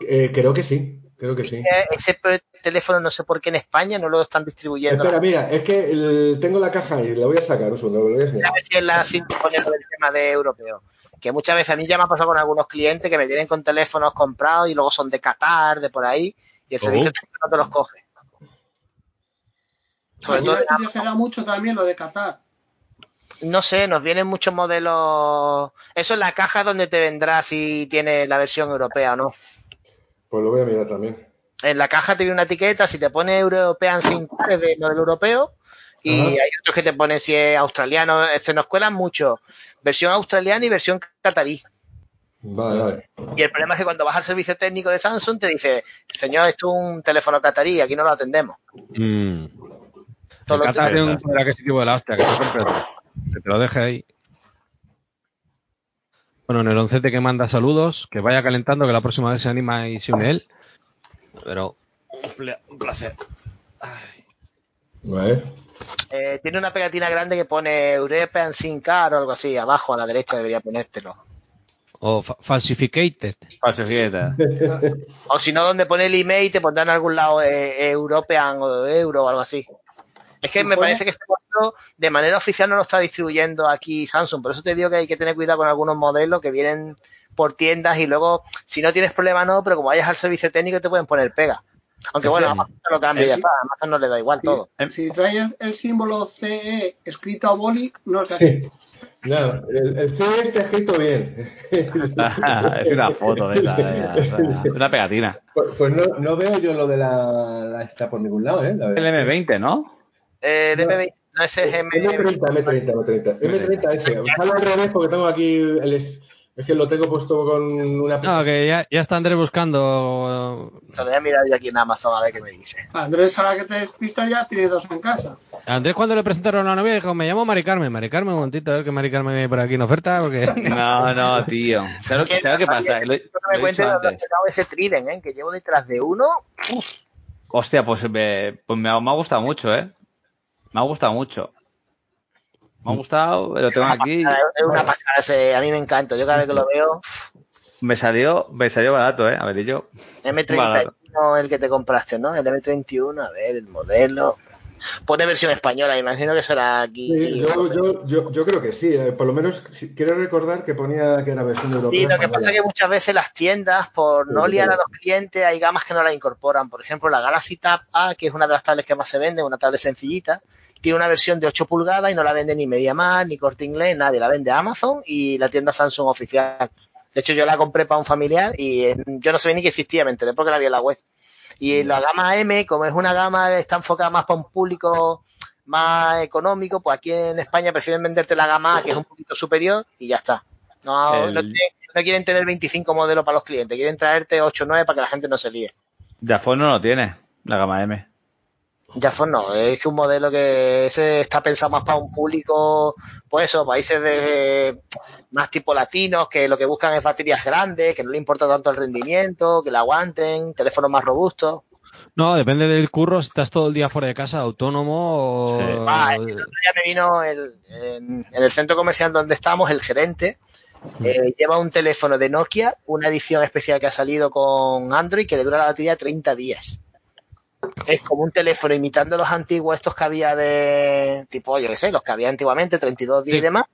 Eh, creo que sí, creo que sí. Ese teléfono no sé por qué en España no lo están distribuyendo. Espera, mira, es que el- tengo la caja ahí, la voy a sacar, lo voy a ver si es la sintonía del tema de europeo. Que muchas veces a mí ya me ha pasado con algunos clientes que me vienen con teléfonos comprados y luego son de Qatar, de por ahí, y el Oh. servicio no te los coge. Sobre todo me interesará mucho también lo de Qatar. No sé, nos vienen muchos modelos. Eso es la caja donde te vendrá si tiene la versión europea o no. Pues lo voy a mirar también. En la caja te viene una etiqueta, si te pone European card es de modelo europeo y hay otros que te pone si es australiano. Se nos cuelan mucho. Versión australiana y versión catarí. Vale, vale. Y el problema es que cuando vas al servicio técnico de Samsung te dice, señor, esto es un teléfono catarí, aquí no lo atendemos. Mm. Todo El lo Qatar que- tiene un poder adquisitivo de la hostia, que te, que te lo deje ahí. Bueno, en el oncete que manda saludos, que vaya calentando, que la próxima vez se anima y se une él. Pero un placer. Vale. Eh, tiene una pegatina grande que pone European SIM card o algo así, abajo a la derecha debería ponértelo. O fa- falsificated. Falsifiqueta. [LAUGHS] O si no, donde pone el email te pondrán en algún lado eh, European o Euro o algo así. Es que me parece que de manera oficial no lo está distribuyendo aquí Samsung. Por eso te digo que hay que tener cuidado con algunos modelos que vienen por tiendas y luego, si no tienes problema, no, pero como vayas al servicio técnico te pueden poner pega. Aunque ¿En bueno? Amazon lo cambia y ya está. A Amazon no le da igual todo. si trae el, el símbolo CE escrito a boli, no se hace. Sí. No, el, el C está escrito bien. [LAUGHS] es una foto de esa. eh, [LAUGHS] Una pegatina. Pues, pues no, no veo yo lo de la, la esta por ningún lado, ¿eh? La El verdad. M20, ¿no? Eh, No. DB20, no, ese es M. M30, M30, M30. M30 ese. Sale al revés porque tengo aquí el es, es que lo tengo puesto con una No, que ya, ya está Andrés buscando. Lo voy a mirar yo aquí en Amazon a ver qué me dice. Andrés, ahora que te despistas ya, tiene dos en casa. A Andrés cuando le presentaron a la novia dijo, me llamo Mari Carmen. Mari Carmen, un momentito, a ver que Mari Carmen viene por aquí en oferta, porque... [LAUGHS] [LAUGHS] No, no, tío. ¿Sabes lo que pasa? Lo, lo me ese Trident, ¿eh? que llevo detrás de uno. Hostia, pues, me, pues me, ha, me ha gustado mucho, ¿eh? Me ha gustado mucho. Me ha gustado, lo tengo aquí. Es una pasada ese, a mí me encanta. Yo cada vez que lo veo, Me salió, me salió barato, ¿eh? A ver, y yo. M31 el que te compraste, ¿no? El M31, a ver, el modelo. Pone versión española, imagino que será aquí. Sí, yo, yo, yo, yo creo que sí. eh, Por lo menos si- quiero recordar que ponía que era versión europea. Sí, lo que pasa es que muchas veces las tiendas, por no Sí, liar a los clientes, hay gamas que no la incorporan. Por ejemplo, la Galaxy Tab A, que es una de las tablets que más se vende, una tablet sencillita, tiene una versión de 8 pulgadas y no la vende ni MediaMarkt, ni Corte Inglés, nadie. La vende Amazon y la tienda Samsung oficial. De hecho, yo la compré para un familiar y eh, yo no sabía ni que existía, me enteré porque la vi en la web. Y la gama M, como es una gama que está enfocada más para un público más económico, pues aquí en España prefieren venderte la gama A, que es un poquito superior, y ya está. No, El- no, te- no quieren tener 25 modelos para los clientes, quieren traerte 8 o 9 para que la gente no se líe. Jafón no lo tiene, la gama M. Ya fue no, es que un modelo que ese está pensado más para un público, pues eso, países de más tipo latinos, que lo que buscan es baterías grandes, que no le importa tanto el rendimiento, que la aguanten, teléfonos más robustos. No, depende del curro, si estás todo el día fuera de casa, autónomo o... Sí. Ah, el otro día me vino el- en, en el centro comercial donde estamos, el gerente, eh, lleva un teléfono de Nokia, una edición especial que ha salido con Android que le dura la batería 30 días. Es como un teléfono imitando los antiguos estos que había de tipo, yo qué sé, los que había antiguamente, 32 días Sí. y demás,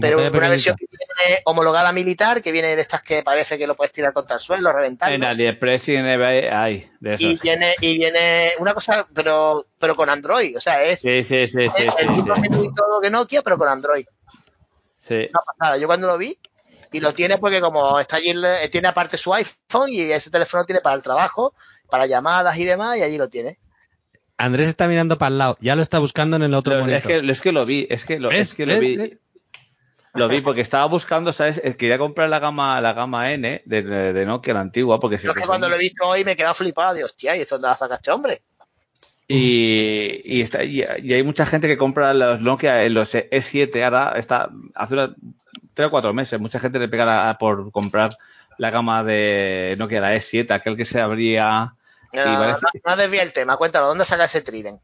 pero una pequeñita. versión que viene homologada militar, que viene de estas que parece que lo puedes tirar contra el suelo, reventar. En AliExpress y en eBay hay de Y viene, y viene una cosa, pero, pero con Android, o sea, es, Sí, sí, sí, sí, es sí, el mismo sí. menú y todo que Nokia, pero con Android. Sí. Una pasada. Yo cuando lo vi, y lo tiene porque como está allí, eh, tiene aparte su iPhone y ese teléfono tiene para el trabajo, para llamadas y demás, y allí lo tiene. Andrés está mirando para el lado, ya lo está buscando en el otro Lo- monitor. es, que, es que lo vi, es que lo, ¿Ves? es que lo vi. ¿Ves? Lo vi porque estaba buscando, ¿sabes? Eh, Quería comprar la gama, la gama N de, de, de Nokia, la antigua, porque Yo es que cuando lo he visto hoy me he quedado flipado, digo, hostia, ¿y esto dónde la sacaste, hombre? Y, y, está, y, y hay mucha gente que compra los Nokia, en los E7, ahora está, hace una, tres o cuatro meses, mucha gente le pega la- por comprar la gama de Nokia, la E7, aquel que se abría. No, parece- no, no desvía el tema, cuéntalo, ¿dónde saca ese Trident?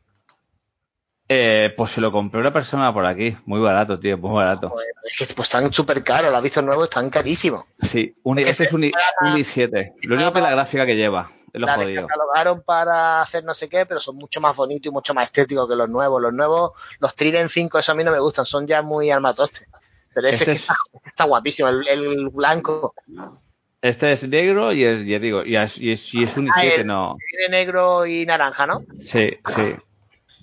Eh, pues se lo compré una persona por aquí. Muy barato, tío, muy barato. Pues, pues, están súper caros, lo has visto nuevo, están carísimos. Sí, un, este es un, i- un i7. Lo único que es la gráfica que lleva. Es lo La jodido. descatalogaron para hacer no sé qué, pero son mucho más bonitos y mucho más estéticos que los nuevos. Los nuevos, los Trident 5, eso a mí no me gustan, son ya muy armatoste. Pero ese Este es- está, está guapísimo, el, el blanco. Este es negro y es, ya digo, y es, y es, y es un Ah, i7, el- no. Tiene negro y naranja, ¿no? Sí, sí.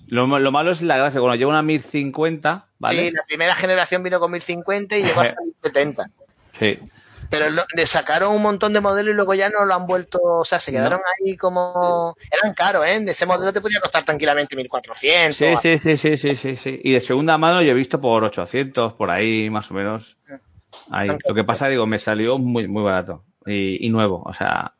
Lo, lo malo es la gráfica. Bueno, lleva una 1050, ¿vale? Sí, la primera generación vino con 1050 y llegó hasta [LAUGHS] 1070. Sí. Pero lo- le sacaron un montón de modelos y luego ya no lo han vuelto, o sea, se quedaron ahí como... Eran caros, ¿eh? De ese modelo te podía costar tranquilamente 1400. Sí, sí, sí, sí, sí, sí, sí. Y de segunda mano yo he visto por 800, por ahí, más o menos. Ahí. Lo que pasa, digo, me salió muy, muy barato. Y, y nuevo, o sea.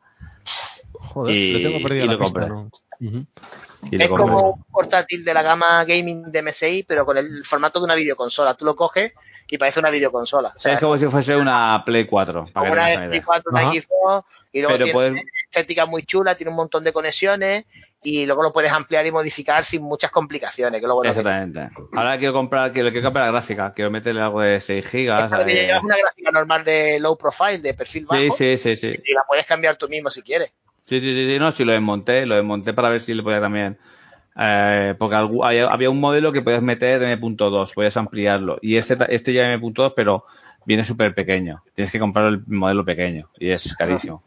Joder, y, le tengo perdido y la lo lo Es compré. como un portátil de la gama gaming de MSI, pero con el formato de una videoconsola. Tú lo coges y parece una videoconsola. O sea, es como si fuese una Play 4. Para como que una idea. X4, una. Xbox, y luego Pero tiene puedes- una estética muy chula, tiene un montón de conexiones y luego lo puedes ampliar y modificar sin muchas complicaciones, que que Exactamente. Ahora quiero comprar, quiero, quiero comprar la gráfica. Quiero meterle algo de 6 gigas. Claro, que eh, llevas una gráfica normal de low profile, de perfil bajo, Sí, sí, sí, sí. y la puedes cambiar tú mismo si quieres. Sí, sí, sí, sí, no, sí lo desmonté, lo desmonté para ver si le podía también. Eh, porque había, un modelo que podías meter M.2, podías ampliarlo. Y este, este ya M.2, pero viene súper pequeño. Tienes que comprar el modelo pequeño y es carísimo.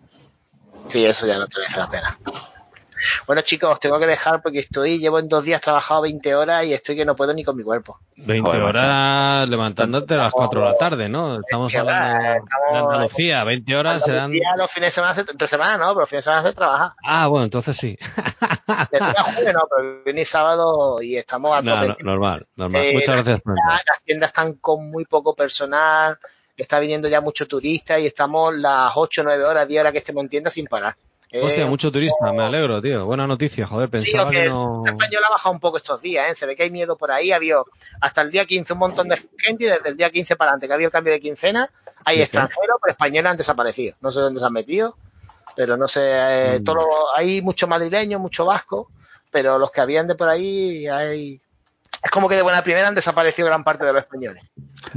Sí, eso ya no te merece la pena. Bueno, chicos, os tengo que dejar porque estoy, llevo en dos días trabajado 20 horas y estoy que no puedo ni con mi cuerpo. 20 Joder, horas levantándote a las 4 de la tarde, ¿no? Estamos 20 horas, hablando de estamos- Andalucía, 20 horas serán... Los fines de semana, se- entre semana no, pero los fines de semana se trabaja. Ah, bueno, entonces sí. [LAUGHS] De lunes a jueves no, pero viernes y sábado y estamos a No, tope. no, normal, normal. Eh, Muchas las gracias por tiendas- Las tiendas están con muy poco personal, está viniendo ya mucho turista y estamos las 8, 9 horas, 10 horas que estemos en tienda sin parar. Eh, Hostia, mucho turista, me alegro, tío. Buena noticia, joder, Sí, pensaba aunque que el no... español ha bajado un poco estos días, ¿eh? se ve que hay miedo por ahí. Había hasta el día 15 un montón de gente y desde el día 15 para adelante que había el cambio de quincena, hay Sí, sí. extranjeros, pero españoles han desaparecido. No sé dónde se han metido, pero no sé, eh, Mm. todo lo- hay mucho madrileño, mucho vasco, pero los que habían de por ahí hay... Es como que de buena primera han desaparecido gran parte de los españoles.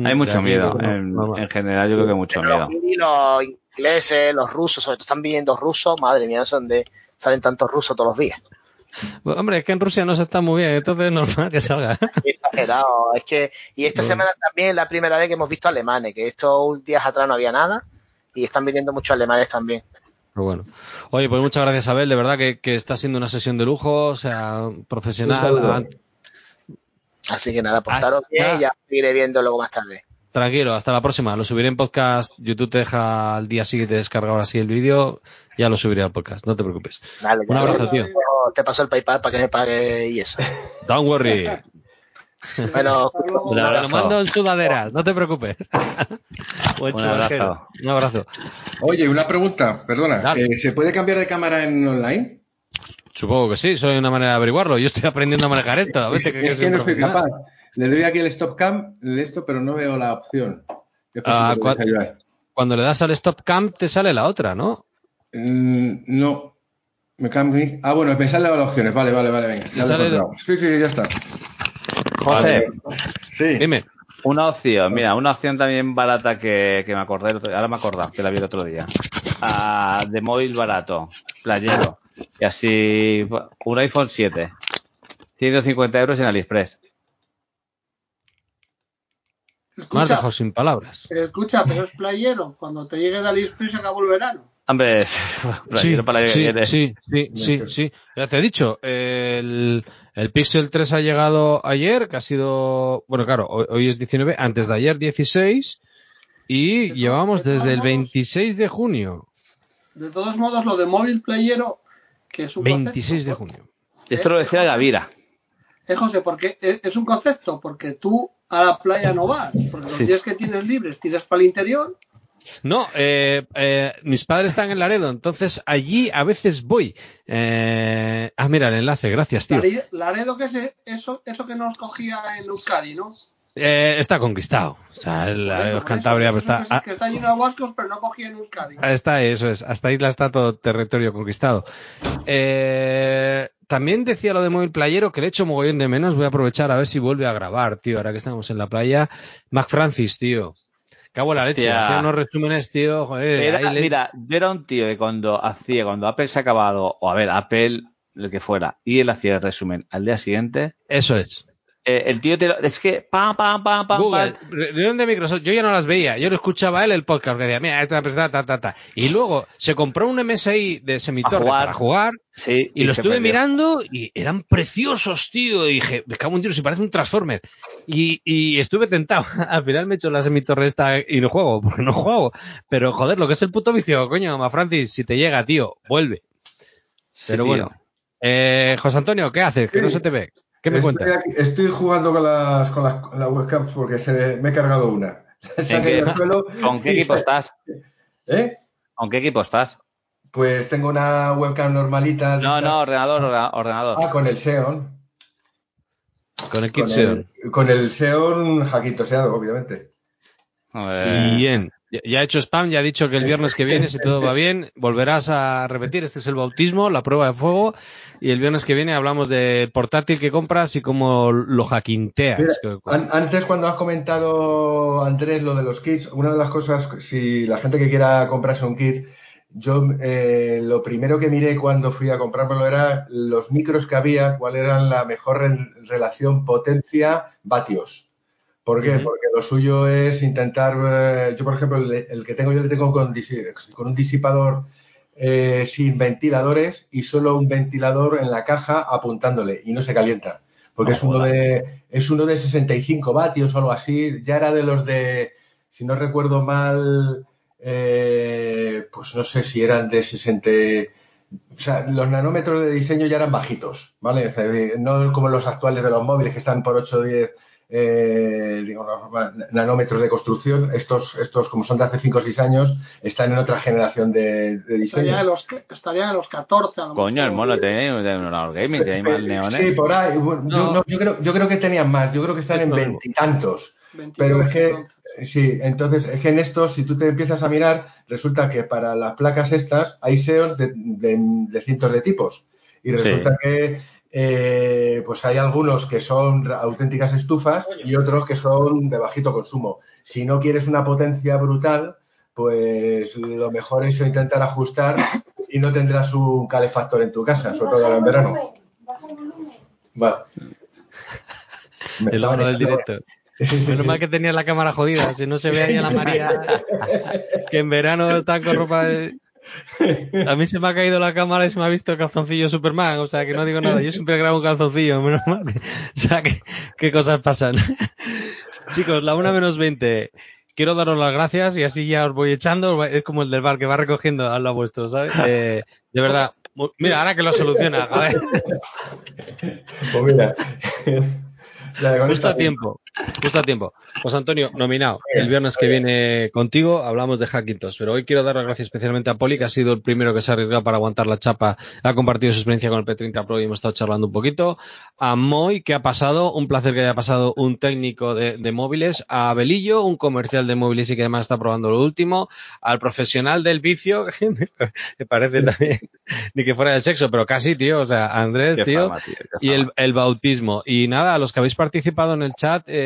Hay mucho De aquí, miedo. En, general, yo creo que mucho Pero miedo. los, guiris, los ingleses, los rusos, sobre todo están viniendo rusos, madre mía, son de salen tantos rusos todos los días. Hombre, es que en Rusia no se está muy bien, entonces es normal que salga. [LAUGHS] exagerado. Es que, y esta Bueno. semana también es la primera vez que hemos visto alemanes, que estos días atrás no había nada, y están viniendo muchos alemanes también. Pero bueno. Oye, pues muchas gracias, Abel. De verdad que, que está siendo una sesión de lujo, o sea, profesional. Ah, Así que nada, Hasta- portaros bien y ya seguiré viendo luego más tarde. Tranquilo, hasta la próxima. Lo subiré en podcast. YouTube te deja al día siguiente descargar ahora sí el vídeo. Ya lo subiré al podcast, no te preocupes. Dale, Un abrazo, tío. Te paso el PayPal para que me pague y eso. [LAUGHS] Don't worry. Bueno, [LAUGHS] Un Te lo abrazo. mando en sudaderas, no te preocupes. [LAUGHS] Buen Un abrazo. Un abrazo. Oye, una pregunta, perdona. Eh, ¿Se puede cambiar de cámara en online? Supongo que sí, soy una manera de averiguarlo. Yo estoy aprendiendo a manejar esto. A veces que, es que no soy capaz. Le doy aquí el stop cam, le esto, pero no veo la opción. Ah, me puedes cua- ayudar. Cuando le das al stop cam te sale la otra, ¿no? Mm, no. Me. Ah, bueno, me salen las opciones. Vale, vale, vale, venga. Ya lo he sale- encontrado. Sí, sí, ya está. José, Sí. Dime. una opción, mira, una opción también barata que, que me acordé, ahora me he acordado, que la vi el otro día. Ah, de móvil barato, playero. Y así, un iPhone 7. 150 euros en AliExpress. Me has Escucha, dejado sin palabras. escucha, pero es playero. Cuando te llegue de AliExpress acabó el verano. Hombre, [LAUGHS] Sí, playero para sí, sí, sí, sí, sí. Ya te he dicho, el, el Pixel 3 ha llegado ayer, que ha sido, bueno, claro, hoy, hoy es 19, antes de ayer 16, y llevamos desde el modos- 26 de junio. De todos modos, lo de móvil playero, que es un 26 de concepto, junio. Esto lo decía Gavira. Eh, José, porque es es un concepto, porque tú a la playa no vas, porque los Sí. días que tienes libres tiras para el interior. No, eh, eh, mis padres están en Laredo, entonces allí a veces voy. Eh, ah, mira el enlace, gracias, tío. Lare- Laredo, que es eso, eso que nos cogía en Euskadi, ¿no? Eh, está conquistado. O sea, el Por eso, Cantabria eso, eso está, que, es- que está lleno de vascos, pero no cogía en Euskadi. Ah, Está, eso es. Hasta Isla está todo territorio conquistado. Eh, también decía lo de móvil playero, que le echo mogollón de menos. Voy a aprovechar a ver si vuelve a grabar, tío, ahora que estamos en la playa. Mac Francis, tío. Cago en la leche. Hacía unos resúmenes, tío. Joder, Era- le- Mira, yo era un tío que cuando hacía, cuando Apple sacaba algo, o a ver, Apple, el que fuera, y él hacía el resumen al día siguiente, Eso es. Eh, el tío te lo- es que pam, pam, pam, pam, Google, pam. reunión de Microsoft, yo ya no las veía, yo lo escuchaba a él el podcast, que decía, mira, esta presenta, ta, ta, ta. Y luego se compró un MSI de semitorre jugar. para jugar, Sí, y, lo se estuve perdió. mirando y eran preciosos, tío. Y dije, me cago en tiro, si parece un Transformer. Y, y estuve tentado. [LAUGHS] Al final me he hecho la semitorre esta y no juego, porque no juego. Pero joder, lo que es el puto vicio, coño, ma Francis, si te llega, tío, vuelve. Pero bueno. Eh, José Antonio, ¿qué haces? Que no se te ve. ¿Qué me estoy, cuentas? estoy jugando con las, con las, con las webcams porque se, me he cargado una. [LAUGHS] Se ha ¿En caído qué? suelo [LAUGHS] ¿Con qué equipo se- estás? ¿Eh? ¿Con qué equipo estás? Pues tengo una webcam normalita. No, no, ordenador, ordenador. Ah, con el Xeon. Con el kit Con Xeon. el, con el Xeon hackintoseado, obviamente. Eh, Bien. Ya- Ya ha hecho spam, ya ha dicho que el viernes que viene, si todo va bien, volverás a repetir. Este es el bautismo, la prueba de fuego. Y el viernes que viene hablamos de portátil que compras y cómo lo hackinteas. Mira, an- antes, cuando has comentado, Andrés, lo de los kits, una de las cosas, si la gente que quiera comprarse un kit, yo eh, lo primero que miré cuando fui a comprármelo era los micros que había, cuál era la mejor re- relación potencia-vatios. ¿Por qué? Porque lo suyo es intentar, eh, yo por ejemplo, el, el que tengo yo le tengo con un disipador eh, sin ventiladores y solo un ventilador en la caja apuntándole y no se calienta. Porque No es, uno de, es uno de 65 vatios o algo así. Ya era de los de, si no recuerdo mal, eh, pues no sé si eran de 60. O sea, los nanómetros de diseño ya eran bajitos, ¿vale? O sea, no como los actuales de los móviles que están por 8 o 10 eh, digamos, nanómetros de construcción. Estos, estos, como son de hace 5 o 6 años, están en otra generación de, de diseño. Estaría en los, estaría en los 14 a lo Coño, mono tiene un ordenador gaming, tiene más neones. Sí, por ahí. Bueno, Yo, No. no, yo, creo, yo creo que tenían más. Yo creo que están en veintitantos. 22 Pero es que, entonces. sí, entonces es que en estos, si tú te empiezas a mirar, resulta que para las placas estas hay SEOs de, de- de cientos de tipos. Y resulta que eh, pues hay algunos que son auténticas estufas y otros que son de bajito consumo. Si no quieres una potencia brutal, pues lo mejor es intentar ajustar y no tendrás un calefactor en tu casa, sobre todo en verano. Va. Me [LAUGHS] El del estaba- directo. Sí, sí, Menos sí. mal que tenía la cámara jodida, si no se ve ahí a la María, [LAUGHS] que en verano está con ropa de... A mí se me ha caído la cámara y se me ha visto el calzoncillo Superman, o sea que no digo nada, yo siempre grabo un calzoncillo, menos mal. O sea, que, qué cosas pasan. [LAUGHS] Chicos, la una menos 20. Quiero daros las gracias y así ya os voy echando, es como el del bar que va recogiendo a lo vuestro, ¿sabes? Eh, de verdad, mira, ahora que lo soluciona, a ver, Pues mira. [LAUGHS] Justo a tiempo, justo a tiempo. José Antonio, nominado. El viernes que viene contigo hablamos de Hackintosh, pero hoy quiero dar las gracias especialmente a Poli, que ha sido el primero que se ha arriesgado para aguantar la chapa, ha compartido su experiencia con el P30 Pro y hemos estado charlando un poquito. A Moy, que ha pasado, un placer que haya pasado un técnico de, de móviles. A Belillo, un comercial de móviles y que además está probando lo último. Al profesional del vicio, [LAUGHS] que me parece también, [LAUGHS] ni que fuera del sexo, pero casi, tío, o sea, Andrés, tío. fama, tío, qué Y el, el bautismo. Y nada, a los que habéis participado en el chat, eh,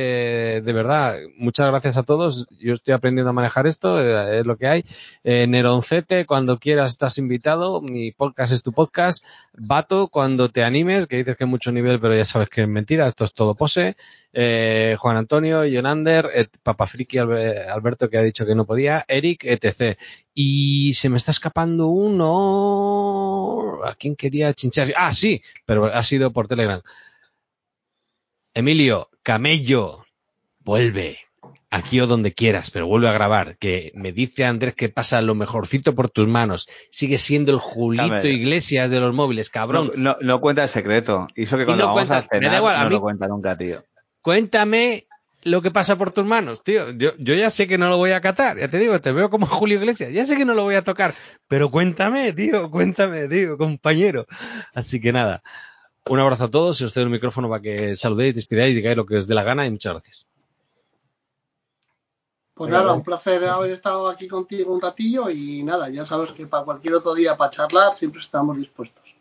de verdad, muchas gracias a todos. Yo estoy aprendiendo a manejar esto, eh, es lo que hay. Eh, Neroncete, cuando quieras estás invitado. Mi podcast es tu podcast. Vato, cuando te animes, que dices que hay mucho nivel, pero ya sabes que es mentira, esto es todo pose. Eh, Juan Antonio, Yonander, eh, Papafriki Albe- Alberto que ha dicho que no podía, Eric, etc. Y se me está escapando uno. ¿A quién quería chinchar? Ah, sí, pero ha sido por Telegram. Emilio, Camello, vuelve. Aquí o donde quieras, pero vuelve a grabar. Que me dice Andrés que pasa lo mejorcito por tus manos. Sigue siendo el Julito Camello. Iglesias de los móviles, cabrón. No, no, no cuenta el secreto. Eso que cuando no vamos a cenar me da igual, a no mí- lo cuenta nunca, tío. Cuéntame lo que pasa por tus manos, tío. Yo, yo ya sé que no lo voy a catar. Ya te digo, te veo como [LAUGHS] Julio Iglesias. Ya sé que no lo voy a tocar. Pero cuéntame, tío. Cuéntame, tío, compañero. Así que nada. Un abrazo a todos y os cedo el micrófono para que saludéis, despidáis, digáis lo que os dé la gana y muchas gracias. Pues nada, un placer haber estado aquí contigo un ratillo y nada, ya sabes que para cualquier otro día para charlar siempre estamos dispuestos.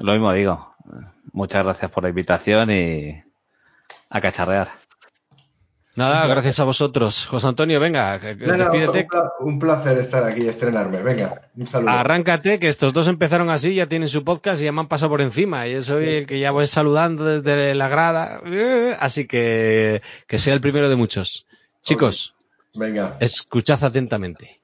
Lo mismo digo. Muchas gracias por la invitación y a cacharrear. Nada, gracias a vosotros. José Antonio, venga, que- que No, no, despídete. un, pla- un placer estar aquí y estrenarme. Venga, un saludo. Arráncate, que estos dos empezaron así, ya tienen su podcast y ya me han pasado por encima. Y yo soy el que ya voy saludando desde la grada. Eh, Así que que sea el primero de muchos. Chicos, Venga. escuchad atentamente.